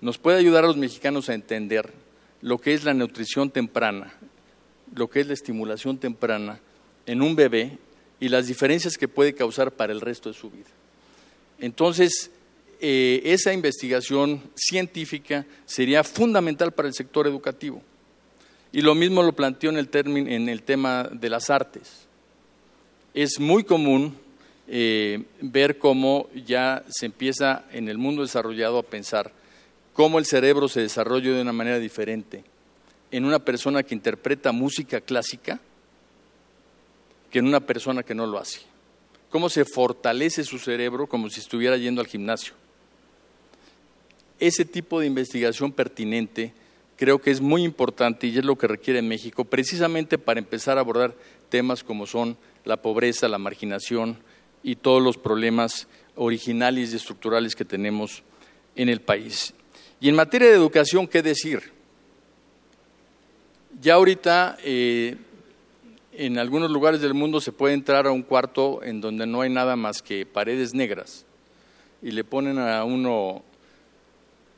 nos puede ayudar a los mexicanos a entender lo que es la nutrición temprana, lo que es la estimulación temprana en un bebé y las diferencias que puede causar para el resto de su vida. Entonces, eh, esa investigación científica sería fundamental para el sector educativo. Y lo mismo lo planteó en el, en el tema de las artes. Es muy común eh, ver cómo ya se empieza en el mundo desarrollado a pensar cómo el cerebro se desarrolla de una manera diferente en una persona que interpreta música clásica que en una persona que no lo hace. Cómo se fortalece su cerebro como si estuviera yendo al gimnasio. Ese tipo de investigación pertinente creo que es muy importante y es lo que requiere México precisamente para empezar a abordar temas como son la pobreza, la marginación y todos los problemas originales y estructurales que tenemos en el país. Y en materia de educación, ¿qué decir? Ya ahorita eh, en algunos lugares del mundo se puede entrar a un cuarto en donde no hay nada más que paredes negras y le ponen a uno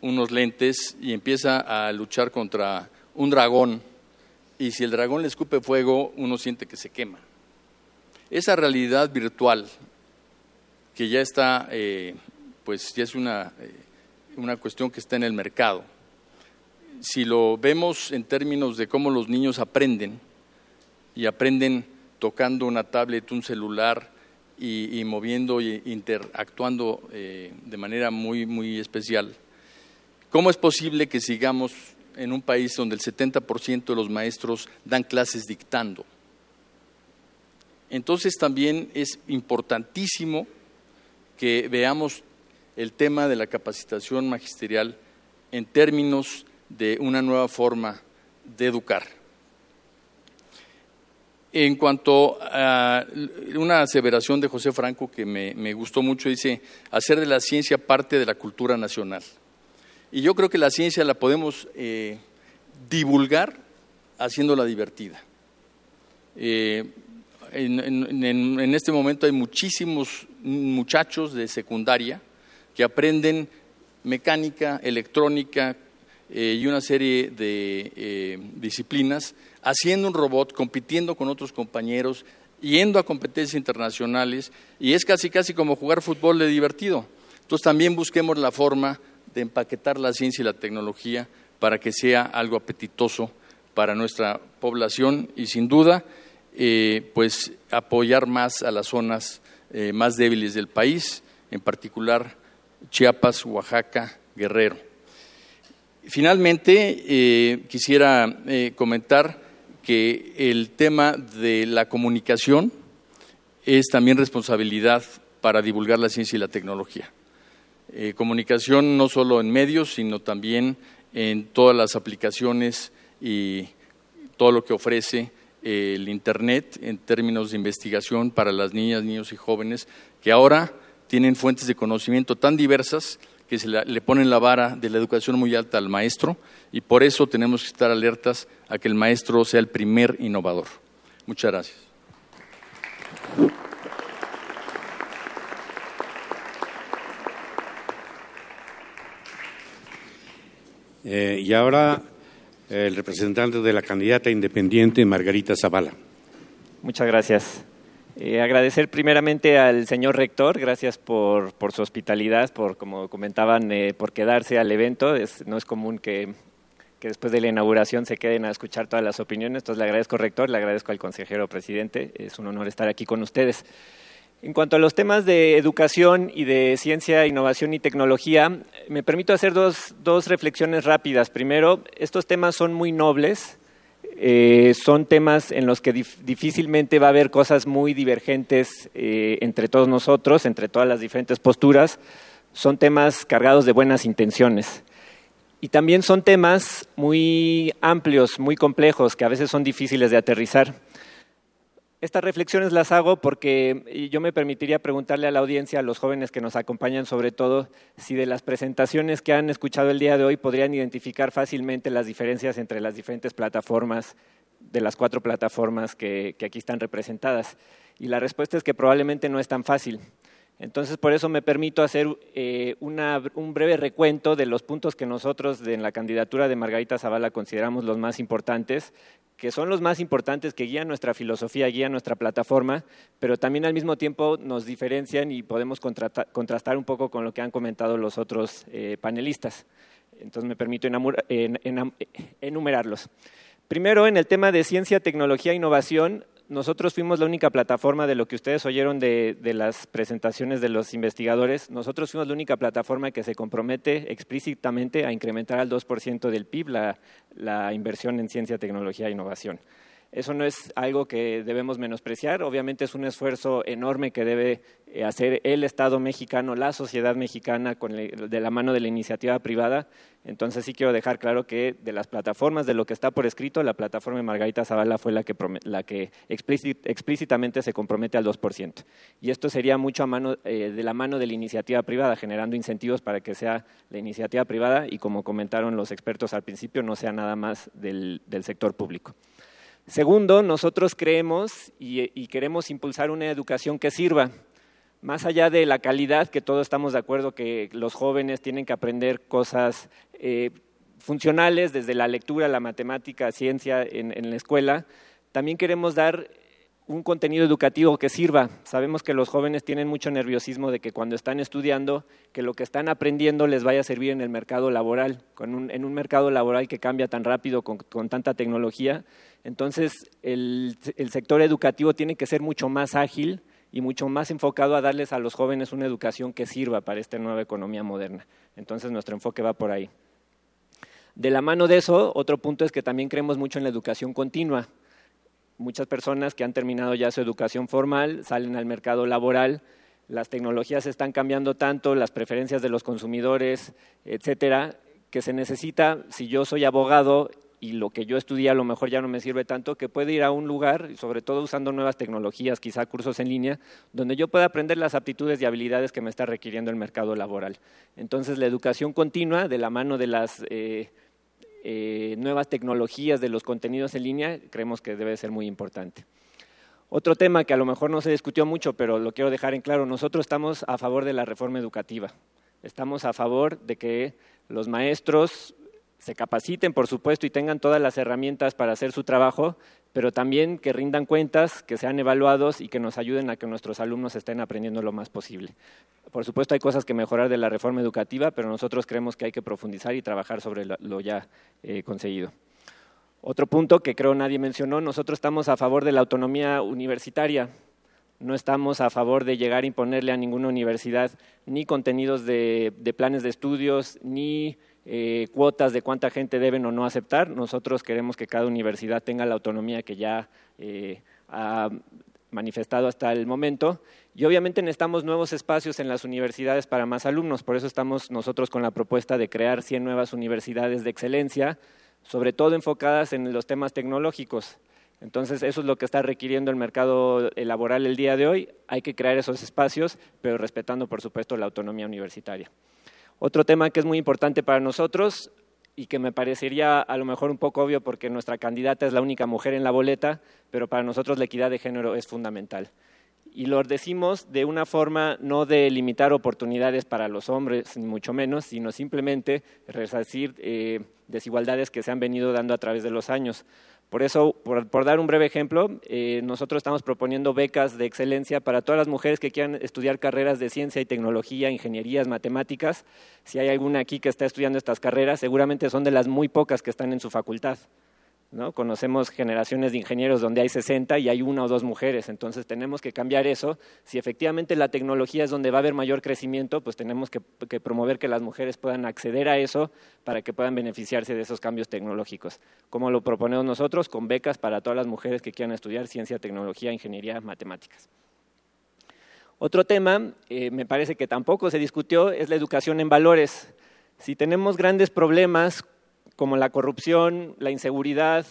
unos lentes y empieza a luchar contra un dragón y si el dragón le escupe fuego uno siente que se quema. Esa realidad virtual que ya está, eh, pues ya es una, eh, una cuestión que está en el mercado. Si lo vemos en términos de cómo los niños aprenden, y aprenden tocando una tablet, un celular y, moviendo e interactuando eh, de manera muy, muy especial. ¿Cómo es posible que sigamos en un país donde el 70% de los maestros dan clases dictando? Entonces también es importantísimo que veamos el tema de la capacitación magisterial en términos de una nueva forma de educar. En cuanto a una aseveración de José Franco que me, gustó mucho, dice, hacer de la ciencia parte de la cultura nacional. Y yo creo que la ciencia la podemos eh, divulgar haciéndola divertida. Eh, en, este momento hay muchísimos muchachos de secundaria que aprenden mecánica, electrónica eh, y una serie de disciplinas haciendo un robot, compitiendo con otros compañeros, yendo a competencias internacionales, y es casi casi como jugar fútbol de divertido. Entonces también busquemos la forma de empaquetar la ciencia y la tecnología para que sea algo apetitoso para nuestra población y sin duda eh, pues apoyar más a las zonas eh, más débiles del país, en particular Chiapas, Oaxaca, Guerrero. Finalmente, eh, quisiera comentar que el tema de la comunicación es también responsabilidad para divulgar la ciencia y la tecnología. Eh, comunicación no solo en medios, sino también en todas las aplicaciones y todo lo que ofrece eh, el Internet en términos de investigación para las niñas, niños y jóvenes, que ahora tienen fuentes de conocimiento tan diversas que se le ponen la vara de la educación muy alta al maestro y por eso tenemos que estar alertas a que el maestro sea el primer innovador. Muchas gracias. Eh, y ahora el representante de la candidata independiente, Margarita Zavala. Muchas gracias. Eh, agradecer primeramente al señor rector, gracias por, su hospitalidad, por, como comentaban, eh, por quedarse al evento. no es común que, después de la inauguración se queden a escuchar todas las opiniones. Entonces le agradezco, rector, le agradezco al consejero presidente. Es un honor estar aquí con ustedes. En cuanto a los temas de educación y de ciencia, innovación y tecnología, me permito hacer dos, dos reflexiones rápidas. Primero, estos temas son muy nobles eh, son temas en los que difícilmente va a haber cosas muy divergentes eh, entre todos nosotros, entre todas las diferentes posturas. Son temas cargados de buenas intenciones. Y también son temas muy amplios, muy complejos, que a veces son difíciles de aterrizar. Estas reflexiones las hago porque yo me permitiría preguntarle a la audiencia, a los jóvenes que nos acompañan sobre todo, si de las presentaciones que han escuchado el día de hoy podrían identificar fácilmente las diferencias entre las diferentes plataformas, de las cuatro plataformas que, aquí están representadas. Y la respuesta es que probablemente no es tan fácil. Entonces, por eso me permito hacer eh, un breve recuento de los puntos que nosotros en la candidatura de Margarita Zavala consideramos los más importantes que son los más importantes, que guían nuestra filosofía, guían nuestra plataforma, pero también al mismo tiempo nos diferencian y podemos contrastar un poco con lo que han comentado los otros eh, panelistas. Entonces me permito enumerarlos. Primero, en el tema de ciencia, tecnología e innovación, nosotros fuimos la única plataforma de lo que ustedes oyeron de, las presentaciones de los investigadores. Nosotros fuimos la única plataforma que se compromete explícitamente a incrementar al 2% del PIB la, la inversión en ciencia, tecnología e innovación. Eso no es algo que debemos menospreciar, obviamente es un esfuerzo enorme que debe eh, hacer el Estado mexicano, la sociedad mexicana, de la mano de la iniciativa privada. Entonces sí quiero dejar claro que de las plataformas, de lo que está por escrito, la plataforma de Margarita Zavala fue la que, la que explícitamente se compromete al 2%. Y esto sería mucho a mano, eh, de la mano de la iniciativa privada, generando incentivos para que sea la iniciativa privada y, como comentaron los expertos al principio, no sea nada más del sector público. Segundo, nosotros creemos y, queremos impulsar una educación que sirva, más allá de la calidad, que todos estamos de acuerdo que los jóvenes tienen que aprender cosas eh, funcionales, desde la lectura, la matemática, ciencia en, en la escuela, también queremos dar un contenido educativo que sirva. Sabemos que los jóvenes tienen mucho nerviosismo de que cuando están estudiando, que lo que están aprendiendo les vaya a servir en el mercado laboral, en un mercado laboral que cambia tan rápido con, tanta tecnología. Entonces, el, sector educativo tiene que ser mucho más ágil y mucho más enfocado a darles a los jóvenes una educación que sirva para esta nueva economía moderna. Entonces, nuestro enfoque va por ahí. De la mano de eso, otro punto es que también creemos mucho en la educación continua muchas personas que han terminado ya su educación formal salen al mercado laboral, las tecnologías están cambiando tanto, las preferencias de los consumidores, etcétera, que se necesita, si yo soy abogado y lo que yo estudié a lo mejor ya no me sirve tanto, que puede ir a un lugar, sobre todo usando nuevas tecnologías, quizá cursos en línea, donde yo pueda aprender las aptitudes y habilidades que me está requiriendo el mercado laboral. Entonces, la educación continua, de la mano de las eh, eh, nuevas tecnologías de los contenidos en línea, creemos que debe ser muy importante. Otro tema que a lo mejor no se discutió mucho, pero lo quiero dejar en claro, nosotros estamos a favor de la reforma educativa. Estamos a favor de que los maestros se capaciten, por supuesto, y tengan todas las herramientas para hacer su trabajo, pero también que rindan cuentas, que sean evaluados y que nos ayuden a que nuestros alumnos estén aprendiendo lo más posible. Por supuesto, hay cosas que mejorar de la reforma educativa, pero nosotros creemos que hay que profundizar y trabajar sobre lo ya eh, conseguido. Otro punto que creo nadie mencionó, nosotros estamos a favor de la autonomía universitaria. No estamos a favor de llegar a imponerle a ninguna universidad ni contenidos de, planes de estudios, ni eh, cuotas de cuánta gente deben o no aceptar. Nosotros queremos que cada universidad tenga la autonomía que ya eh, ha manifestado hasta el momento. Y obviamente necesitamos nuevos espacios en las universidades para más alumnos. Por eso estamos nosotros con la propuesta de crear 100 nuevas universidades de excelencia, sobre todo enfocadas en los temas tecnológicos. Entonces, eso es lo que está requiriendo el mercado laboral el día de hoy. Hay que crear esos espacios, pero respetando, por supuesto, la autonomía universitaria. Otro tema que es muy importante para nosotros y que me parecería a lo mejor un poco obvio porque nuestra candidata es la única mujer en la boleta, pero para nosotros la equidad de género es fundamental. Y lo decimos de una forma no de limitar oportunidades para los hombres, ni mucho menos, sino simplemente resarcir eh, desigualdades que se han venido dando a través de los años. Por eso, por, dar un breve ejemplo, eh, nosotros estamos proponiendo becas de excelencia para todas las mujeres que quieran estudiar carreras de ciencia y tecnología, ingenierías, matemáticas. Si hay alguna aquí que está estudiando estas carreras, seguramente son de las muy pocas que están en su facultad. ¿No? Conocemos generaciones de ingenieros donde hay 60 y hay una o dos mujeres, entonces tenemos que cambiar eso. Si efectivamente la tecnología es donde va a haber mayor crecimiento, pues tenemos que, promover que las mujeres puedan acceder a eso para que puedan beneficiarse de esos cambios tecnológicos. Como lo proponemos nosotros, con becas para todas las mujeres que quieran estudiar ciencia, tecnología, ingeniería, matemáticas. Otro tema, eh, me parece que tampoco se discutió, es la educación en valores. Si tenemos grandes problemas como la corrupción, la inseguridad,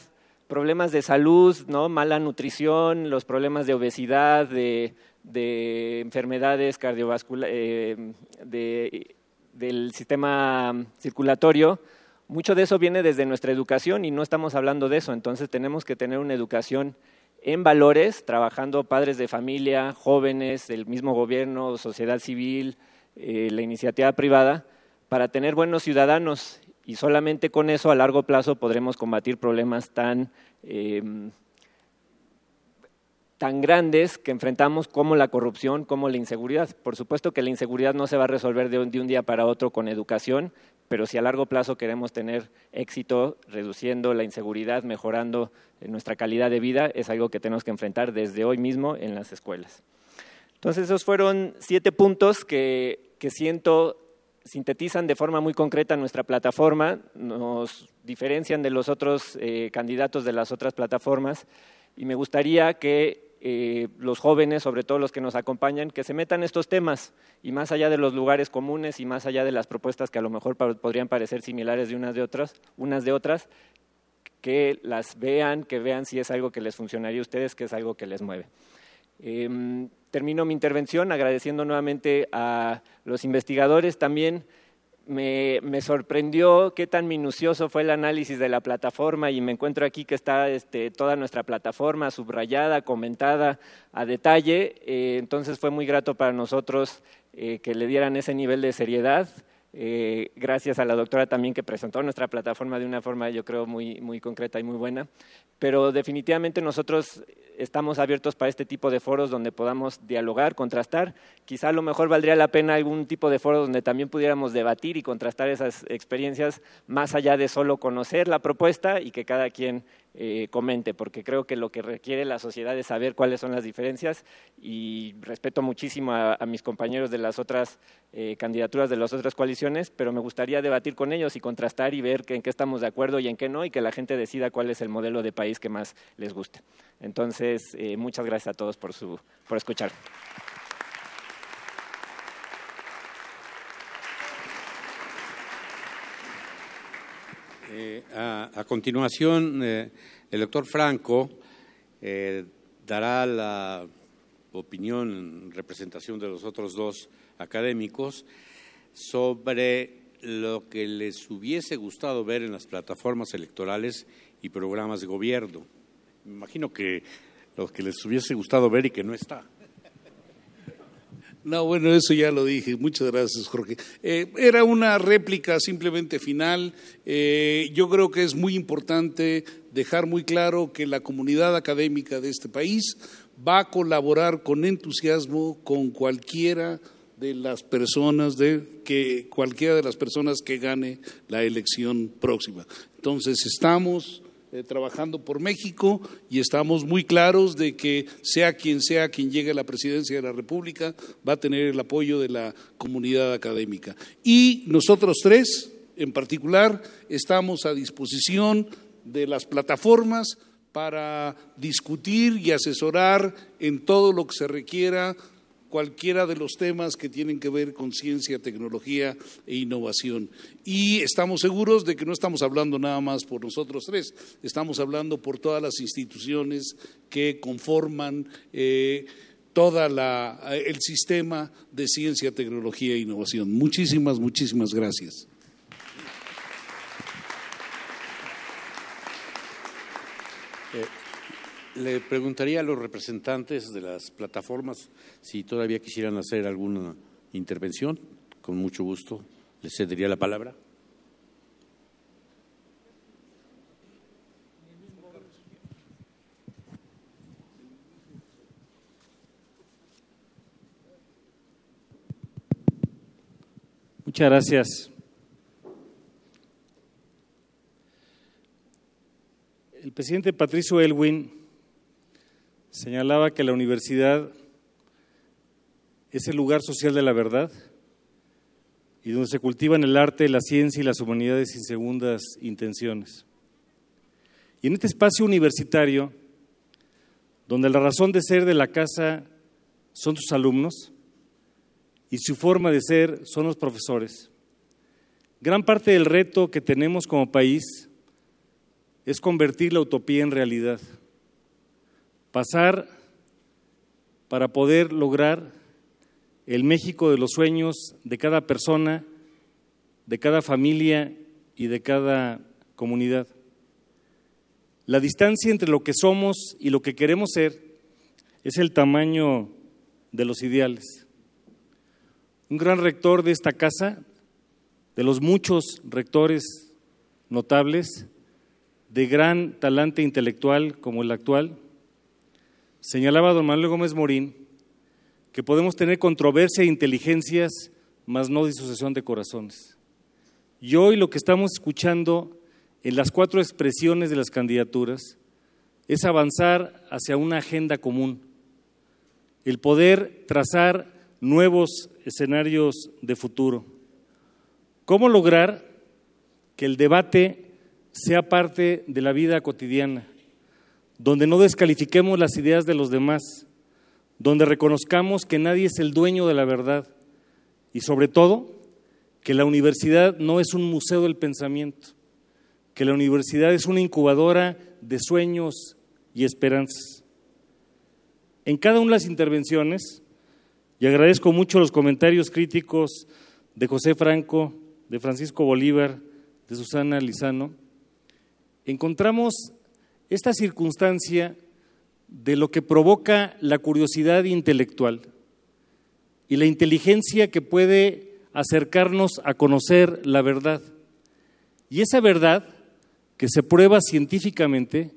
problemas de salud, ¿no? mala nutrición, los problemas de obesidad, de, enfermedades cardiovasculares, eh, del sistema circulatorio, mucho de eso viene desde nuestra educación y no estamos hablando de eso, entonces tenemos que tener una educación en valores, trabajando padres de familia, jóvenes, el mismo gobierno, sociedad civil, eh, la iniciativa privada, para tener buenos ciudadanos y solamente con eso a largo plazo podremos combatir problemas tan, em, tan grandes que enfrentamos como la corrupción, como la inseguridad. Por supuesto que la inseguridad no se va a resolver de un, de un día para otro con educación, pero si a largo plazo queremos tener éxito reduciendo la inseguridad, mejorando nuestra calidad de vida, es algo que tenemos que enfrentar desde hoy mismo en las escuelas. Entonces, esos fueron siete puntos que, que siento sintetizan de forma muy concreta nuestra plataforma, nos diferencian de los otros eh, candidatos de las otras plataformas y me gustaría que eh, los jóvenes, sobre todo los que nos acompañan, que se metan estos temas y más allá de los lugares comunes y más allá de las propuestas que a lo mejor podrían parecer similares de unas de otras, unas de otras, que las vean, que vean si es algo que les funcionaría a ustedes, que es algo que les mueve. Em, termino mi intervención agradeciendo nuevamente a los investigadores también. Me, sorprendió qué tan minucioso fue el análisis de la plataforma y me encuentro aquí que está este, toda nuestra plataforma subrayada, comentada a detalle. Eh, entonces fue muy grato para nosotros eh, que le dieran ese nivel de seriedad. Eh, gracias a la doctora también que presentó nuestra plataforma de una forma, yo creo, muy, muy concreta y muy buena. Pero definitivamente nosotros estamos abiertos para este tipo de foros donde podamos dialogar, contrastar. Quizá a lo mejor valdría la pena algún tipo de foro donde también pudiéramos debatir y contrastar esas experiencias más allá de solo conocer la propuesta y que cada quien eh, comente, porque creo que lo que requiere la sociedad es saber cuáles son las diferencias y respeto muchísimo a, mis compañeros de las otras eh, candidaturas de las otras coaliciones, pero me gustaría debatir con ellos y contrastar y ver en qué estamos de acuerdo y en qué no y que la gente decida cuál es el modelo de país que más les guste. Entonces, eh, muchas gracias a todos por, su, por escuchar. Eh, a, continuación, eh, el doctor Franco eh, dará la opinión en representación de los otros dos académicos sobre lo que les hubiese gustado ver en las plataformas electorales y programas de gobierno. Me imagino que lo que les hubiese gustado ver y que no está. No, bueno, eso ya lo dije. Muchas gracias, Jorge. Eh, era una réplica simplemente final. Eh, yo creo que es muy importante dejar muy claro que la comunidad académica de este país va a colaborar con entusiasmo con cualquiera de las personas de que cualquiera de las personas que gane la elección próxima. Entonces estamos eh, trabajando por México y estamos muy claros de que sea quien sea quien llegue a la presidencia de la República va a tener el apoyo de la comunidad académica. Y nosotros tres, en particular, estamos a disposición de las plataformas para discutir y asesorar en todo lo que se requiera cualquiera de los temas que tienen que ver con ciencia, tecnología e innovación. Y estamos seguros de que no estamos hablando nada más por nosotros tres, estamos hablando por todas las instituciones que conforman eh, todo el sistema de ciencia, tecnología e innovación. Muchísimas, muchísimas gracias. Le preguntaría a los representantes de las plataformas si todavía quisieran hacer alguna intervención. Con mucho gusto les cedería la palabra. Muchas gracias. El presidente Patricio Elwin señalaba que la universidad es el lugar social de la verdad y donde se cultivan el arte, la ciencia y las humanidades sin segundas intenciones. Y en este espacio universitario, donde la razón de ser de la casa son sus alumnos y su forma de ser son los profesores, gran parte del reto que tenemos como país es convertir la utopía en realidad, pasar para poder lograr el México de los sueños de cada persona, de cada familia y de cada comunidad. La distancia entre lo que somos y lo que queremos ser es el tamaño de los ideales. Un gran rector de esta casa, de los muchos rectores notables, de gran talante intelectual como el actual, señalaba don Manuel Gómez Morín que podemos tener controversia e inteligencias, mas no disociación de corazones. Y hoy lo que estamos escuchando en las cuatro expresiones de las candidaturas es avanzar hacia una agenda común, el poder trazar nuevos escenarios de futuro. ¿Cómo lograr que el debate sea parte de la vida cotidiana, donde no descalifiquemos las ideas de los demás, donde reconozcamos que nadie es el dueño de la verdad y sobre todo que la universidad no es un museo del pensamiento, que la universidad es una incubadora de sueños y esperanzas. En cada una de las intervenciones, y agradezco mucho los comentarios críticos de José Franco, de Francisco Bolívar, de Susana Lizano, encontramos esta circunstancia de lo que provoca la curiosidad intelectual y la inteligencia que puede acercarnos a conocer la verdad. Y esa verdad, que se prueba científicamente,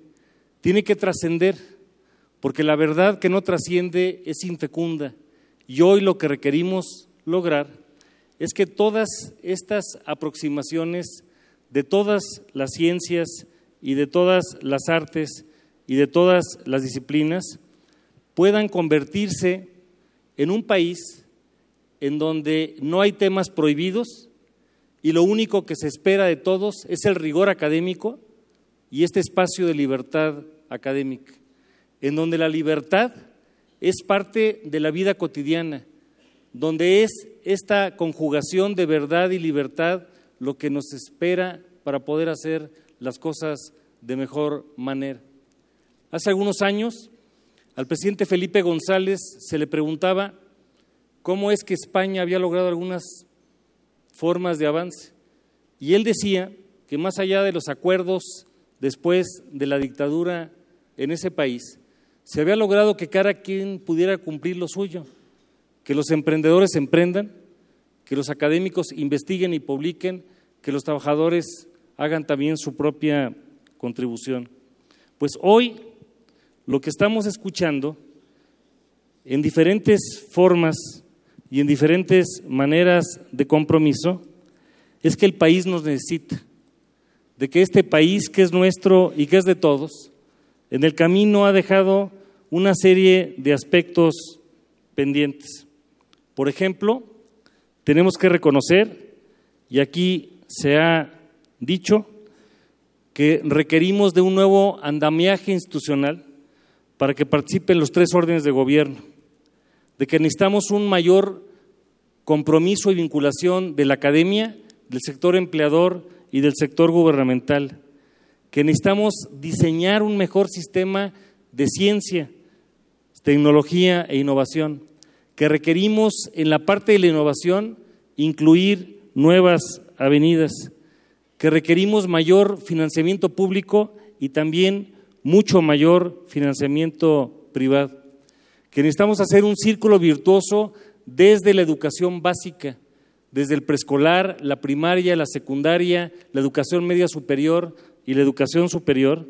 tiene que trascender, porque la verdad que no trasciende es infecunda. Y hoy lo que requerimos lograr es que todas estas aproximaciones de todas las ciencias y de todas las artes y de todas las disciplinas puedan convertirse en un país en donde no hay temas prohibidos y lo único que se espera de todos es el rigor académico y este espacio de libertad académica, en donde la libertad es parte de la vida cotidiana, donde es esta conjugación de verdad y libertad lo que nos espera para poder hacer las cosas de mejor manera. Hace algunos años, al presidente Felipe González se le preguntaba cómo es que España había logrado algunas formas de avance. Y él decía que más allá de los acuerdos después de la dictadura en ese país, se había logrado que cada quien pudiera cumplir lo suyo, que los emprendedores emprendan, que los académicos investiguen y publiquen, que los trabajadores hagan también su propia contribución. Pues hoy lo que estamos escuchando en diferentes formas y en diferentes maneras de compromiso es que el país nos necesita, de que este país que es nuestro y que es de todos, en el camino ha dejado una serie de aspectos pendientes. Por ejemplo, tenemos que reconocer, y aquí se ha dicho, que requerimos de un nuevo andamiaje institucional para que participen los tres órdenes de gobierno, de que necesitamos un mayor compromiso y vinculación de la academia, del sector empleador y del sector gubernamental, que necesitamos diseñar un mejor sistema de ciencia, tecnología e innovación, que requerimos en la parte de la innovación incluir nuevas avenidas, que requerimos mayor financiamiento público y también mucho mayor financiamiento privado, que necesitamos hacer un círculo virtuoso desde la educación básica, desde el preescolar, la primaria, la secundaria, la educación media superior, y la educación superior,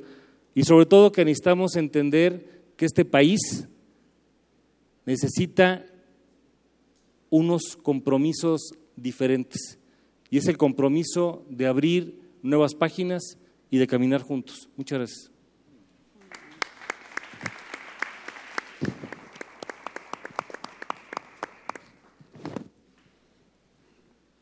y sobre todo que necesitamos entender que este país necesita unos compromisos diferentes, y es el compromiso de abrir nuevas páginas y de caminar juntos. Muchas gracias.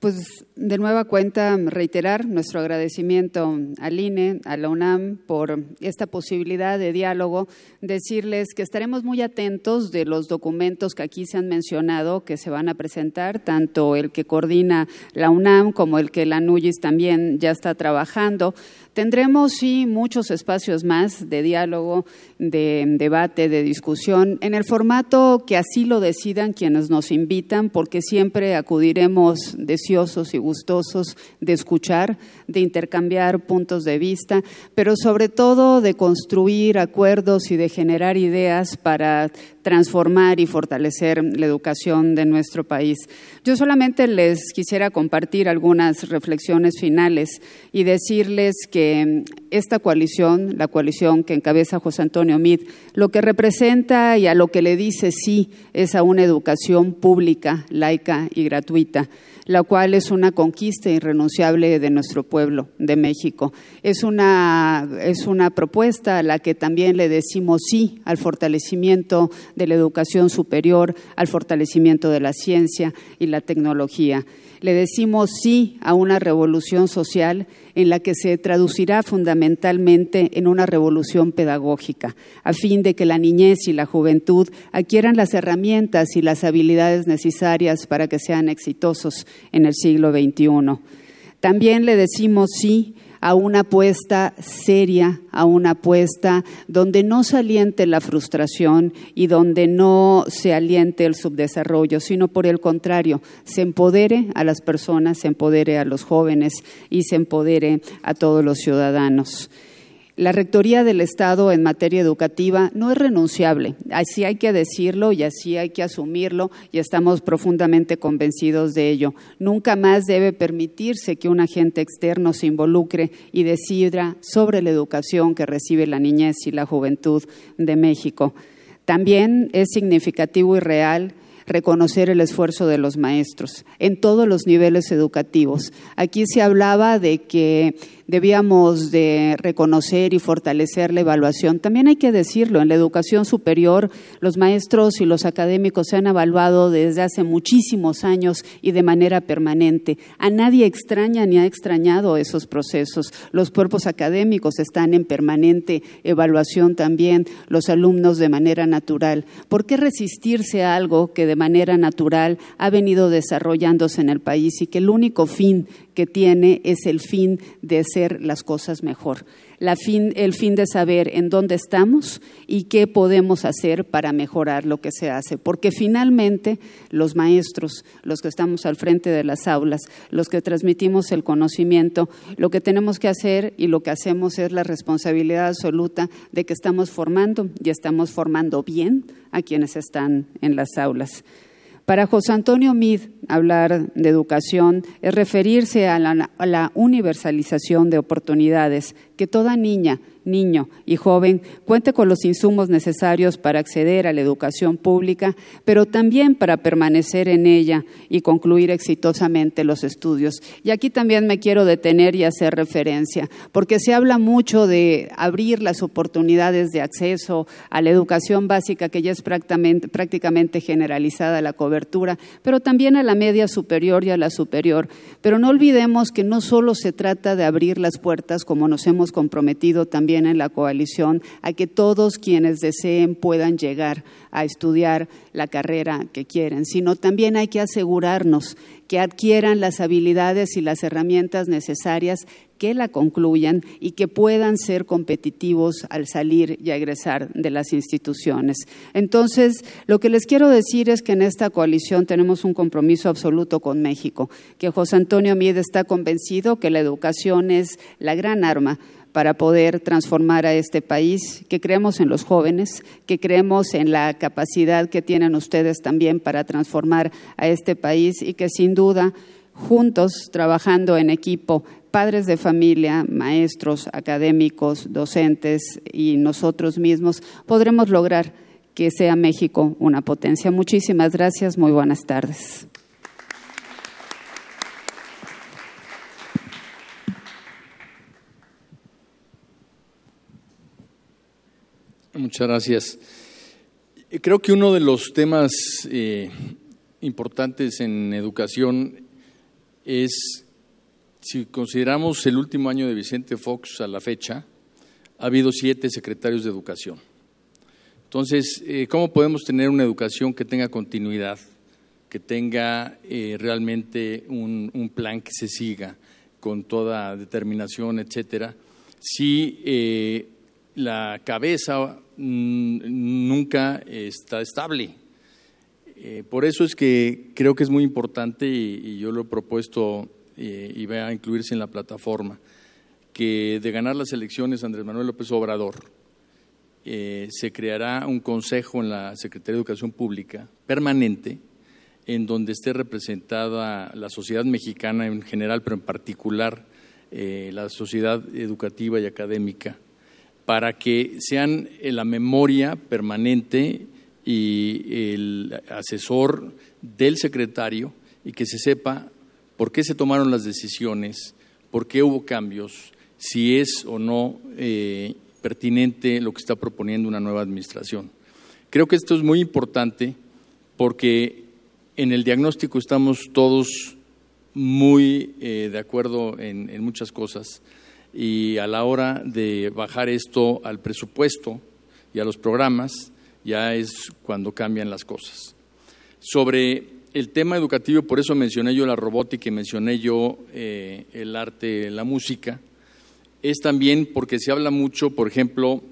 Pues de nueva cuenta reiterar nuestro agradecimiento al INE, a la UNAM, por esta posibilidad de diálogo, decirles que estaremos muy atentos de los documentos que aquí se han mencionado, que se van a presentar, tanto el que coordina la UNAM como el que la NUYIS también ya está trabajando. Tendremos, sí, muchos espacios más de diálogo, de debate, de discusión, en el formato que así lo decidan quienes nos invitan, porque siempre acudiremos y gustosos de escuchar, de intercambiar puntos de vista, pero sobre todo de construir acuerdos y de generar ideas para transformar y fortalecer la educación de nuestro país. Yo solamente les quisiera compartir algunas reflexiones finales y decirles que esta coalición, la coalición que encabeza José Antonio Mid, lo que representa y a lo que le dice sí es a una educación pública, laica y gratuita la cual es una conquista irrenunciable de nuestro pueblo, de México. Es una, es una propuesta a la que también le decimos sí al fortalecimiento de la educación superior, al fortalecimiento de la ciencia y la tecnología. Le decimos sí a una revolución social en la que se traducirá fundamentalmente en una revolución pedagógica, a fin de que la niñez y la juventud adquieran las herramientas y las habilidades necesarias para que sean exitosos en el siglo XXI. También le decimos sí a una apuesta seria, a una apuesta donde no se aliente la frustración y donde no se aliente el subdesarrollo, sino por el contrario, se empodere a las personas, se empodere a los jóvenes y se empodere a todos los ciudadanos. La Rectoría del Estado en materia educativa no es renunciable, así hay que decirlo y así hay que asumirlo y estamos profundamente convencidos de ello. Nunca más debe permitirse que un agente externo se involucre y decida sobre la educación que recibe la niñez y la juventud de México. También es significativo y real reconocer el esfuerzo de los maestros en todos los niveles educativos. Aquí se hablaba de que debíamos de reconocer y fortalecer la evaluación. También hay que decirlo, en la educación superior los maestros y los académicos se han evaluado desde hace muchísimos años y de manera permanente. A nadie extraña ni ha extrañado esos procesos. Los cuerpos académicos están en permanente evaluación también, los alumnos de manera natural. ¿Por qué resistirse a algo que de manera natural ha venido desarrollándose en el país y que el único fin que tiene es el fin de hacer las cosas mejor, el fin de saber en dónde estamos y qué podemos hacer para mejorar lo que se hace. Porque finalmente los maestros, los que estamos al frente de las aulas, los que transmitimos el conocimiento, lo que tenemos que hacer y lo que hacemos es la responsabilidad absoluta de que estamos formando y estamos formando bien a quienes están en las aulas. Para José Antonio Mid, hablar de educación es referirse a la, universalización de oportunidades que toda niña, niño y joven cuente con los insumos necesarios para acceder a la educación pública, pero también para permanecer en ella y concluir exitosamente los estudios. Y aquí también me quiero detener y hacer referencia, porque se habla mucho de abrir las oportunidades de acceso a la educación básica, que ya es prácticamente, prácticamente generalizada la cobertura, pero también a la media superior y a la superior. Pero no olvidemos que no solo se trata de abrir las puertas, como nos hemos comprometido también en la coalición a que todos quienes deseen puedan llegar a estudiar la carrera que quieren, sino también hay que asegurarnos que adquieran las habilidades y las herramientas necesarias que la concluyan y que puedan ser competitivos al salir y egresar de las instituciones. Entonces, lo que les quiero decir es que en esta coalición tenemos un compromiso absoluto con México, que José Antonio Miede está convencido que la educación es la gran arma para poder transformar a este país, que creemos en los jóvenes, que creemos en la capacidad que tienen ustedes también para transformar a este país y que sin duda, juntos, trabajando en equipo, padres de familia, maestros, académicos, docentes y nosotros mismos, podremos lograr que sea México una potencia. Muchísimas gracias, muy buenas tardes. Muchas gracias. Creo que uno de los temas eh, importantes en educación es, si consideramos el último año de Vicente Fox a la fecha, ha habido siete secretarios de educación. Entonces, eh, ¿cómo podemos tener una educación que tenga continuidad, que tenga eh, realmente un, plan que se siga con toda determinación, etcétera, si eh, la cabeza mm, nunca está estable? por eso es que creo que es muy importante, y, yo lo he propuesto y va a incluirse en la plataforma, que de ganar las elecciones Andrés Manuel López Obrador, eh, se creará un consejo en la Secretaría de Educación Pública permanente en donde esté representada la sociedad mexicana en general, pero en particular eh, la sociedad educativa y académica, para que sean la memoria permanente y el asesor del secretario y que se sepa por qué se tomaron las decisiones, por qué hubo cambios, si es o no eh, pertinente lo que está proponiendo una nueva administración. Creo que esto es muy importante porque en el diagnóstico estamos todos muy eh, de acuerdo en, muchas cosas y a la hora de bajar esto al presupuesto y a los programas ya es cuando cambian las cosas. Sobre el tema educativo, por eso mencioné yo la robótica y mencioné yo eh, el arte, la música, es también porque se habla mucho, por ejemplo,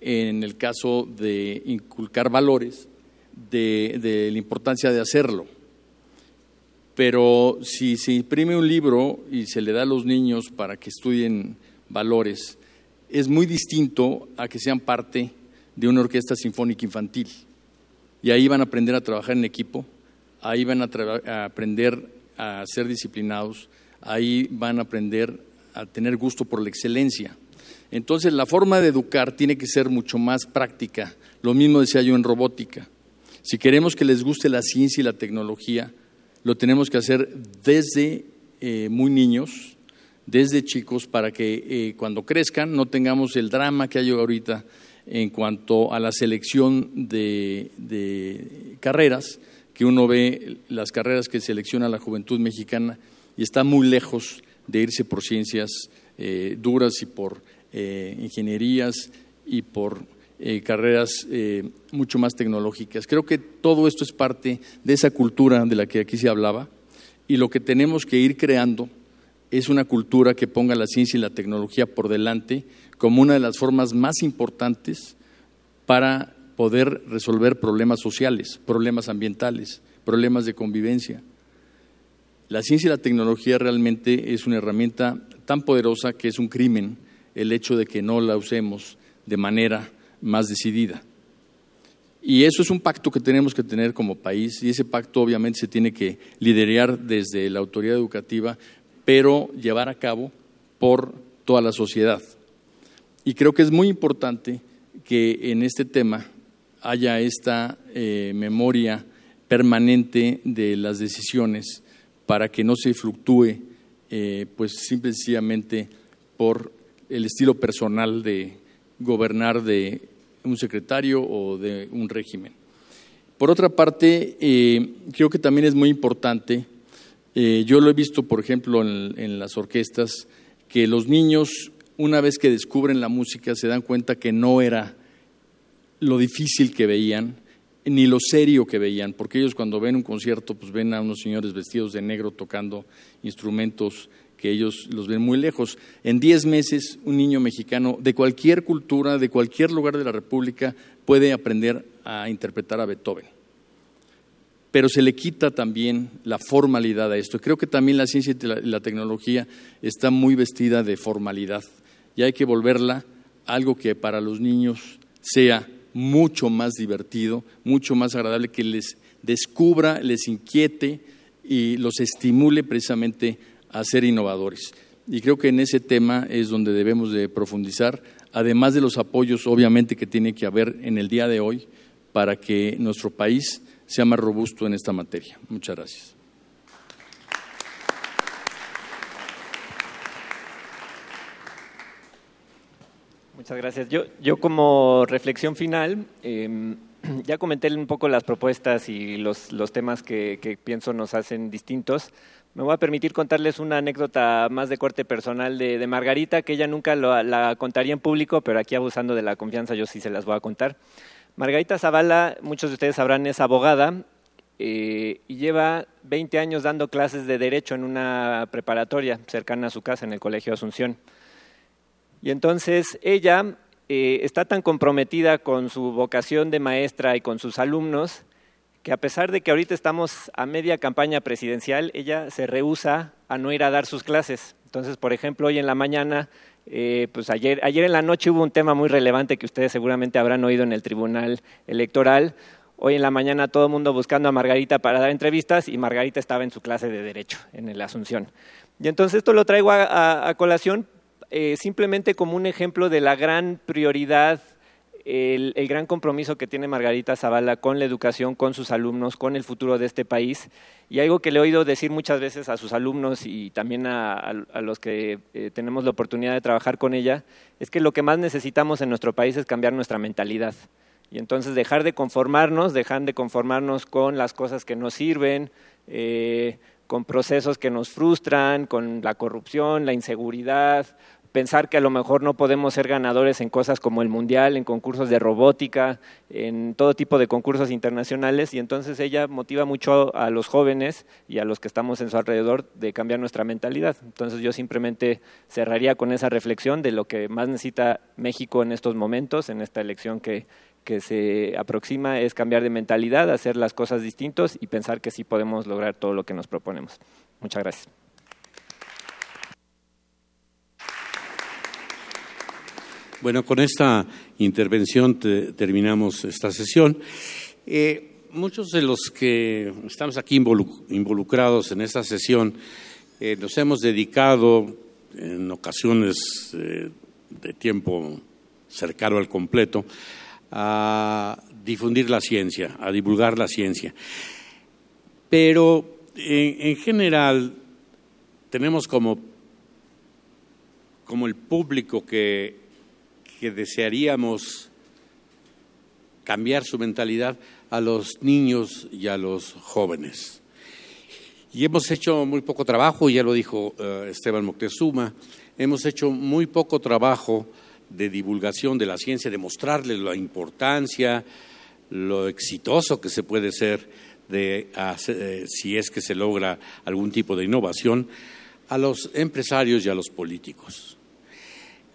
en el caso de inculcar valores, de, la importancia de hacerlo. Pero si se imprime un libro y se le da a los niños para que estudien valores, es muy distinto a que sean parte de una orquesta sinfónica infantil. Y ahí van a aprender a trabajar en equipo, ahí van a aprender a ser disciplinados, ahí van a aprender a tener gusto por la excelencia. Entonces la forma de educar tiene que ser mucho más práctica. Lo mismo decía yo en robótica. Si queremos que les guste la ciencia y la tecnología, lo tenemos que hacer desde eh, muy niños, desde chicos, para que eh, cuando crezcan no tengamos el drama que hay ahorita en cuanto a la selección de, carreras, que uno ve las carreras que selecciona la juventud mexicana y está muy lejos de irse por ciencias eh, duras y por ingenierías y por eh, carreras mucho más tecnológicas. Creo que todo esto es parte de esa cultura de la que aquí se hablaba y lo que tenemos que ir creando es una cultura que ponga la ciencia y la tecnología por delante como una de las formas más importantes para poder resolver problemas sociales, problemas ambientales, problemas de convivencia. La ciencia y la tecnología realmente es una herramienta tan poderosa que es un crimen el hecho de que no la usemos de manera más decidida. Y eso es un pacto que tenemos que tener como país y ese pacto obviamente se tiene que liderar desde la autoridad educativa, pero llevar a cabo por toda la sociedad. Y creo que es muy importante que en este tema haya esta eh, memoria permanente de las decisiones para que no se fluctúe, eh, pues simplemente por el estilo personal de gobernar de un secretario o de un régimen. Por otra parte, eh, creo que también es muy importante, eh, yo lo he visto, por ejemplo, en las orquestas, que los niños, una vez que descubren la música, se dan cuenta que no era lo difícil que veían, ni lo serio que veían, porque ellos cuando ven un concierto, pues ven a unos señores vestidos de negro tocando instrumentos que ellos los ven muy lejos. En diez meses, un niño mexicano de cualquier cultura, de cualquier lugar de la República, puede aprender a interpretar a Beethoven. Pero se le quita también la formalidad a esto. Creo que también la ciencia y la, la tecnología está muy vestida de formalidad y hay que volverla algo que para los niños sea mucho más divertido, mucho más agradable, que les descubra, les inquiete y los estimule precisamente a ser innovadores. Y creo que en ese tema es donde debemos de profundizar, además de los apoyos obviamente que tiene que haber en el día de hoy para que nuestro país sea más robusto en esta materia. Muchas gracias. Muchas gracias. Yo, yo como reflexión final, em, ya comenté un poco las propuestas y los, los temas que, que, pienso nos hacen distintos. Me voy a permitir contarles una anécdota más de corte personal de, Margarita, que ella nunca lo, la contaría en público, pero aquí abusando de la confianza yo sí se las voy a contar. Margarita Zavala, muchos de ustedes sabrán, es abogada eh, y lleva 20 años dando clases de derecho en una preparatoria cercana a su casa, en el Colegio Asunción. Y entonces ella eh, está tan comprometida con su vocación de maestra y con sus alumnos que a pesar de que ahorita estamos a media campaña presidencial, ella se rehúsa a no ir a dar sus clases. Entonces, por ejemplo, hoy en la mañana, eh, pues ayer, ayer en la noche hubo un tema muy relevante que ustedes seguramente habrán oído en el Tribunal Electoral. Hoy en la mañana todo el mundo buscando a Margarita para dar entrevistas y Margarita estaba en su clase de Derecho en la Asunción. Y entonces esto lo traigo a colación eh, simplemente como un ejemplo de la gran prioridad, el, gran compromiso que tiene Margarita Zavala con la educación, con sus alumnos, con el futuro de este país. Y algo que le he oído decir muchas veces a sus alumnos y también a, los que eh, tenemos la oportunidad de trabajar con ella, es que lo que más necesitamos en nuestro país es cambiar nuestra mentalidad. Y entonces dejar de conformarnos, dejar de conformarnos con las cosas que nos sirven, eh, con procesos que nos frustran, con la corrupción, la inseguridad, pensar que a lo mejor no podemos ser ganadores en cosas como el mundial, en concursos de robótica, en todo tipo de concursos internacionales y entonces ella motiva mucho a los jóvenes y a los que estamos en su alrededor de cambiar nuestra mentalidad. Entonces yo simplemente cerraría con esa reflexión de lo que más necesita México en estos momentos, en esta elección que, que se aproxima, es cambiar de mentalidad, hacer las cosas distintos y pensar que sí podemos lograr todo lo que nos proponemos. Muchas gracias. Bueno, con esta intervención terminamos esta sesión. Eh, muchos de los que estamos aquí involucrados en esta sesión eh, nos hemos dedicado en ocasiones eh, de tiempo cercano al completo a difundir la ciencia, a divulgar la ciencia. Pero en, general tenemos como, como el público que que desearíamos cambiar su mentalidad a los niños y a los jóvenes. Y hemos hecho muy poco trabajo, ya lo dijo eh, Esteban Moctezuma, hemos hecho muy poco trabajo de divulgación de la ciencia, de mostrarles la importancia, lo exitoso que se puede ser de eh, si es que se logra algún tipo de innovación a los empresarios y a los políticos.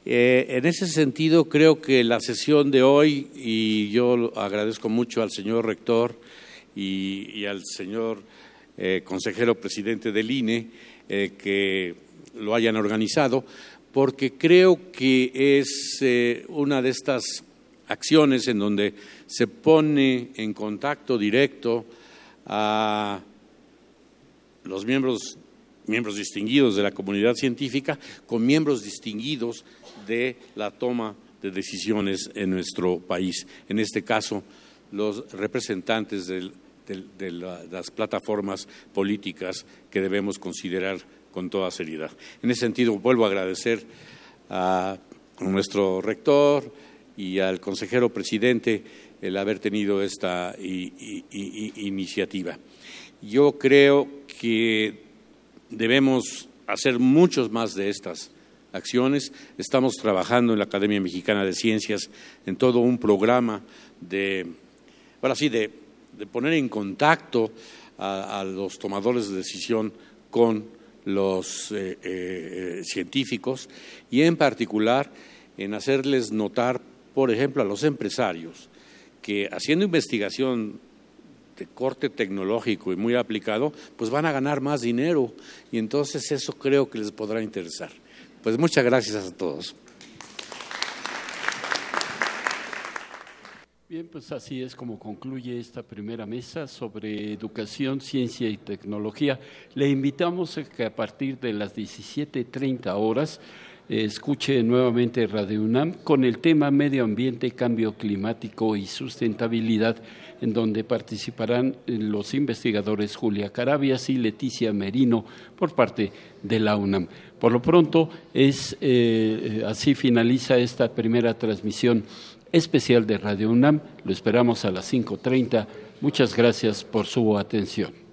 Eh, en ese sentido, creo que la sesión de hoy, y yo agradezco mucho al señor rector y, al señor eh, consejero presidente del INE eh, que lo hayan organizado, porque creo que es una de estas acciones en donde se pone en contacto directo a los miembros miembros distinguidos de la comunidad científica con miembros distinguidos de la toma de decisiones en nuestro país. En este caso, los representantes de las plataformas políticas que debemos considerar con toda seriedad. En ese sentido, vuelvo a agradecer a nuestro rector y al consejero presidente el haber tenido esta iniciativa. Yo creo que debemos hacer muchos más de estas acciones. Estamos trabajando en la Academia Mexicana de Ciencias en todo un programa de, ahora sí, de, poner en contacto a, los tomadores de decisión con los eh, eh, científicos y en particular en hacerles notar, por ejemplo, a los empresarios que haciendo investigación de corte tecnológico y muy aplicado, pues van a ganar más dinero y entonces eso creo que les podrá interesar. Pues muchas gracias a todos. Bien, pues así es como concluye esta primera mesa sobre educación, ciencia y tecnología. Le invitamos a que a partir de las 17.30 horas eh, escuche nuevamente Radio UNAM con el tema Medio Ambiente, Cambio Climático y Sustentabilidad, en donde participarán eh, los investigadores Julia Carabias y Leticia Merino por parte de la UNAM. Por lo pronto, es, eh, así finaliza esta primera transmisión especial de Radio UNAM. Lo esperamos a las 5.30. Muchas gracias por su atención.